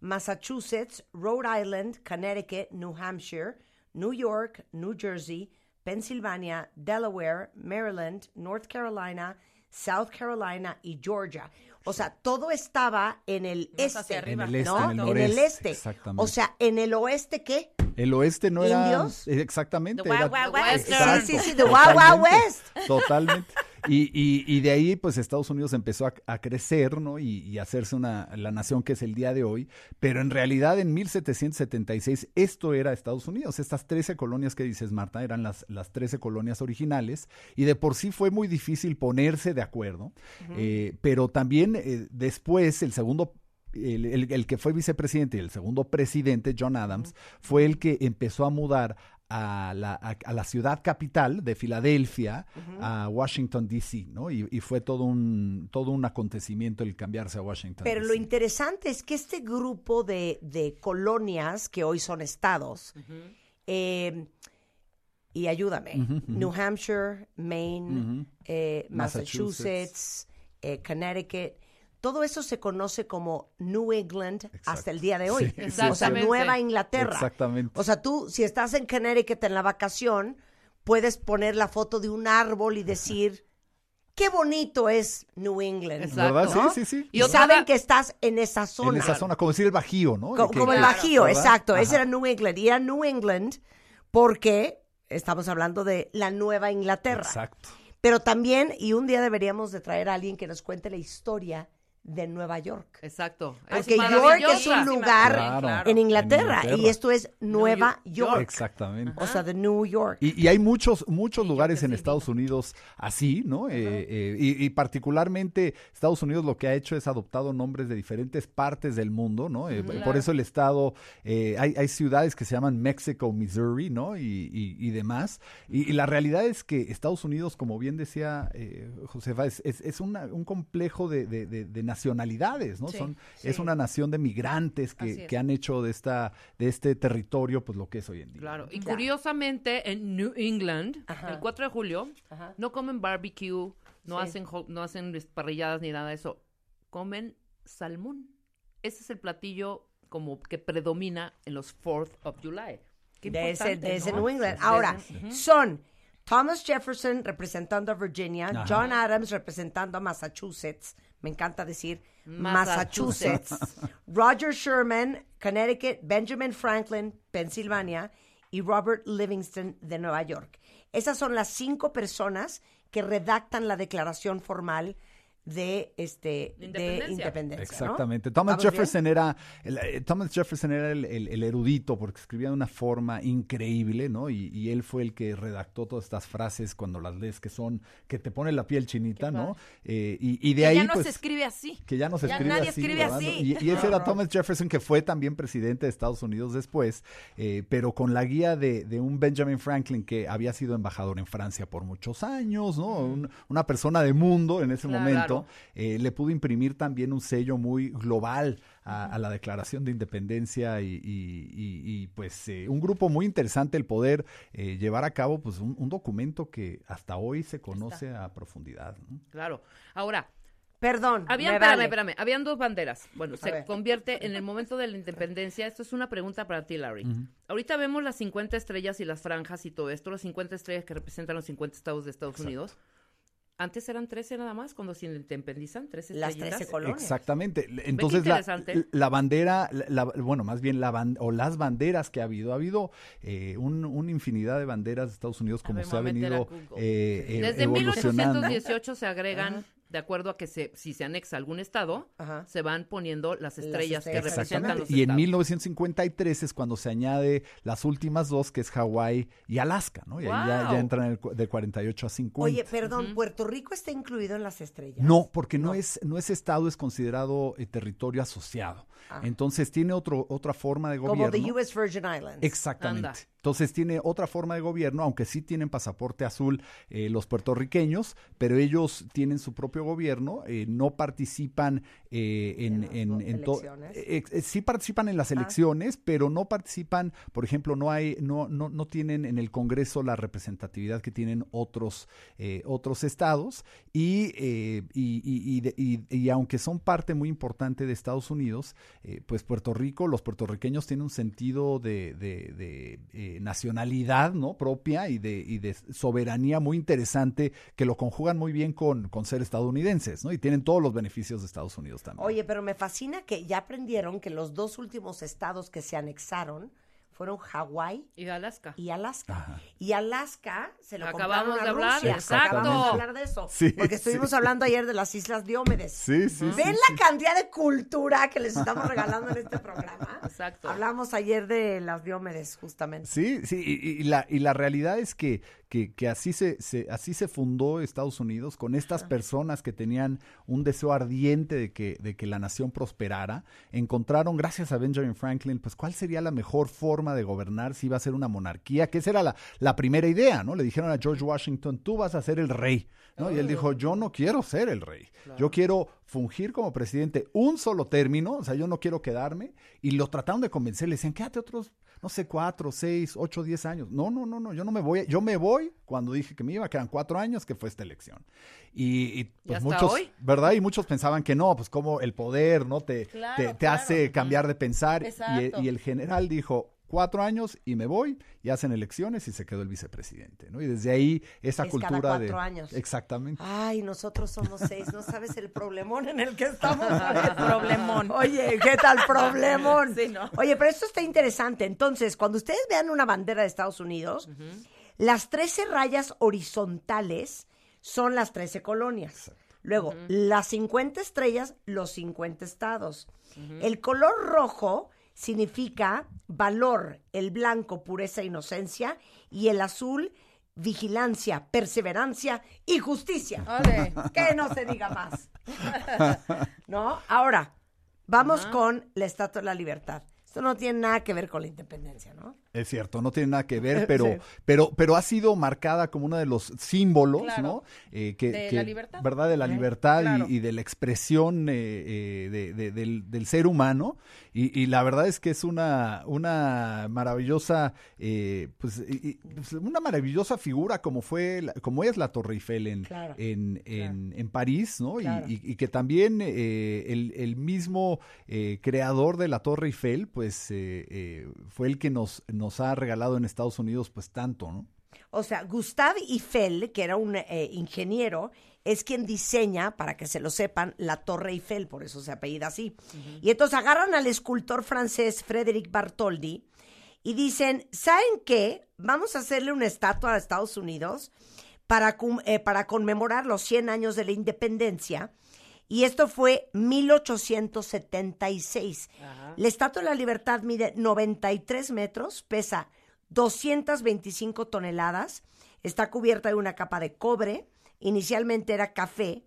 Massachusetts, Rhode Island, Connecticut, New Hampshire, New York, New Jersey, Pennsylvania, Delaware, Maryland, North Carolina, South Carolina y Georgia. O sea, todo estaba en el Más este, hacia arriba. En el este, ¿no? en el el noreste, este. exactamente. O sea, en el oeste, ¿qué? el oeste no era ¿Indios? eh, exactamente The era- Wild Wild West. Exacto, Sí, sí, sí, the Wild Wild West. Totalmente. Y, y, y de ahí, pues Estados Unidos empezó a, a crecer, ¿no? Y, y hacerse una, la nación que es el día de hoy. Pero en realidad, en 1776, esto era Estados Unidos. Estas 13 colonias que dices, Marta, eran las, las 13 colonias originales. Y de por sí fue muy difícil ponerse de acuerdo. Eh, pero también eh, después, el segundo el, el- el que fue vicepresidente y el segundo presidente, John Adams, fue el que empezó a mudar a la, a, a la ciudad capital de Filadelfia, a Washington, D.C., ¿no? Y, y fue todo un, todo un acontecimiento el cambiarse a Washington. Pero lo interesante es que este grupo de, de colonias, que hoy son estados, eh, y ayúdame. New Hampshire, Maine, eh, Massachusetts. Massachusetts, eh, Connecticut, todo eso se conoce como New England hasta el día de hoy. Sí, o sea. Nueva Inglaterra. Exactamente. O sea, tú, si estás en Connecticut en la vacación, puedes poner la foto de un árbol y decir, qué bonito es New England. Exacto. ¿Verdad? ¿no? Sí, sí, sí. Y, otra saben que estás en esa zona. En esa zona, como decir el Bajío, ¿no? Que- como el Bajío, ¿verdad? exacto. Ese era New England. Y era New England porque estamos hablando de la Nueva Inglaterra. Exacto. Pero también, y un día deberíamos de traer a alguien que nos cuente la historia de Nueva York. Exacto. Porque York es un lugar Claro. en Inglaterra, En Inglaterra. y esto es Nueva York. Exactamente. O sea, de New York. Y, y hay muchos, muchos lugares en Estados Unidos así, ¿no? Eh, eh, y, y particularmente Estados Unidos lo que ha hecho es adoptado nombres de diferentes partes del mundo, ¿no? Eh, Por eso el estado, eh, hay, hay ciudades que se llaman Mexico, Missouri, ¿no? Y, y- y demás. Y, y la realidad es que Estados Unidos, como bien decía eh, Josefa, es, es, es una- un complejo de, de- de- de nacionalidades, ¿no? Sí, Son, sí. Es una nación de migrantes que, es. que han hecho de, esta, de este territorio pues lo que es hoy en día. Claro, y curiosamente en New England, Ajá. el 4 de julio, Ajá. no comen barbecue, no Sí. hacen ho- no hacen parrilladas ni nada de eso, comen salmón. Ese es el platillo como que predomina en los 4th of July. Qué de ese, importante, de ese ¿no? New England. Ahora, son Thomas Jefferson representando a Virginia, Ajá. John Adams representando a Massachusetts, me encanta decir Massachusetts. Massachusetts, Roger Sherman, Connecticut, Benjamin Franklin, Pensilvania, y Robert Livingston de Nueva York. Esas son las cinco personas que redactan la declaración formal de este de Independencia. independencia. ¿no? Exactamente. Thomas ¿Vamos bien? Jefferson era el, eh, Thomas Jefferson era el, el- el erudito porque escribía de una forma increíble, ¿no? Y, y él fue el que redactó todas estas frases cuando las lees que son que te pone la piel chinita, ¿no? Eh, y, y de Que ahí ya no pues, se escribe así. que ya no se Ya escribe nadie así. escribe así. Y, y ese era Thomas Jefferson, que fue también presidente de Estados Unidos después, eh, pero con la guía de, de un Benjamin Franklin que había sido embajador en Francia por muchos años, ¿no? Un- una persona de mundo en ese Claro. momento, eh, le pudo imprimir también un sello muy global a, a la Declaración de Independencia y, y- y- y, pues eh, un grupo muy interesante el poder eh, llevar a cabo pues un, un documento que hasta hoy se conoce a profundidad. ¿no? Claro. Ahora, Perdón, Habían, me espérame, vale. espérame, habían dos banderas. Bueno, A se ver. convierte en el momento de la independencia. Esto es una pregunta para ti, Larry. Ahorita vemos las 50 estrellas y las franjas y todo esto, las 50 estrellas que representan los 50 estados de Estados Unidos. Antes eran 13 nada más, cuando se independizan, 13 Las estrellitas. 13 colonias. Exactamente. Entonces, la, la bandera, la- la- bueno, más bien la ban- o las banderas que ha habido, ha habido eh, un- una infinidad de banderas de Estados Unidos como ver, se ha venido eh, eh, Desde evolucionando. 1818 se agregan, de acuerdo a que se, si se anexa algún estado, Ajá. se van poniendo las estrellas que estrellas representan los Exactamente. Y en estados. 1953 es cuando se añade las últimas dos, que es Hawái y Alaska, ¿no? Y ahí ya, ya entran el de 48 a 50. Oye, perdón, ¿Puerto Rico está incluido en las estrellas? No, porque no, es no es estado, es considerado eh, territorio asociado. Entonces tiene otro otra forma de Ah. Como gobierno. the US Virgin Islands. Exactamente. Anda. Entonces tiene otra forma de gobierno, aunque sí tienen pasaporte azul eh, los puertorriqueños, pero ellos tienen su propio gobierno, eh, no participan eh, en, En en, las en to- elecciones. eh, eh, sí participan en Ah. las elecciones, pero no participan, por ejemplo, no hay, no, no, no tienen en el Congreso la representatividad que tienen otros, eh, otros estados, y, eh, y, y- y y- aunque son parte muy importante de Estados Unidos, pues Puerto Rico, los puertorriqueños tienen un sentido de, de- de, nacionalidad ¿no? propia y de, y de soberanía muy interesante que lo conjugan muy bien con, con ser estadounidenses, ¿no? Y tienen todos los beneficios de Estados Unidos también. Oye, pero me fascina que ya aprendieron que los dos últimos estados que se anexaron fueron Hawái Y Alaska. y Alaska. Ajá. Y Alaska se lo Acabamos compraron a de hablar, Rusia. exacto. Acabamos de hablar de eso. Sí, porque estuvimos sí. hablando ayer de las Islas Diómedes. Sí, sí, ¿Ven sí, la cantidad de cultura que les estamos regalando en este programa? Exacto. Hablamos ayer de las Diómedes, justamente. Sí, sí, y, y la, y la realidad es que, que, que así, se, se- así se fundó Estados Unidos, con estas personas que tenían un deseo ardiente de que, de que la nación prosperara. Encontraron, gracias a Benjamin Franklin, pues cuál sería la mejor forma de gobernar si iba a ser una monarquía, que esa era la, la primera idea, ¿no? Le dijeron a George Washington, tú vas a ser el rey, ¿no? Y él dijo, yo no quiero ser el rey, yo quiero fungir como presidente un solo término, o sea, yo no quiero quedarme, y lo trataron de convencer, le decían, quédate otros, no sé, cuatro, seis, ocho, diez años. No, no, no, no, yo no me voy, yo me voy cuando dije que me iba, que eran cuatro años, que fue esta elección. Y, y, pues hasta muchos, hoy? ¿verdad? Y muchos pensaban que no, pues como el poder, ¿no? Te, Claro, te, te claro. hace cambiar de pensar. Y, y el general dijo, cuatro años y me voy, y hacen elecciones y se quedó el vicepresidente, ¿no? Y desde ahí esa Es cada cultura de... cuatro años. Exactamente. Ay, nosotros somos seis. No sabes el problemón en el que estamos. Problemón. Oye, ¿qué tal problemón? Sí, ¿no? Oye, pero esto está interesante. Entonces, cuando ustedes vean una bandera de Estados Unidos, las 13 rayas horizontales son las 13 colonias. Luego, las 50 estrellas, los 50 estados. El color rojo significa valor, el blanco, pureza, inocencia, y el azul, vigilancia, perseverancia y justicia. Ole. Que no se diga más. ¿No? Ahora, vamos con la Estatua de la Libertad. Esto no tiene nada que ver con la independencia, ¿no? Es cierto, no tiene nada que ver, Sí. pero, pero, pero ha sido marcada como uno de los símbolos, Claro. ¿no? Eh, que, De que- la libertad. ¿Verdad? De la Ajá. libertad y- Claro. y, de la expresión eh, eh, de- de- del, del ser humano. Y, y la verdad es que es una, una maravillosa, eh, pues, y- pues, una maravillosa figura como fue, la- como es la Torre Eiffel en, Claro. en, en, en París, ¿no? Y- Claro. Y, y que también eh, el, el mismo eh, creador de la Torre Eiffel, pues eh, eh, fue el que nos, nos ha regalado en Estados Unidos, pues tanto, ¿no? O sea, Gustave Eiffel, que era un eh, ingeniero, es quien diseña, para que se lo sepan, la Torre Eiffel, por eso se apellida así. Y entonces agarran al escultor francés Frédéric Bartholdi y dicen, ¿saben qué? Vamos a hacerle una estatua a Estados Unidos para, cum- eh, para conmemorar los 100 años de la independencia. Y esto fue 1876. La Estatua de la Libertad mide 93 metros, pesa 225 toneladas, está cubierta de una capa de cobre, inicialmente era café,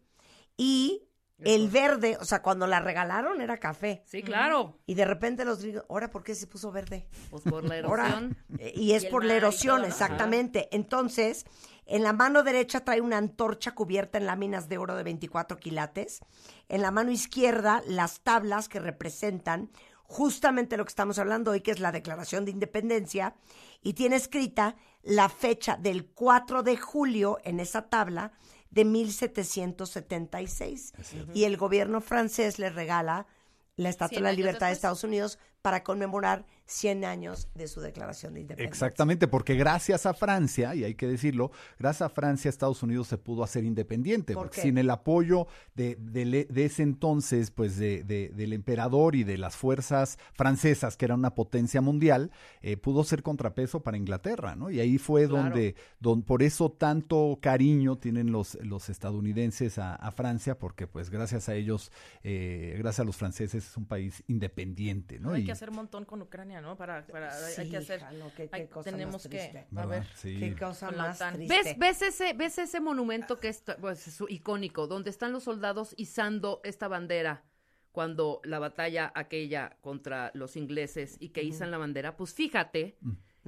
y el verde, o sea, cuando la regalaron era café. Sí, claro. Y de repente los gringos, ¿ahora por qué se puso verde? Pues por la erosión. eh, y es Y por la erosión, todo, ¿no? exactamente. Entonces, en la mano derecha trae una antorcha cubierta en láminas de oro de 24 quilates. En la mano izquierda, las tablas que representan justamente lo que estamos hablando hoy, que es la Declaración de Independencia. Y tiene escrita la fecha del 4 de julio en esa tabla de 1776. Y el gobierno francés le regala la Estatua de 100 la Libertad de. Estados Unidos para conmemorar 100 años de su declaración de independencia. Exactamente, porque gracias a Francia, y hay que decirlo, gracias a Francia Estados Unidos se pudo hacer independiente, ¿Por porque qué? sin el apoyo de, de ese entonces, pues de, de- del emperador y de las fuerzas francesas, que era una potencia mundial, eh, pudo ser contrapeso para Inglaterra, ¿no? Y ahí fue Claro. donde, don- por eso tanto cariño tienen los, los estadounidenses a, a Francia, porque pues gracias a ellos, eh, gracias a los franceses es un país independiente, ¿no? Hay Y- que hacer un montón con Ucrania, ¿no? Para, para hay- que hacer. hija, no, qué- qué hay- cosa tenemos más que. A ver. Sí. Qué cosa más triste. ¿Ves, ves ese, ves ese monumento que es pues, es icónico, donde están los soldados izando esta bandera cuando la batalla aquella contra los ingleses y que izan la bandera? Pues fíjate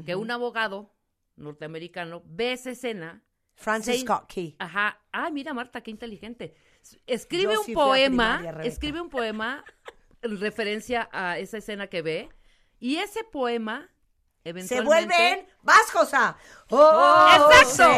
que un abogado norteamericano ve esa escena. Francis se- Scott Key. Ajá. Ay, mira, Marta, qué inteligente. Escribe Yo un sí poema, primaria, escribe un poema en referencia a esa escena que ve. Y ese poema, Se eventualmente... vuelven vas, Josa. Oh, ¡Exacto!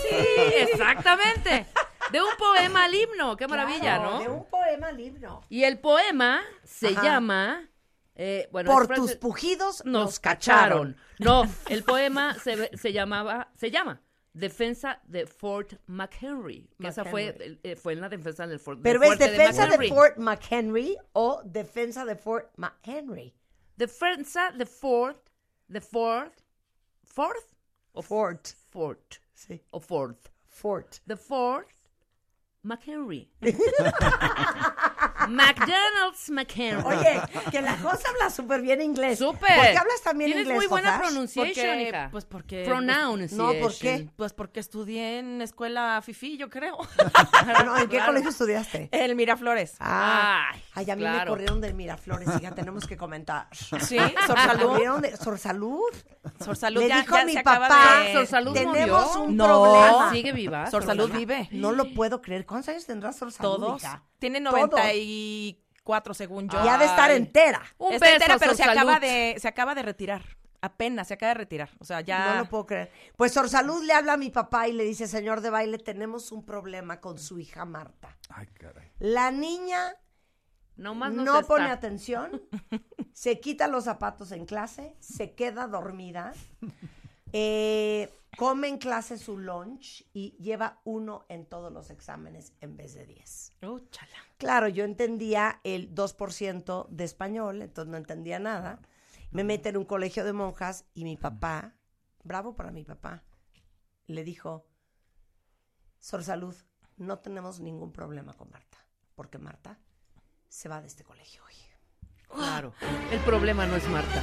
see? Exactamente. De un poema al himno. Qué maravilla, Claro, ¿no? De un poema al himno. Y el poema se Ajá. llama... eh, bueno, Por tus pujidos nos nos cacharon. cacharon. No, el poema se, se llamaba, se llama Defensa de Fort McHenry. Que esa fue, eh, fue en la defensa del Fort Pero es defensa de. Fort McHenry o defensa de Fort McHenry. Defensa de Fort, de Fort, Fort o Fort. Fort Sí. o Fort. Fort. The Fort McHenry. McDonald's McHenry. Oye, que la Josa habla súper bien inglés. Súper. ¿Por qué hablas también Tienes inglés, muy buena Jotas? pronunciation, Porque, hija. pues porque... Pronunciation. No, ¿por qué? Pues porque estudié en escuela FIFI, yo creo. No, ¿En qué Claro. colegio estudiaste? El Miraflores. Ah, Ay, ay, a mí me corrieron del Miraflores, hija, tenemos que comentar. Sí, ¿Me Sorsalud. corrieron de Sorsalud? Sorsalud Le ya, dijo ya mi se papá, de... Sorsalud tenemos murió. un No. problema. Sigue viva. Sorsalud Sorsalud. vive. No lo puedo creer. ¿Cuántos años tendrá Sorsalud, Todos. hija? Tiene Todos. 94 según yo. Y ha de estar entera. Un Está beso, entera, pero se acaba de se acaba de retirar. Apenas se acaba de retirar. O sea, ya No lo puedo creer. Pues Sorsalud le habla a mi papá y le dice, señor de baile, tenemos un problema con su hija Marta. Ay, caray. La niña No más no, no pone está. atención, se quita los zapatos en clase, se queda dormida, eh, come en clase su lunch y lleva uno en todos los exámenes en vez de 10. Uh, chala. Claro, yo entendía el 2% de español, entonces no entendía nada. Me meten en un colegio de monjas y mi papá, bravo para mi papá, le dijo, Sor Salud, no tenemos ningún problema con Marta, porque Marta se va de este colegio hoy. Claro. El problema no es Marta.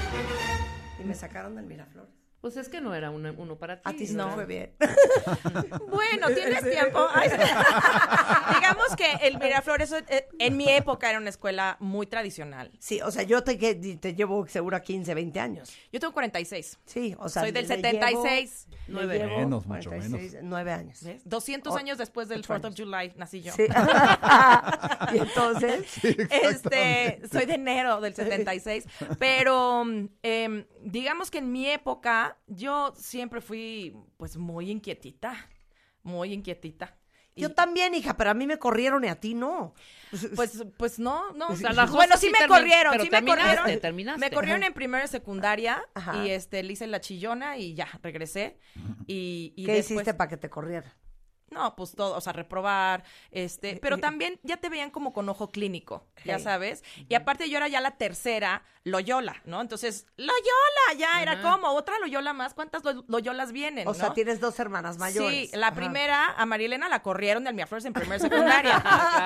Y me sacaron del Miraflores. Pues es que no era una- uno para ti. A ti sí ¿no? te fue bien. Bueno, ¿tienes tiempo? Ay, Digamos que el Miraflores eh, en mi época era una escuela muy tradicional. Sí, o sea, yo te, que- te llevo seguro a 15, 20 años. Yo tengo 46. Sí, o sea, Soy del le 76. llevo- le Nueve. Menos, mucho 46, Nueve años. ¿Ves? 200 O- años después del ocho 4th of años. July nací yo. Sí. y entonces, Este, soy de enero del 76, pero em, digamos que en mi época yo siempre fui pues muy inquietita, muy inquietita. Y, yo también, hija, pero a mí me corrieron y a ti no. pues, pues no, no. O sea, las bueno, sí sí me termi- corrieron, pero sí me corrieron. terminaste. Me corrieron en primera y secundaria Ajá. y este le hice la chillona y ya, regresé. Y, y ¿Qué después, hiciste para que te corrieran? No, pues todo, o sea, reprobar, este, pero también ya te veían como con ojo clínico, ya Hey. sabes. Y aparte yo era ya la tercera Loyola, ¿no? Entonces, Loyola, ya era como otra Loyola más. ¿Cuántas Lo- Loyolas vienen? O sea, tienes dos hermanas mayores. Sí, la Ajá. primera, a Marielena la corrieron del Miraflores en primera secundaria.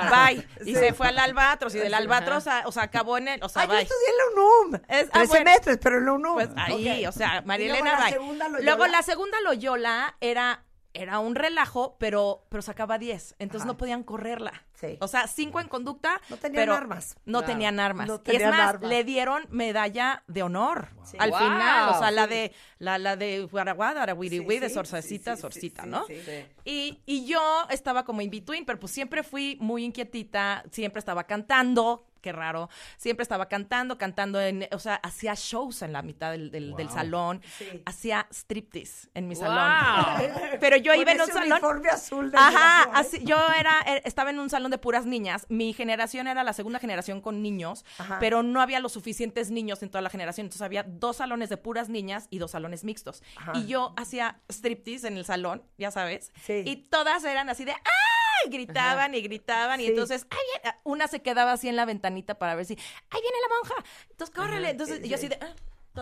Bye. Y Sí. se fue al Albatros y del. Albatros, a- o sea, acabó en el, o sea, Ah, yo bye. estudié en la UNUM. Es- ah, Tres bueno. semestres, pero en la UNUM. Pues ahí, o sea, la bye. segunda Loyola. Luego la segunda Loyola era era un relajo, pero pero sacaba 10, entonces Ajá. no podían correrla. Sí. O sea, 5 en conducta, No tenían pero armas. No Claro. tenían armas. No y es más, armas. le dieron medalla de honor Sí. al Wow. final, o sea, la de la la de Guaraguada, de sí, Sorcecita, sí, sí, Sorcita, sí, ¿no? sí. Y, y yo estaba como in between, pero pues siempre fui muy inquietita, siempre estaba cantando, qué raro, siempre estaba cantando, cantando en, o sea, hacía shows en la mitad del, del- del salón, Sí. hacía striptease en mi Wow. salón. Pero yo iba en un salón. uniforme azul de Ajá, así, yo era, eh, estaba en un salón de puras niñas. Mi generación era la segunda generación con niños, Ajá. pero no había los suficientes niños en toda la generación. Entonces había dos salones de puras niñas y dos salones mixtos. Ajá. Y yo hacía striptease en el salón, ya sabes. Sí. Y todas eran así de ¡ay! gritaban y gritaban. Y entonces, ¡ay! viene! Una se quedaba así en la ventanita para ver si, ¡ay, viene la monja! Entonces, córrele. Entonces, y yo así de. "Ah".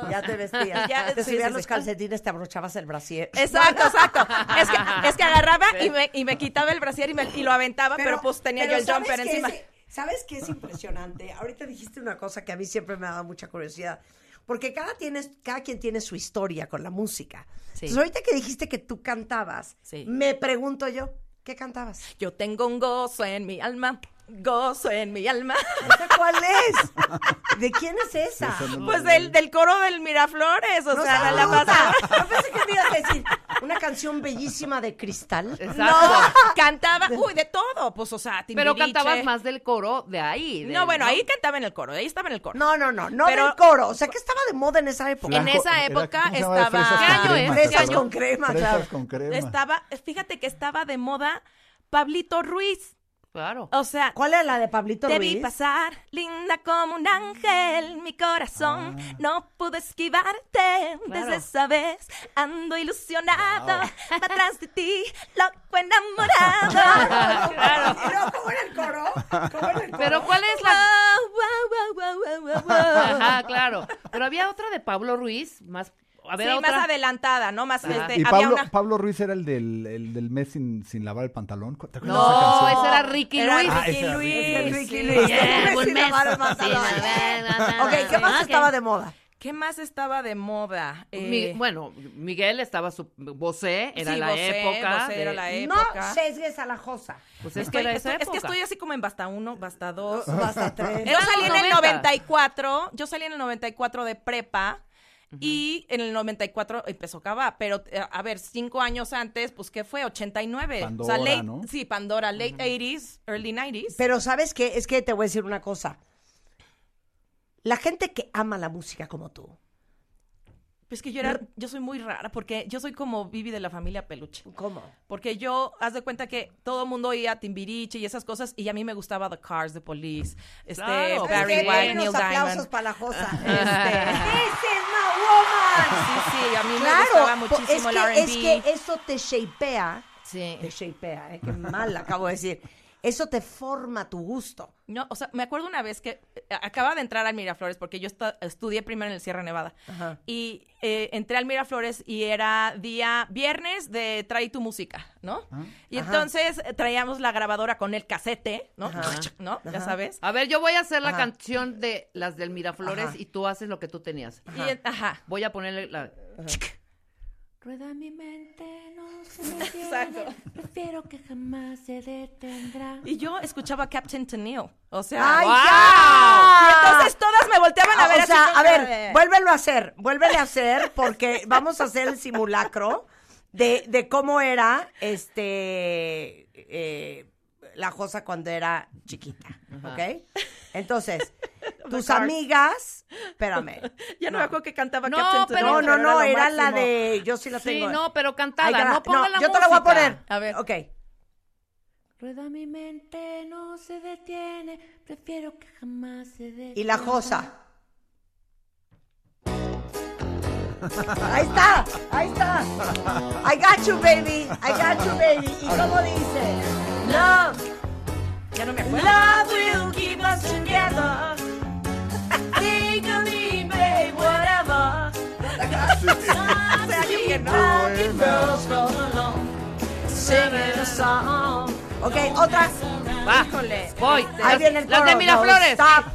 Ya te vestías. Ya, te sí, subías sí, los sí. calcetines, te abrochabas el brasier. Exacto, exacto. Es que, es que agarraba y me, y me quitaba el brasier y, me, y lo aventaba, pero, pues tenía pero yo el ¿sabes jumper encima. es- ¿Sabes qué es impresionante? Ahorita dijiste una cosa que a mí siempre me ha dado mucha curiosidad. Porque cada, tienes, cada quien tiene su historia con la música. Entonces, ahorita que dijiste que tú cantabas, me pregunto yo, ¿qué cantabas? Yo tengo un gozo en mi alma, gozo en mi alma. ¿Esa cuál es? ¿De quién es esa? No- Pues del, del coro del Miraflores, o No sea, la pasaba. Yo pensé que me ibas a decir una canción bellísima de cristal. No, cantaba, uy, de todo, pues, o sea, Pero Timbiriche. cantabas más del coro de ahí. No, bueno, ahí cantaba en el coro, ahí estaba en el coro. No, no, no, no Pero- del coro. O sea, que estaba de moda en esa época. En esa época estaba- ¿Qué con año crema, es? ¿te Fresas con crema, Fresas claro. con crema. Estaba, fíjate que estaba de moda Pablito Ruiz. Claro. O sea, ¿Cuál era la de Pablito Te Ruiz? vi pasar, linda como un ángel, mi corazón Ah. no pudo esquivarte. Desde esa vez ando ilusionado, atrás de ti, loco enamorado. Claro. ¿Y luego cómo era el coro? ¿Cómo era el coro? Pero ¿cuál es la...? Wow, wow, wow, wow, wow, wow. Ajá, claro. Pero había otra de Pablo Ruiz, más... A ver, Sí, otra. más adelantada, ¿no? Más, este, Y había Pablo, una... Pablo Ruiz era el del, el del mes sin, sin lavar el pantalón. ¿Te acuerdas de esa No, ese era Ricky Era Luis. Ah, Ricky era Luis. Ricky Luis. Yeah, lavar el pantalón. Ok, ¿qué más Ah, estaba de moda? ¿Qué más estaba de moda? Mi- Eh, bueno, Miguel estaba su Bosé, era sí, la Bosé, época. Era No sesgues a la josa. Pues es que Estoy- era esa estoy- es que estoy así como en Basta 1, Basta 2. Basta tres. Yo salí en el 90. 94, yo salí en el 94 de prepa y en el 94 empezó Cava, pero eh, a ver, cinco años antes, pues ¿qué fue? 89. o sea, Pandora, late, ¿no? sí, Pandora, late 80s, early 90s. Pero ¿sabes qué? Es que te voy a decir una cosa. La gente que ama la música como tú, Pues que yo era, yo soy muy rara porque yo soy como Vivi de la familia Peluche. ¿cómo? Porque yo, haz de cuenta que todo el mundo oía Timbiriche y esas cosas, y a mí me gustaba The Cars, The Police, este, Claro, Barry ¿sabes qué? White, unos Neil aplausos Diamond. para la josa. Este, This is my woman. sí, sí, a mí me Claro, gustaba po- muchísimo es el que, R&B. es que eso te shapea, Sí. te shapea, ¿eh? qué mal acabo de decir. Eso te forma tu gusto. No, o sea, me acuerdo una vez que eh, acaba de entrar al Miraflores porque yo estudié primero en el Sierra Nevada. Ajá. Y eh, entré al Miraflores y era día viernes de trae tu música, ¿no? Y Ajá. entonces eh, traíamos la grabadora con el casete, ¿no? Ajá. ¿No? Ya sabes. A ver, yo voy a hacer la Ajá. canción de las del Miraflores Ajá. y tú haces lo que tú tenías. Y, ajá. Voy a ponerle la... Rueda mi mente, no se me detiene. Prefiero que jamás se detendrá. Y yo escuchaba Captain Tennille. O sea, ¡Ay, ¡wow! ya! Y entonces todas me volteaban a Ah, ver o sea, a ver, de- vuélvelo a hacer, vuélvele a hacer, porque vamos a hacer el simulacro de, de cómo era este eh, la Josa cuando era chiquita, ¿ok? Entonces, tus amigas, espérame. Ya no, me acuerdo que cantaba No, Captain pero-. No, no, no, era la de, yo sí la Sí, tengo. no, pero cantada, no ponga la yo te la voy a poner. A ver. Ok. Rueda mi mente, no se detiene. Prefiero que jamás se detenga. Y la Josa. Ahí está, ahí está. I got you, baby. I got you, baby. ¿Y cómo dice? Love, Ya no me acuerdo. love will keep us together. Think of me, babe, whatever. Que no. Rocking girls come along, singing a song. Ok, otra. Va, Híjole. voy. Ahí Las- viene el Las coro. de Miraflores. No, stop.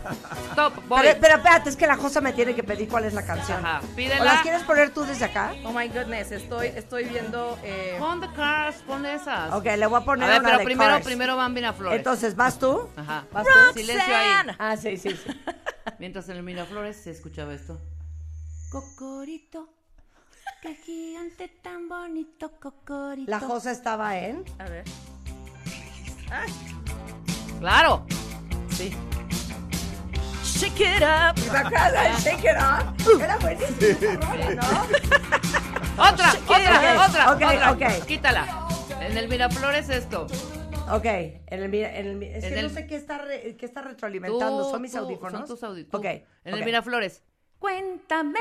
Stop, voy. Pero, pero espérate, es que la Josa me tiene que pedir cuál es la canción. Ajá, ¿O pídela. las quieres poner tú desde acá? Oh my goodness, estoy, estoy viendo. Eh, Pon the cars, pon esas. Ok, le voy a A poner ver, una pero de primero, Cars. primero van Miraflores. Entonces, ¿vas tú? Ajá. ¿Vas tú? Silencio ahí. Ah, sí, sí, sí. Mientras en el Miraflores se escuchaba esto. Cocorito, qué gigante tan bonito, cocorito. La Josa estaba en... a ver. ¡Claro! Sí. Shake it up. ¿Te acuerdas de Shake It Up? Era buenísima ¿no? ¡Otra! ¡Otra! ¡Otra! ok, otra. ok. Quítala. En el Miraflores esto. Ok, en el, mira- en el, es En que el- no sé qué está, re- qué está retroalimentando. Tú- ¿Son mis tú- audífonos? Son tus audífonos. Ok. En el Miraflores. Cuéntame,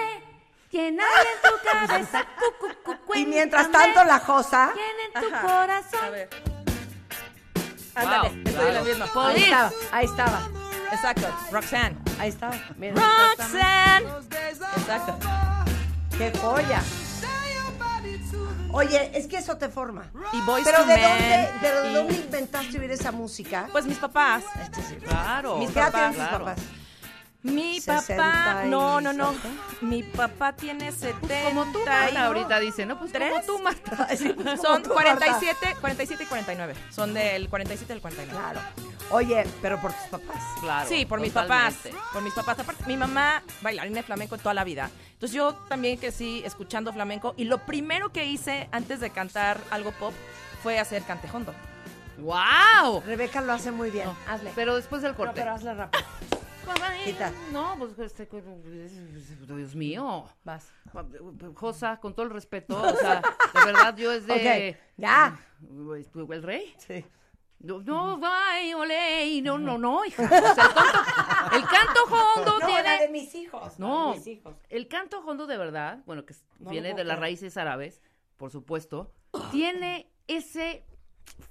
¿quién hay en tu cabeza? Cu, cu, cu, Y mientras tanto, la Josa... ¿Quién en tu Ajá. corazón? A ver. Ándale, Wow, estoy claro. en la misma. Ahí estaba, ahí estaba, Exacto. Roxanne. ahí estaba. Mira, Roxanne. Exacto. ¡Qué joya! Oye, es que eso te forma. Y Boys Pero to ¿de Men, dónde, y- dónde inventaste oír esa música? Pues mis papás. Claro. Mis ¿Qué edad papás, claro. papás? Mi 60 papá, no, no, no. Mi papá tiene 70. Como tú, Marta, ahorita dice, ¿no? Pues como ¿Tres? tú, Marta. Sí, como Son tú, Marta. 47, 47 y 49. Son del 47 al 49. Claro. Oye, pero por tus papás. Claro. Sí, por mis papás. Por mis papás. Aparte, mi mamá bailarina de flamenco toda la vida. Entonces yo también crecí escuchando flamenco. Y lo primero que hice antes de cantar algo pop fue hacer cantejondo. ¡Wow! Rebeca lo hace muy bien. No, hazle. Pero después del No, corte. pero hazle rápido. No, pues este, Dios mío. Vas. Josa, con todo el respeto, o sea, de verdad yo es de ya. el rey. Sí. No, no, olé, no, no, no, hija. O sea, el canto, el canto hondo No, tiene. la de mis hijos. No, la de mis hijos. el canto hondo de verdad, bueno, que No viene de las raíces árabes, por supuesto, tiene ese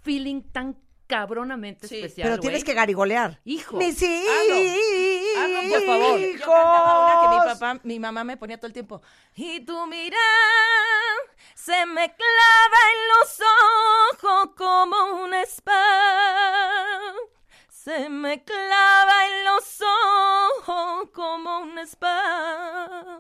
feeling tan cabronamente Sí, especial. Pero tienes güey. que garigolear. Hijo. Mis hijos. Hazlo, por favor. Yo cantaba una que mi papá, mi mamá me ponía todo el tiempo. Y tu mirada se me clava en los ojos como una espada. Se me clava en los ojos como una espada.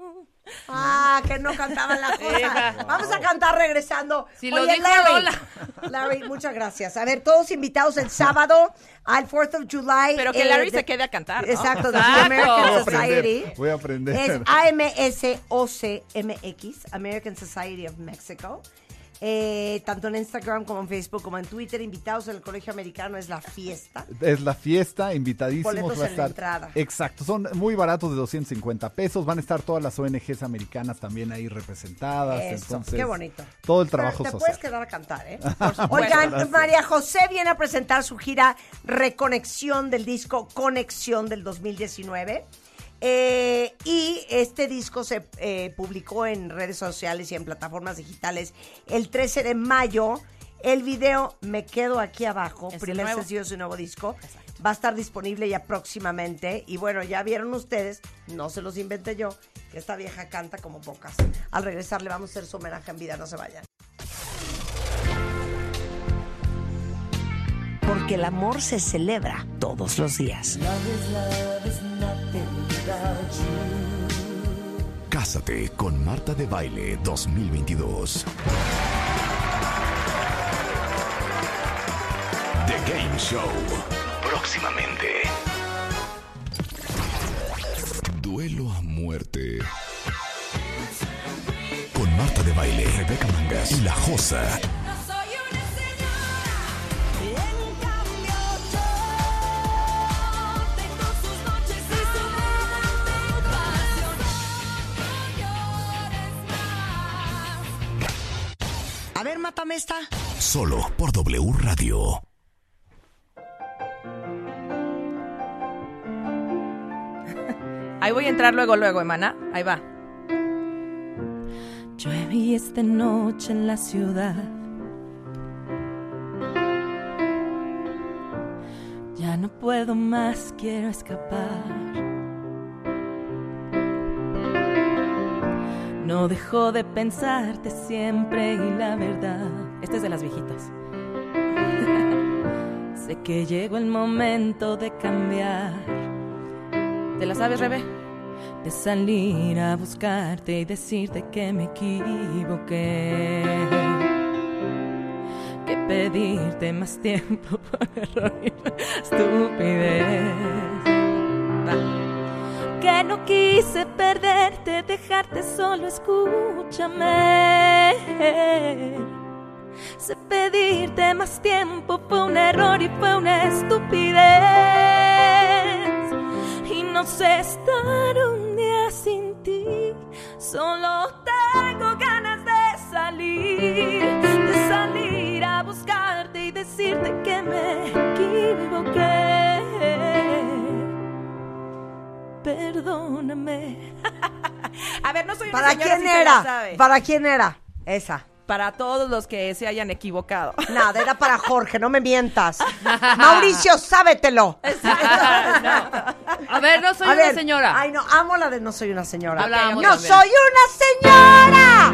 Ah, que no cantaba la cosa. Vamos a cantar regresando. Si lo dijo Larry, Lola. Larry, muchas gracias. A ver, todos invitados el sábado al 4th of July. Pero que eh, Larry de- se quede a cantar. ¿no? Exacto, de Exacto. The Voy a American aprender. Society. Voy a aprender. Es AMSOCMX, American Society of Mexico. Eh, tanto en Instagram como en Facebook como en Twitter, invitados en el Colegio Americano es la fiesta. Es la fiesta, invitadísimos. Boletos va a en la entrada. Exacto, son muy baratos de 250 pesos. Van a estar todas las ONGs americanas también ahí representadas. Eso, entonces, qué bonito. Todo el Pero trabajo te social. puedes quedar a cantar, ¿eh? Oigan, Gracias. María José viene a presentar su gira Reconexión del disco Conexión del 2019. Eh, y este disco se eh, publicó en redes sociales y en plataformas digitales el 13 de mayo. El video Me Quedo Aquí Abajo, Es el primer nuevo. sencillo de su nuevo disco, va a estar disponible ya próximamente. Y bueno, ya vieron ustedes, no se los inventé yo, que esta vieja canta como pocas. Al regresar le vamos a hacer su homenaje en vida, no se vayan. Porque el amor se celebra todos los días. Cásate con Marta de Baile 2022. The Game Show. Próximamente. Duelo a muerte. Con Marta de Baile, Rebeca Mangas y La Josa. A ver, mátame esta. Solo por W Radio. Ahí voy a entrar luego, luego, hermana. Ahí va. Llueve y esta noche en la ciudad. Ya no puedo más, quiero escapar. No dejo de pensarte siempre y la verdad. Este es de las viejitas. Sé que llegó el momento de cambiar. ¿Te la sabes, Rebe? De salir a buscarte y decirte que me equivoqué. Que pedirte más tiempo por error estupidez. Va. Que no quise perderte, dejarte solo, escúchame. Sé pedirte más tiempo, fue un error y fue una estupidez. Y no sé estar un día sin ti, solo tengo ganas de salir, de salir a buscarte y decirte que me equivoqué. Perdóname. A ver, no soy una ¿Para señora, quién era? sabe. ¿Para quién era? Esa. Para todos los que se hayan equivocado. Nada, era para Jorge, no me mientas. Mauricio, sábetelo. A ver, no soy A una ver, señora. Ay, no, amo la de no soy una señora. No también. soy una señora.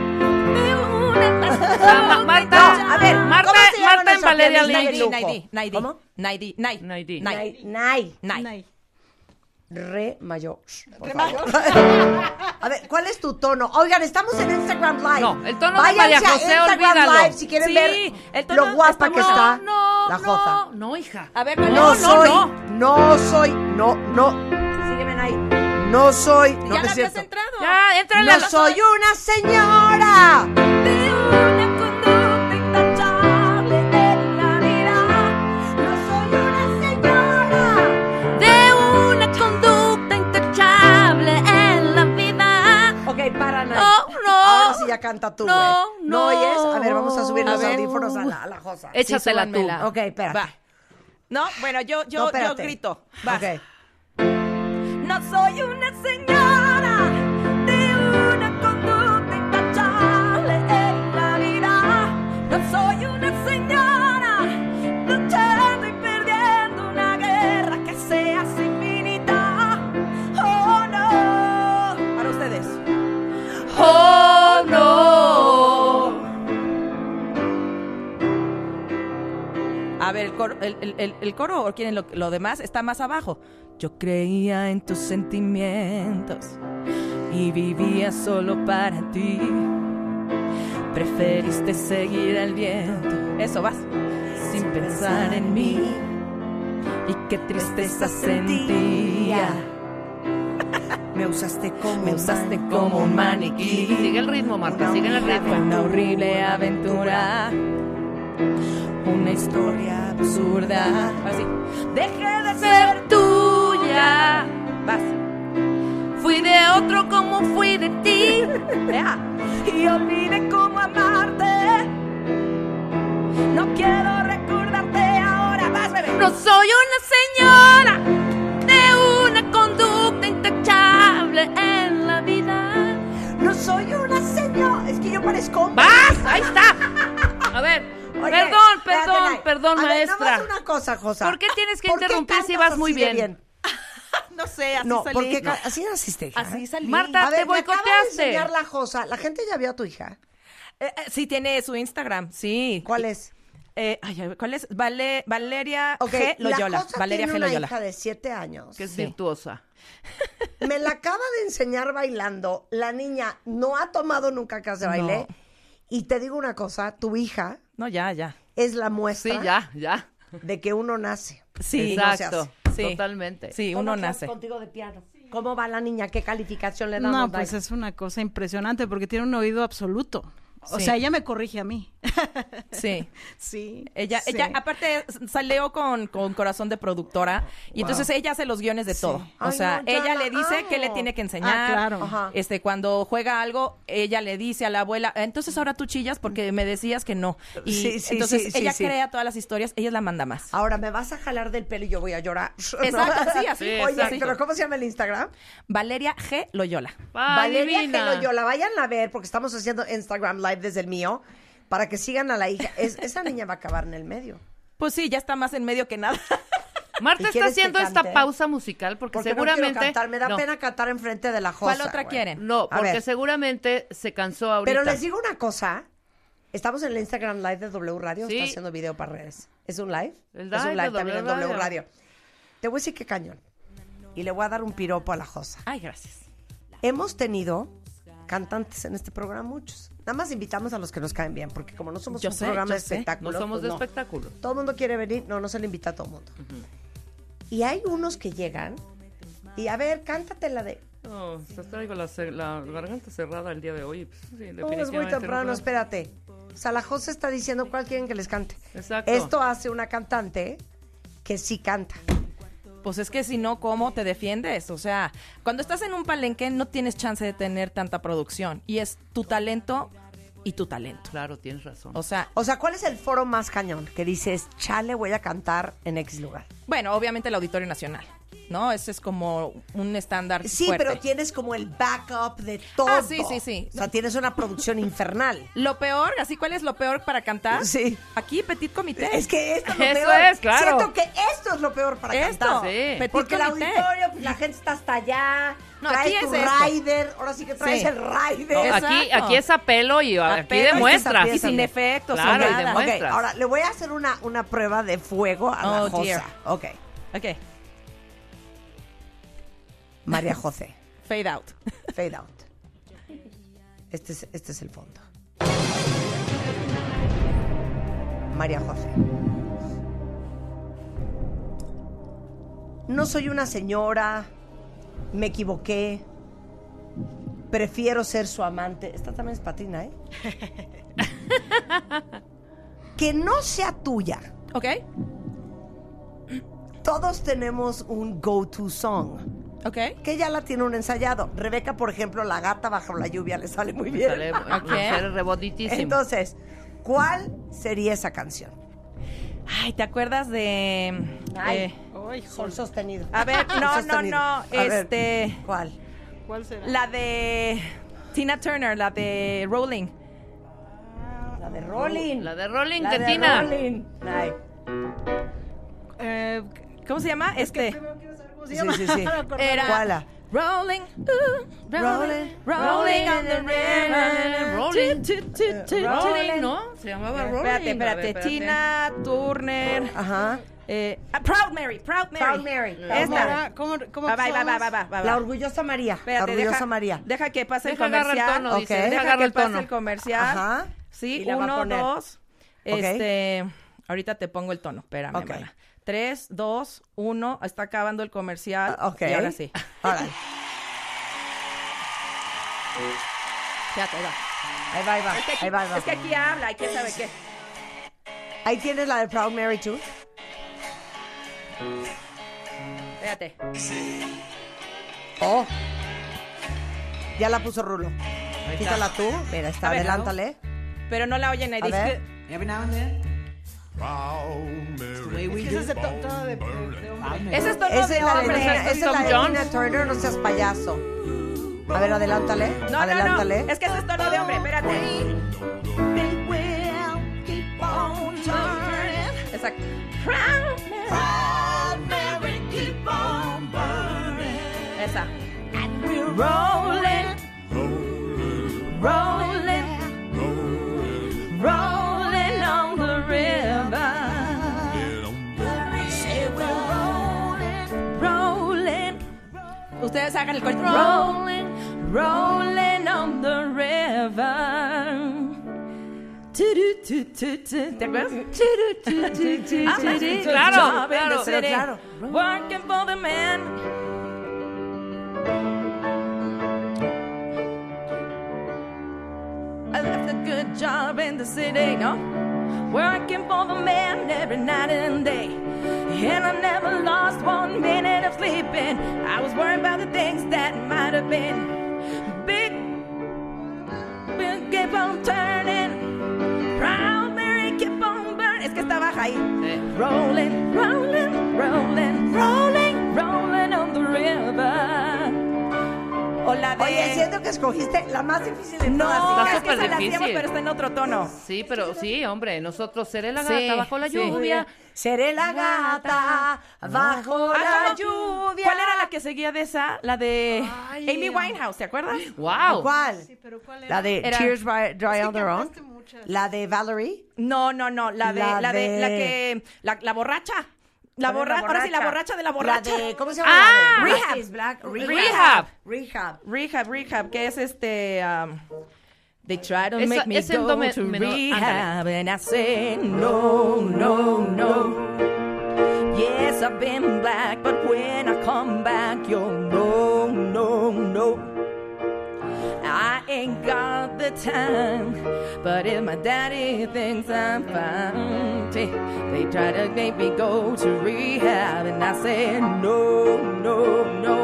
Ma- Marta, No, a ver, Marta, ¿cómo se llama Marta en Valeria lujo? Naidi, Naidi. ¿Cómo? Naidi, Naidi. Naidi. Naidi. Nay. Nay. Re mayor. por favor. A ver, ¿cuál es tu tono? Oigan, estamos en Instagram Live. No, el tono de Váyanse María a José, Instagram olvídalo. Live si quieren Sí, ver el tono lo guapa está que está No, la no, Jota. no, hija. A ver, No, no, no, soy, no. no soy, no, no. Sígueme ahí. No soy, no Ya no la es habías cierto. entrado. Ya, entrale a No soy una señora. Ya canta tú, güey. No, ¿No no. oyes? A ver, vamos a subir A los ver. audífonos a la, a la josa. Échatela tú. súbanmela. Ok, espérate. Va. No, bueno, yo, No, yo, yo grito. Vas. Ok. No soy una señora coro, el, el- el- el coro o quieren lo, lo demás está más abajo. Yo creía en tus sentimientos y vivía solo para ti. Preferiste seguir al viento. Eso vas. Sin pensar en mí. Y qué tristeza sentía. Me usaste como Me usaste como un maniquí. Sigue el ritmo, Marta, sigue el Fue ritmo. una horrible aventura. Una historia absurda. Así. Dejé de ser tuya. Vas. Fui de otro como fui de ti. Y olvidé cómo amarte. No quiero recordarte ahora. Vas, bebé. No soy una señora de una conducta intachable en la vida. No soy una señora. Es que yo parezco. ¡Vas! ¡Ahí está! A ver, Oye, perdón, perdón, Nay. perdón, A ver, maestra. nomás una cosa, Josa. ¿Por qué tienes que ¿Por qué interrumpir si vas muy de bien? No sé, así No, salí. porque No. así naciste, hija. Así salí. Marta, A ver, te de boicoteaste. enseñar la Josa. La gente ya vio a tu hija. Eh, eh, sí tiene su Instagram, sí. ¿Cuál es? Eh, ay, ¿Cuál es? Vale- Valeria Ok, G. Loyola. La cosa Valeria tiene G. una Loyola. hija de siete años. Que es virtuosa. Me la acaba de enseñar bailando. La niña no ha tomado nunca clase de baile. Y te digo una cosa, tu hija No, ya, ya. es la muestra Sí, ya, ya. de que uno nace. Sí, Exacto. Sí. Totalmente. Sí, uno nace. contigo de piano. ¿Cómo va la niña? ¿Qué calificación le damos? No, pues es una cosa impresionante porque tiene un oído absoluto. O Sí. sea, ella me corrige a mí. Sí. Sí. Ella, sí. ella, aparte, salió con, con corazón de productora y entonces ella hace los guiones de todo. O Ay, sea, no, ella la le dice amo. qué le tiene que enseñar. Ah, claro. Ajá. Este, cuando juega algo, ella le dice a la abuela, entonces ahora tú chillas porque me decías que no. Y Sí, sí, entonces ella sí. crea todas las historias, ella la manda más. Ahora me vas a jalar del pelo y yo voy a llorar. Exacto, sí, así. Oye, exacto. pero ¿cómo se llama el Instagram? Valeria G. Loyola. Ah, Valeria divina. Geloyola, vayan a ver porque estamos haciendo Instagram Live desde el mío para que sigan a la hija. Es- esa niña va a acabar en el medio. Pues sí, ya está más en medio que nada. Marta ¿Y está haciendo esta pausa musical porque, Porque seguramente. no quiero cantar, me da No, pena cantar enfrente de la josa. ¿Cuál otra güey. quieren? No, A porque ver. seguramente se cansó ahorita. Pero les digo una cosa. Estamos en el Instagram Live de W Radio. Sí. Está haciendo video para redes. ¿Es un live? El es un live live de también en W. Radio. Te voy a decir qué cañón. Y le voy a dar un piropo a la josa. Ay, gracias. Hemos tenido cantantes en este programa, muchos. Nada más invitamos a los que nos caen bien, porque como no somos Yo un sé, programa de espectáculos. No somos pues de no. espectáculo. Todo el mundo quiere venir, no, no se le invita a todo el mundo. Y hay unos que llegan y a ver, cántate la de. No, se traigo la, garganta cerrada el día de hoy. Pues, sí, No, es muy no temprano, puedo. espérate. O sea, la José está diciendo cuál quieren que les cante. Exacto. Esto hace una cantante que sí canta. Pues es que si no, ¿cómo te defiendes? O sea, cuando estás en un palenque no tienes chance de tener tanta producción. Y es tu talento y tu talento. Claro, tienes razón. O sea, O sea, ¿cuál es el foro más cañón? Que dices, chale, voy a cantar en X lugar. bueno, obviamente el Auditorio Nacional, ¿no? Ese es como un estándar Sí, fuerte. pero tienes como el backup de todo. Ah, sí, sí, sí. O sea, tienes una producción infernal. Lo peor, así, ¿cuál es lo peor para cantar? Sí. Aquí, Petit Comité. Es que esto es lo Eso peor. es, claro. Siento que esto es lo peor para Esto, cantar. Sí. Petit Porque el auditorio, pues, la gente está hasta allá. No, traes aquí tu es esto. rider. Ahora sí que traes Sí. el rider. No, aquí, aquí es a pelo y A aquí pelo, demuestras. Y sin efectos, Claro, sin y ahora le voy a hacer una, una prueba de fuego a la Oh, Josa. dear. Ok. Ok, María José. fade out. Fade out. Este es, este es el fondo. María José. No soy una señora. Me equivoqué. Prefiero ser su amante. Esta también es patina, ¿eh? que no sea tuya. ¿Ok? Todos tenemos un go-to song. ¿Ok? Que ya la tiene un ensayado. Rebeca, por ejemplo, la gata bajo la lluvia le sale muy bien. Sale, reboditísimo. Entonces, ¿cuál sería esa canción? Ay, ¿te acuerdas de... eh, Sol sostenido. a ver, no, no, no. Ver, Este... ¿Cuál? ¿Cuál será? La de Tina Turner, la de Rolling. La de Rolling. La de Rolling, La de de Tina. Rolling. Ay. Eh, ¿Cómo se llama? Este. ¿Cómo se llama? Sí, sí, sí. Era Koala. Rolling, uh, rolling, rolling, rolling on the river. Rolling, eh, rolling, ¿no? Se llamaba Rolling. Espérate, espérate. espérate. Tina Turner. Ajá. Eh, Proud Mary, Proud Mary. Proud Mary. Esta. ¿Cómo, ah, cómo va, va, va, va, va, va, La orgullosa María. Espérate, la orgullosa deja, María. Deja que pase deja el comercial. El tono, okay. dice. Deja, deja que el pase el comercial. Ajá. Sí, uno, dos. Okay. Este, ahorita te pongo el tono, espérame. Okay. 3, 2, 1, está acabando el comercial. Ah, ok. Y ahora sí. Ahora. Fíjate, ahí va. Ahí va, ahí va. Es que aquí, ahí va, va. Es que aquí habla, hay que saber qué. Ahí tienes la de Proud Mary too. Fíjate. Oh. Ya la puso Rulo. Quítala tú. Mira, está, adelántale. Pero no la oyen, ahí dice ese es el to- tono de, de- de hombre. Ese es tono Esa de es la de esa es la de Turner, no seas payaso. A ver, adelántale. No, adelántale. no, no. Es que ese es tono de hombre. Espérate. Exacto. Esa. Rolling, rolling, rolling Ustedes hagan el corito. Rolling, rolling on the river. ¿Te acuerdas? Ah, sí, tu. claro, Job in the claro, city. claro. Working for the man. I left a good job in the city, no? Working for the man every night and day. And I never lost one minute of sleeping. I was worried about the things that might have been. Big, big, keep on turning. Proud Mary, keep on burning. Es que está baja ahí. Rolling, rolling, rolling, rolling, la de... Oye, siento que escogiste la más difícil de No, todas. es que se la hacíamos, difícil. pero está en otro tono. Sí, pero sí, hombre, nosotros seré la Sí, gata bajo la sí. lluvia. Seré la gata bajo Ah, la no, no. lluvia. ¿Cuál era la que seguía de esa? La de Amy Winehouse, ¿te acuerdas? Wow. ¿Cuál? La de Era- Tears Dry, Dry on Their Own. La de Valerie. No, no, no, la de La la de, de- la que la, la borracha. La ¿Cuál es borracha, ahora sí la borracha de la borracha. La de, ¿Cómo se llama? Ah, la de Black Rehab. is Black. Rehab. Rehab. Rehab, rehab, que es este um, They try to Esa- make me ese go do me- to menor, rehab and I say no, no, no. Yes, I've been black, but when I come back, you're no, no, no. I ain't got the time, but if my daddy thinks I'm fine, they, they try to make me go to rehab, and I say no, no, no.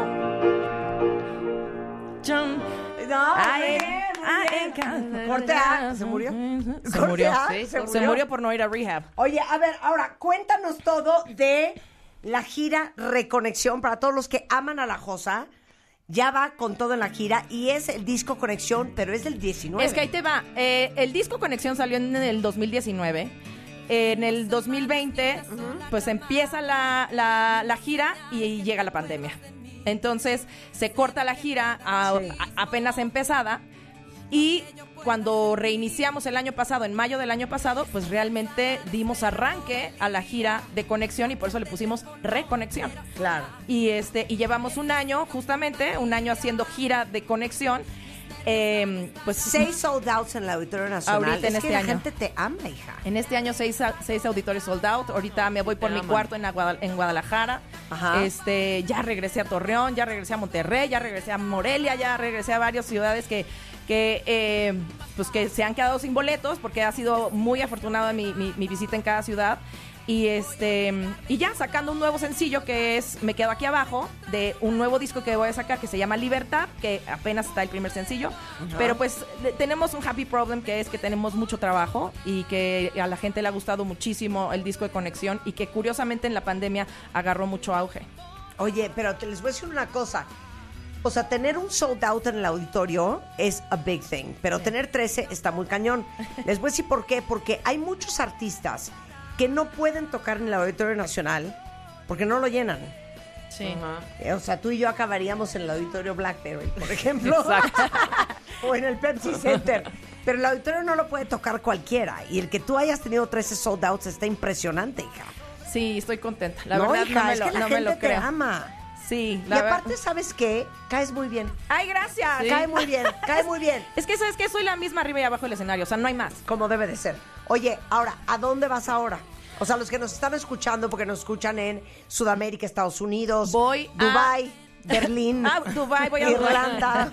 Jump. No, I ain't, Corte A, ¿se murió? Se Corte murió, A, sí. se Se murió. murió por no ir a rehab. Oye, a ver, ahora cuéntanos todo de la gira Reconexión para todos los que aman a la Josa. Ya va con todo en la gira y es el disco Conexión, pero es del 19. Es que ahí te va. Eh, el disco Conexión salió en el 2019. En el 2020, pues empieza la, la- la gira y llega la pandemia. Entonces se corta la gira a- Sí. a- apenas empezada. Y cuando reiniciamos el año pasado, en mayo del año pasado, pues realmente dimos arranque a la gira de conexión y por eso le pusimos reconexión. Claro. Y este, y llevamos un año, justamente, un año haciendo gira de conexión. Eh, pues Seis sold outs en el Auditorio Nacional. Ahorita en es que este la año. gente te ama, hija. En este año seis, seis auditores sold out. Ahorita me voy por Te mi cuarto en, en Guadalajara. Ajá. Este, ya regresé a Torreón, ya regresé a Monterrey, ya regresé a Morelia, ya regresé a varias ciudades que, que eh, pues que se han quedado sin boletos porque ha sido muy afortunada mi, mi- mi visita en cada ciudad. Y este y ya sacando un nuevo sencillo que es Me quedo aquí abajo de un nuevo disco que voy a sacar que se llama Libertad, que apenas está el primer sencillo, pero pues tenemos un happy problem que es que tenemos mucho trabajo y que a la gente le ha gustado muchísimo el disco de conexión y que curiosamente en la pandemia agarró mucho auge. Oye, pero te les voy a decir una cosa. O sea, tener un sold out en el auditorio es a big thing, pero tener 13 está muy cañón. Les voy a decir por qué, porque hay muchos artistas que no pueden tocar en el Auditorio Nacional porque no lo llenan. Sí. O sea, tú y yo acabaríamos en el Auditorio Blackberry, por ejemplo. o en el Pepsi Center. Pero el auditorio no lo puede tocar cualquiera. Y el que tú hayas tenido 13 sold outs está impresionante, hija. Sí, estoy contenta. La no, verdad hija, no me es lo, que la no me gente lo te creo. ama. Sí, Y la aparte, ¿sabes qué? Caes muy bien. Ay, gracias. Cae muy bien, cae muy bien. Es que sabes que soy la misma arriba y abajo del escenario, o sea, no hay más. Como debe de ser. Oye, ahora, ¿a dónde vas ahora? O sea, los que nos están escuchando, porque nos escuchan en Sudamérica, Estados Unidos, Voy a- Dubai, Berlín, Ah, Dubai, voy a Irlanda.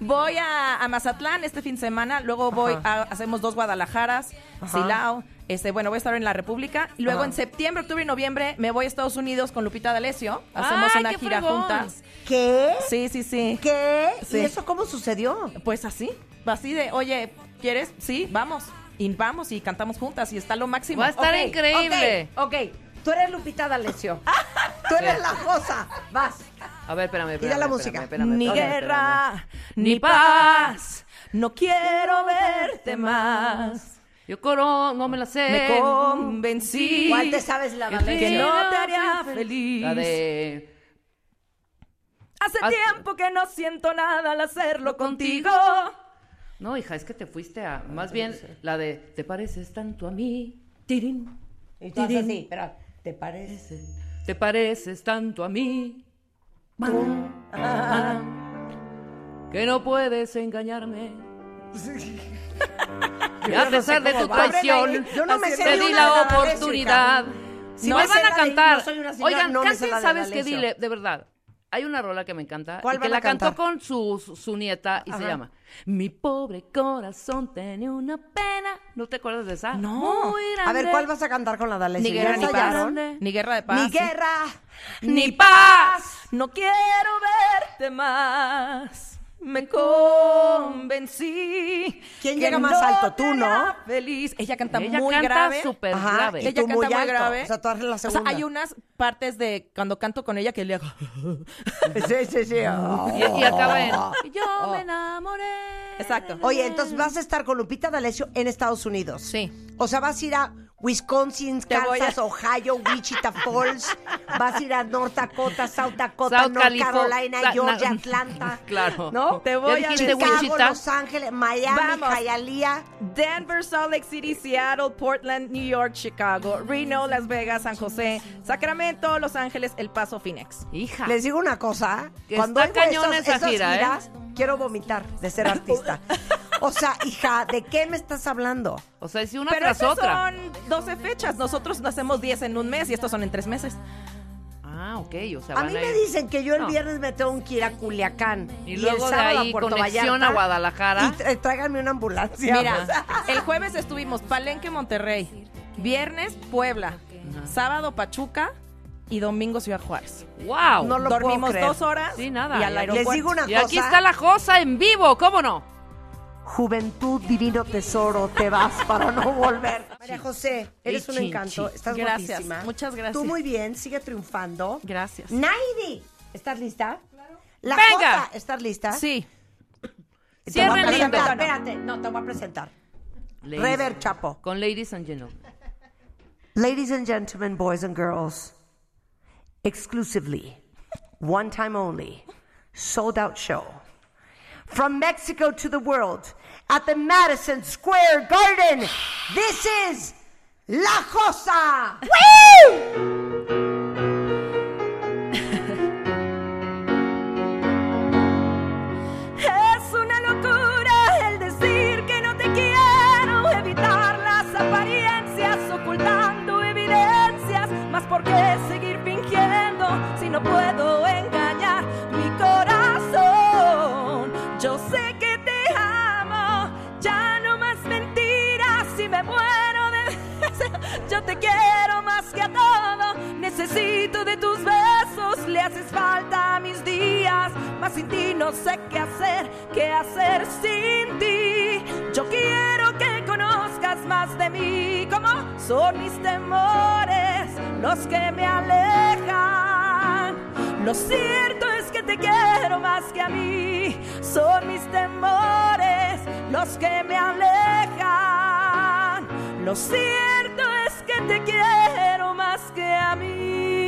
Voy a, a Mazatlán este fin de semana, luego voy a, hacemos dos Guadalajaras, Ajá. Silao, este, bueno, voy a estar en la República, y luego Ajá. en septiembre, octubre y noviembre me voy a Estados Unidos con Lupita D'Alessio, hacemos ¡Ay, una gira fregón! juntas. ¿Qué? Sí, sí, sí. ¿Qué? Sí. ¿Y eso cómo sucedió? Pues así, así de, oye, ¿quieres? Sí, vamos. Y vamos y cantamos juntas y está lo máximo. Va a estar Ok, increíble. Ok, ok. Tú eres Lupita D'Alessio. Tú eres Sí. la cosa. Vas. A ver, espérame, espérame. Da la espérame, música. espérame, ni guerra, espérame. ni paz. No quiero verte más. Yo coro, no me la sé. Me convencí. ¿Cuál te sabes la Que? Que no te haría feliz. La de... Hace Haz- tiempo que no siento nada al hacerlo contigo. No, hija, es que te fuiste a... Más bien, la de... Te pareces tanto a mí. Tirín. Y tú haces así, espera. ¿Te parece? Te pareces tanto a mí. Que no puedes engañarme. Y a pesar de tu traición, Yo no me te di la oportunidad. Si no van a cantar. Oigan, de ¿sabes qué? D'Alessio. Dile, de verdad. Hay una rola que me encanta ¿Cuál y que van a la cantó con su, su, su nieta y se llama Mi pobre corazón tenía una pena. ¿No te acuerdas de esa? No. Muy A ver, grande. ¿cuál vas a cantar con la D'Alessio? Ni ¿Ya guerra ni paz. Ni guerra de paz. Ni guerra. ni paz. No quiero verte más. Me convencí. ¿Quién llega más alto? Tú, ¿no? Feliz. Ella canta Ella muy canta grave. súper Ajá, grave. y Ella tú canta muy alto. grave. O sea, tú haces la O sea, hay unas partes de cuando canto con ella que le hago. Sí, sí, sí. Y, y acaba en Yo me enamoré. Exacto. Oye, entonces vas a estar con Lupita D'Alessio en Estados Unidos. Sí. O sea, vas a ir a Wisconsin, Kansas, a- Ohio, Wichita Falls. Vas a ir a North Dakota, South Dakota, South North Califo- Carolina, Sa- Georgia, na- Atlanta. Claro. ¿No? Te voy ¿Ya a Chicago, Wichita? Los Ángeles, Miami. Hialeah. Denver, Salt Lake City, Seattle, Portland, New York, Chicago, Reno, Las Vegas, San José, Sacramento, Los Ángeles, El Paso, Phoenix. Hija. Les digo una cosa, Que cuando cañón esas, esa esas gira, ¿eh? Quiero vomitar de ser artista. O sea, hija, ¿de qué me estás hablando? O sea, es una Pero tras esas otra. son 12 fechas. Nosotros hacemos 10 en un mes y estos son en 3 meses. Ah, ok. O sea, A van mí a me ir- dicen que yo el No. viernes me tengo que ir a Culiacán Y el luego de sábado ahí, a Puerto conexión Vallarta a Guadalajara. Y tra- tráiganme una ambulancia. Mira, O sea, el jueves estuvimos Palenque, Monterrey. Viernes, Puebla. Sábado, Pachuca. Y domingo, Ciudad Juárez. ¡Wow! No lo puedo Dormimos creer. dos horas. Sí, nada. Y al aeropuerto. Les digo una Y cosa. aquí está la Josa en vivo, ¿cómo no? Juventud, divino tesoro, te vas para no volver. María José, eres un Chin, encanto, chin. estás Gracias, guapísima. muchas gracias. Tú muy bien, sigue triunfando. Gracias. Naidi, ¿estás lista? La Venga. Jota, ¿estás lista? Sí. Te voy a Cierren lindo. presentar, espérate, no, te voy a presentar. Ladies- Rever Chapo. Con Ladies and Gentlemen. Ladies and gentlemen, boys and girls, exclusively, one time only, sold out show. From Mexico to the world, at the Madison Square Garden, this is La Josa. Es no puedo engañar mi corazón. Yo sé que te amo, ya no más mentiras y me muero de Yo te quiero más que a todo, necesito de tus besos, le haces falta a mis días, más sin ti no sé qué hacer, qué hacer sin ti. Yo quiero que conozcas más de mí, como son mis temores los que me alejan. Lo cierto es que te quiero más que a mí. Son mis temores los que me alejan. Lo cierto es que te quiero más que a mí.